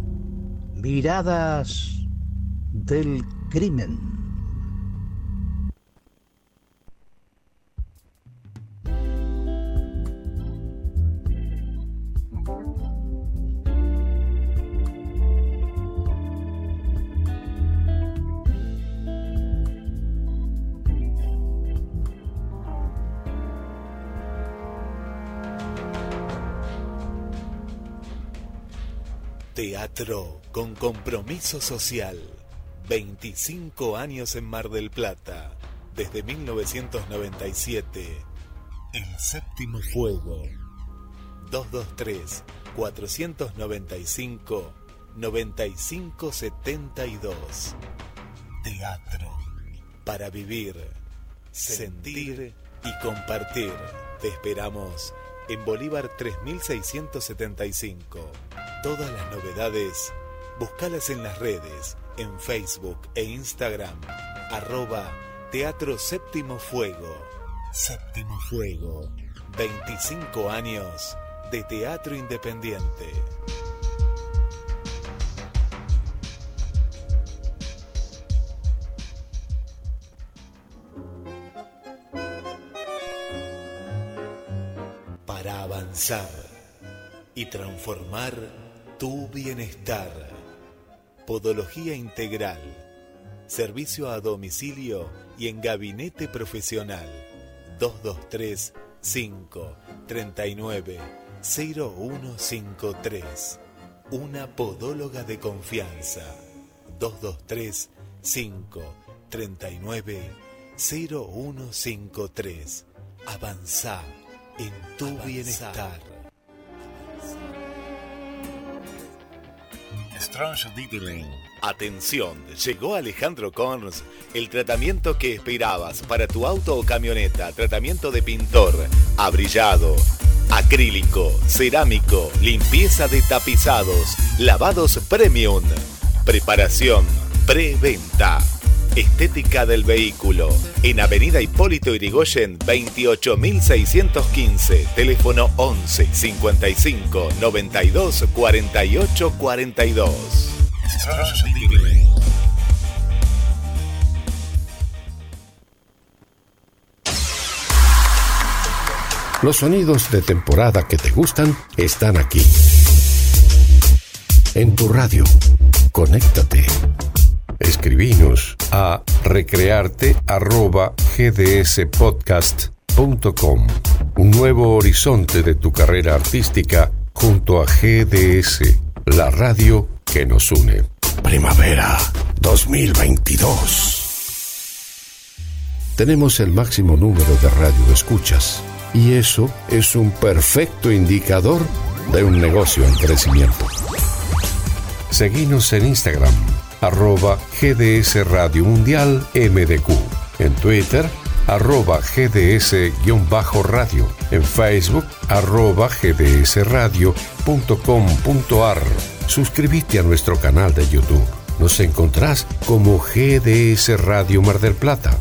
Miradas del crimen. Teatro con compromiso social. 25 años en Mar del Plata. Desde 1997. El séptimo fuego. 223-495-9572. Teatro. Para vivir, sentir y compartir. Te esperamos en Bolívar 3675. Todas las novedades, búscalas en las redes, en Facebook e Instagram, arroba Teatro Séptimo Fuego. Séptimo Fuego. 25 años de teatro independiente. Avanzar y transformar tu bienestar. Podología integral. Servicio a domicilio y en gabinete profesional. 223 5 39 0153. Una podóloga de confianza. 223 5 39 0153. Avanza en tu bienestar. Strange Detailing. Atención, llegó Alejandro Corns, el tratamiento que esperabas para tu auto o camioneta, tratamiento de pintor, abrillado, acrílico, cerámico, limpieza de tapizados, lavados premium, preparación, preventa. Estética del vehículo. En Avenida Hipólito Yrigoyen 28615. Teléfono 11 55 92 48 42. Los sonidos de temporada que te gustan están aquí. En tu radio. Conéctate. Escribinos a recrearte@gdspodcast.com. Un nuevo horizonte de tu carrera artística junto a GDS, la radio que nos une. Primavera 2022. Tenemos el máximo número de radio escuchas y eso es un perfecto indicador de un negocio en crecimiento. Seguinos en Instagram, arroba GDS Radio Mundial MDQ, en Twitter, arroba GDS-radio, en Facebook, arroba gdsradio.com.ar. Suscríbete a nuestro canal de YouTube. Nos encontrás como GDS Radio Mar del Plata.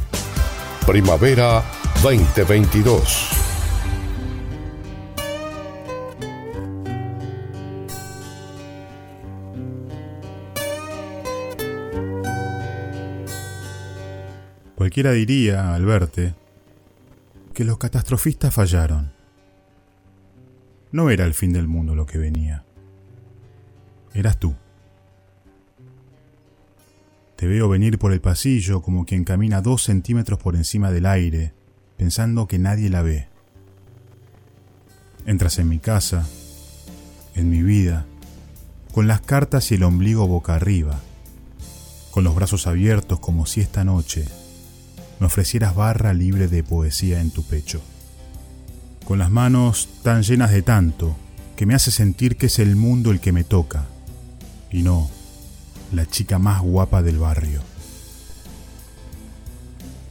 Primavera 2022. Cualquiera diría, al verte, que los catastrofistas fallaron. No era el fin del mundo lo que venía. Eras tú. Te veo venir por el pasillo como quien camina dos centímetros por encima del aire, pensando que nadie la ve. Entras en mi casa, en mi vida, con las cartas y el ombligo boca arriba, con los brazos abiertos como si esta noche me ofrecieras barra libre de poesía en tu pecho. Con las manos tan llenas de tanto que me hace sentir que es el mundo el que me toca, y no la chica más guapa del barrio.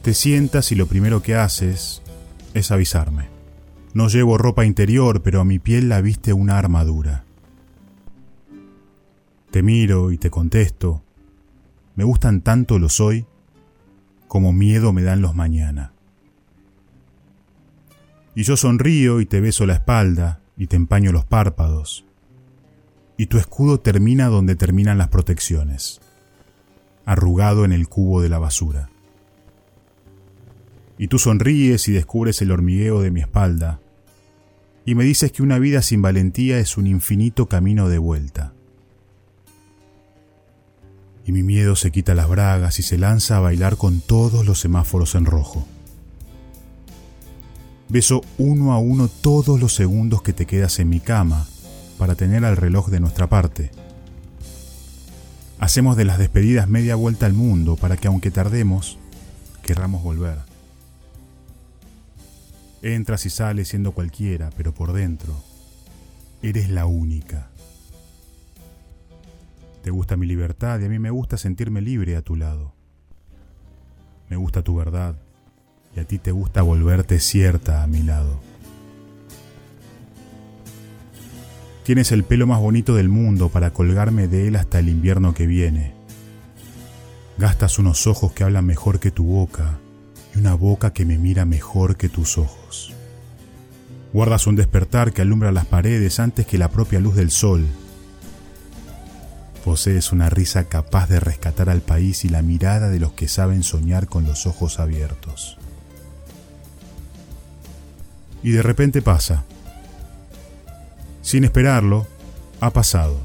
Te sientas y lo primero que haces es avisarme. No llevo ropa interior, pero a mi piel la viste una armadura. Te miro y te contesto. Me gustan tanto los hoy como miedo me dan los mañana. Y yo sonrío y te beso la espalda y te empaño los párpados. Y tu escudo termina donde terminan las protecciones, arrugado en el cubo de la basura. Y tú sonríes y descubres el hormigueo de mi espalda, y me dices que una vida sin valentía es un infinito camino de vuelta y mi miedo se quita las bragas y se lanza a bailar con todos los semáforos en rojo. Beso uno a uno todos los segundos que te quedas en mi cama para tener al reloj de nuestra parte. Hacemos de las despedidas media vuelta al mundo para que aunque tardemos, querramos volver. Entras y sales siendo cualquiera, pero por dentro, eres la única. Te gusta mi libertad y a mí me gusta sentirme libre a tu lado. Me gusta tu verdad y a ti te gusta volverte cierta a mi lado. Tienes el pelo más bonito del mundo para colgarme de él hasta el invierno que viene. Gastas unos ojos que hablan mejor que tu boca y una boca que me mira mejor que tus ojos. Guardas un despertar que alumbra las paredes antes que la propia luz del sol Posees una risa capaz de rescatar al país y la mirada de los que saben soñar con los ojos abiertos. Y de repente pasa. Sin esperarlo, ha pasado.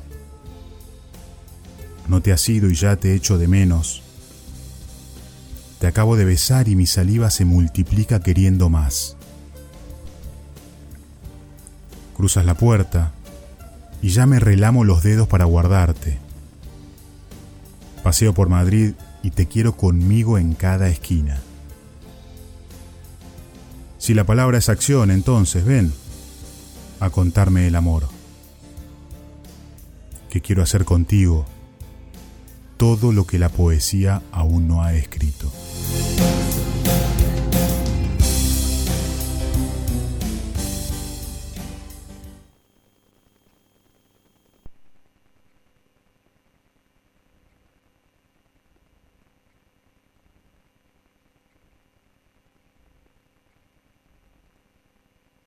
No te has ido y ya te echo de menos. Te acabo de besar y mi saliva se multiplica queriendo más. Cruzas la puerta y ya me relamo los dedos para guardarte. Paseo por Madrid y te quiero conmigo en cada esquina. Si la palabra es acción, entonces ven a contarme el amor. Que quiero hacer contigo todo lo que la poesía aún no ha escrito.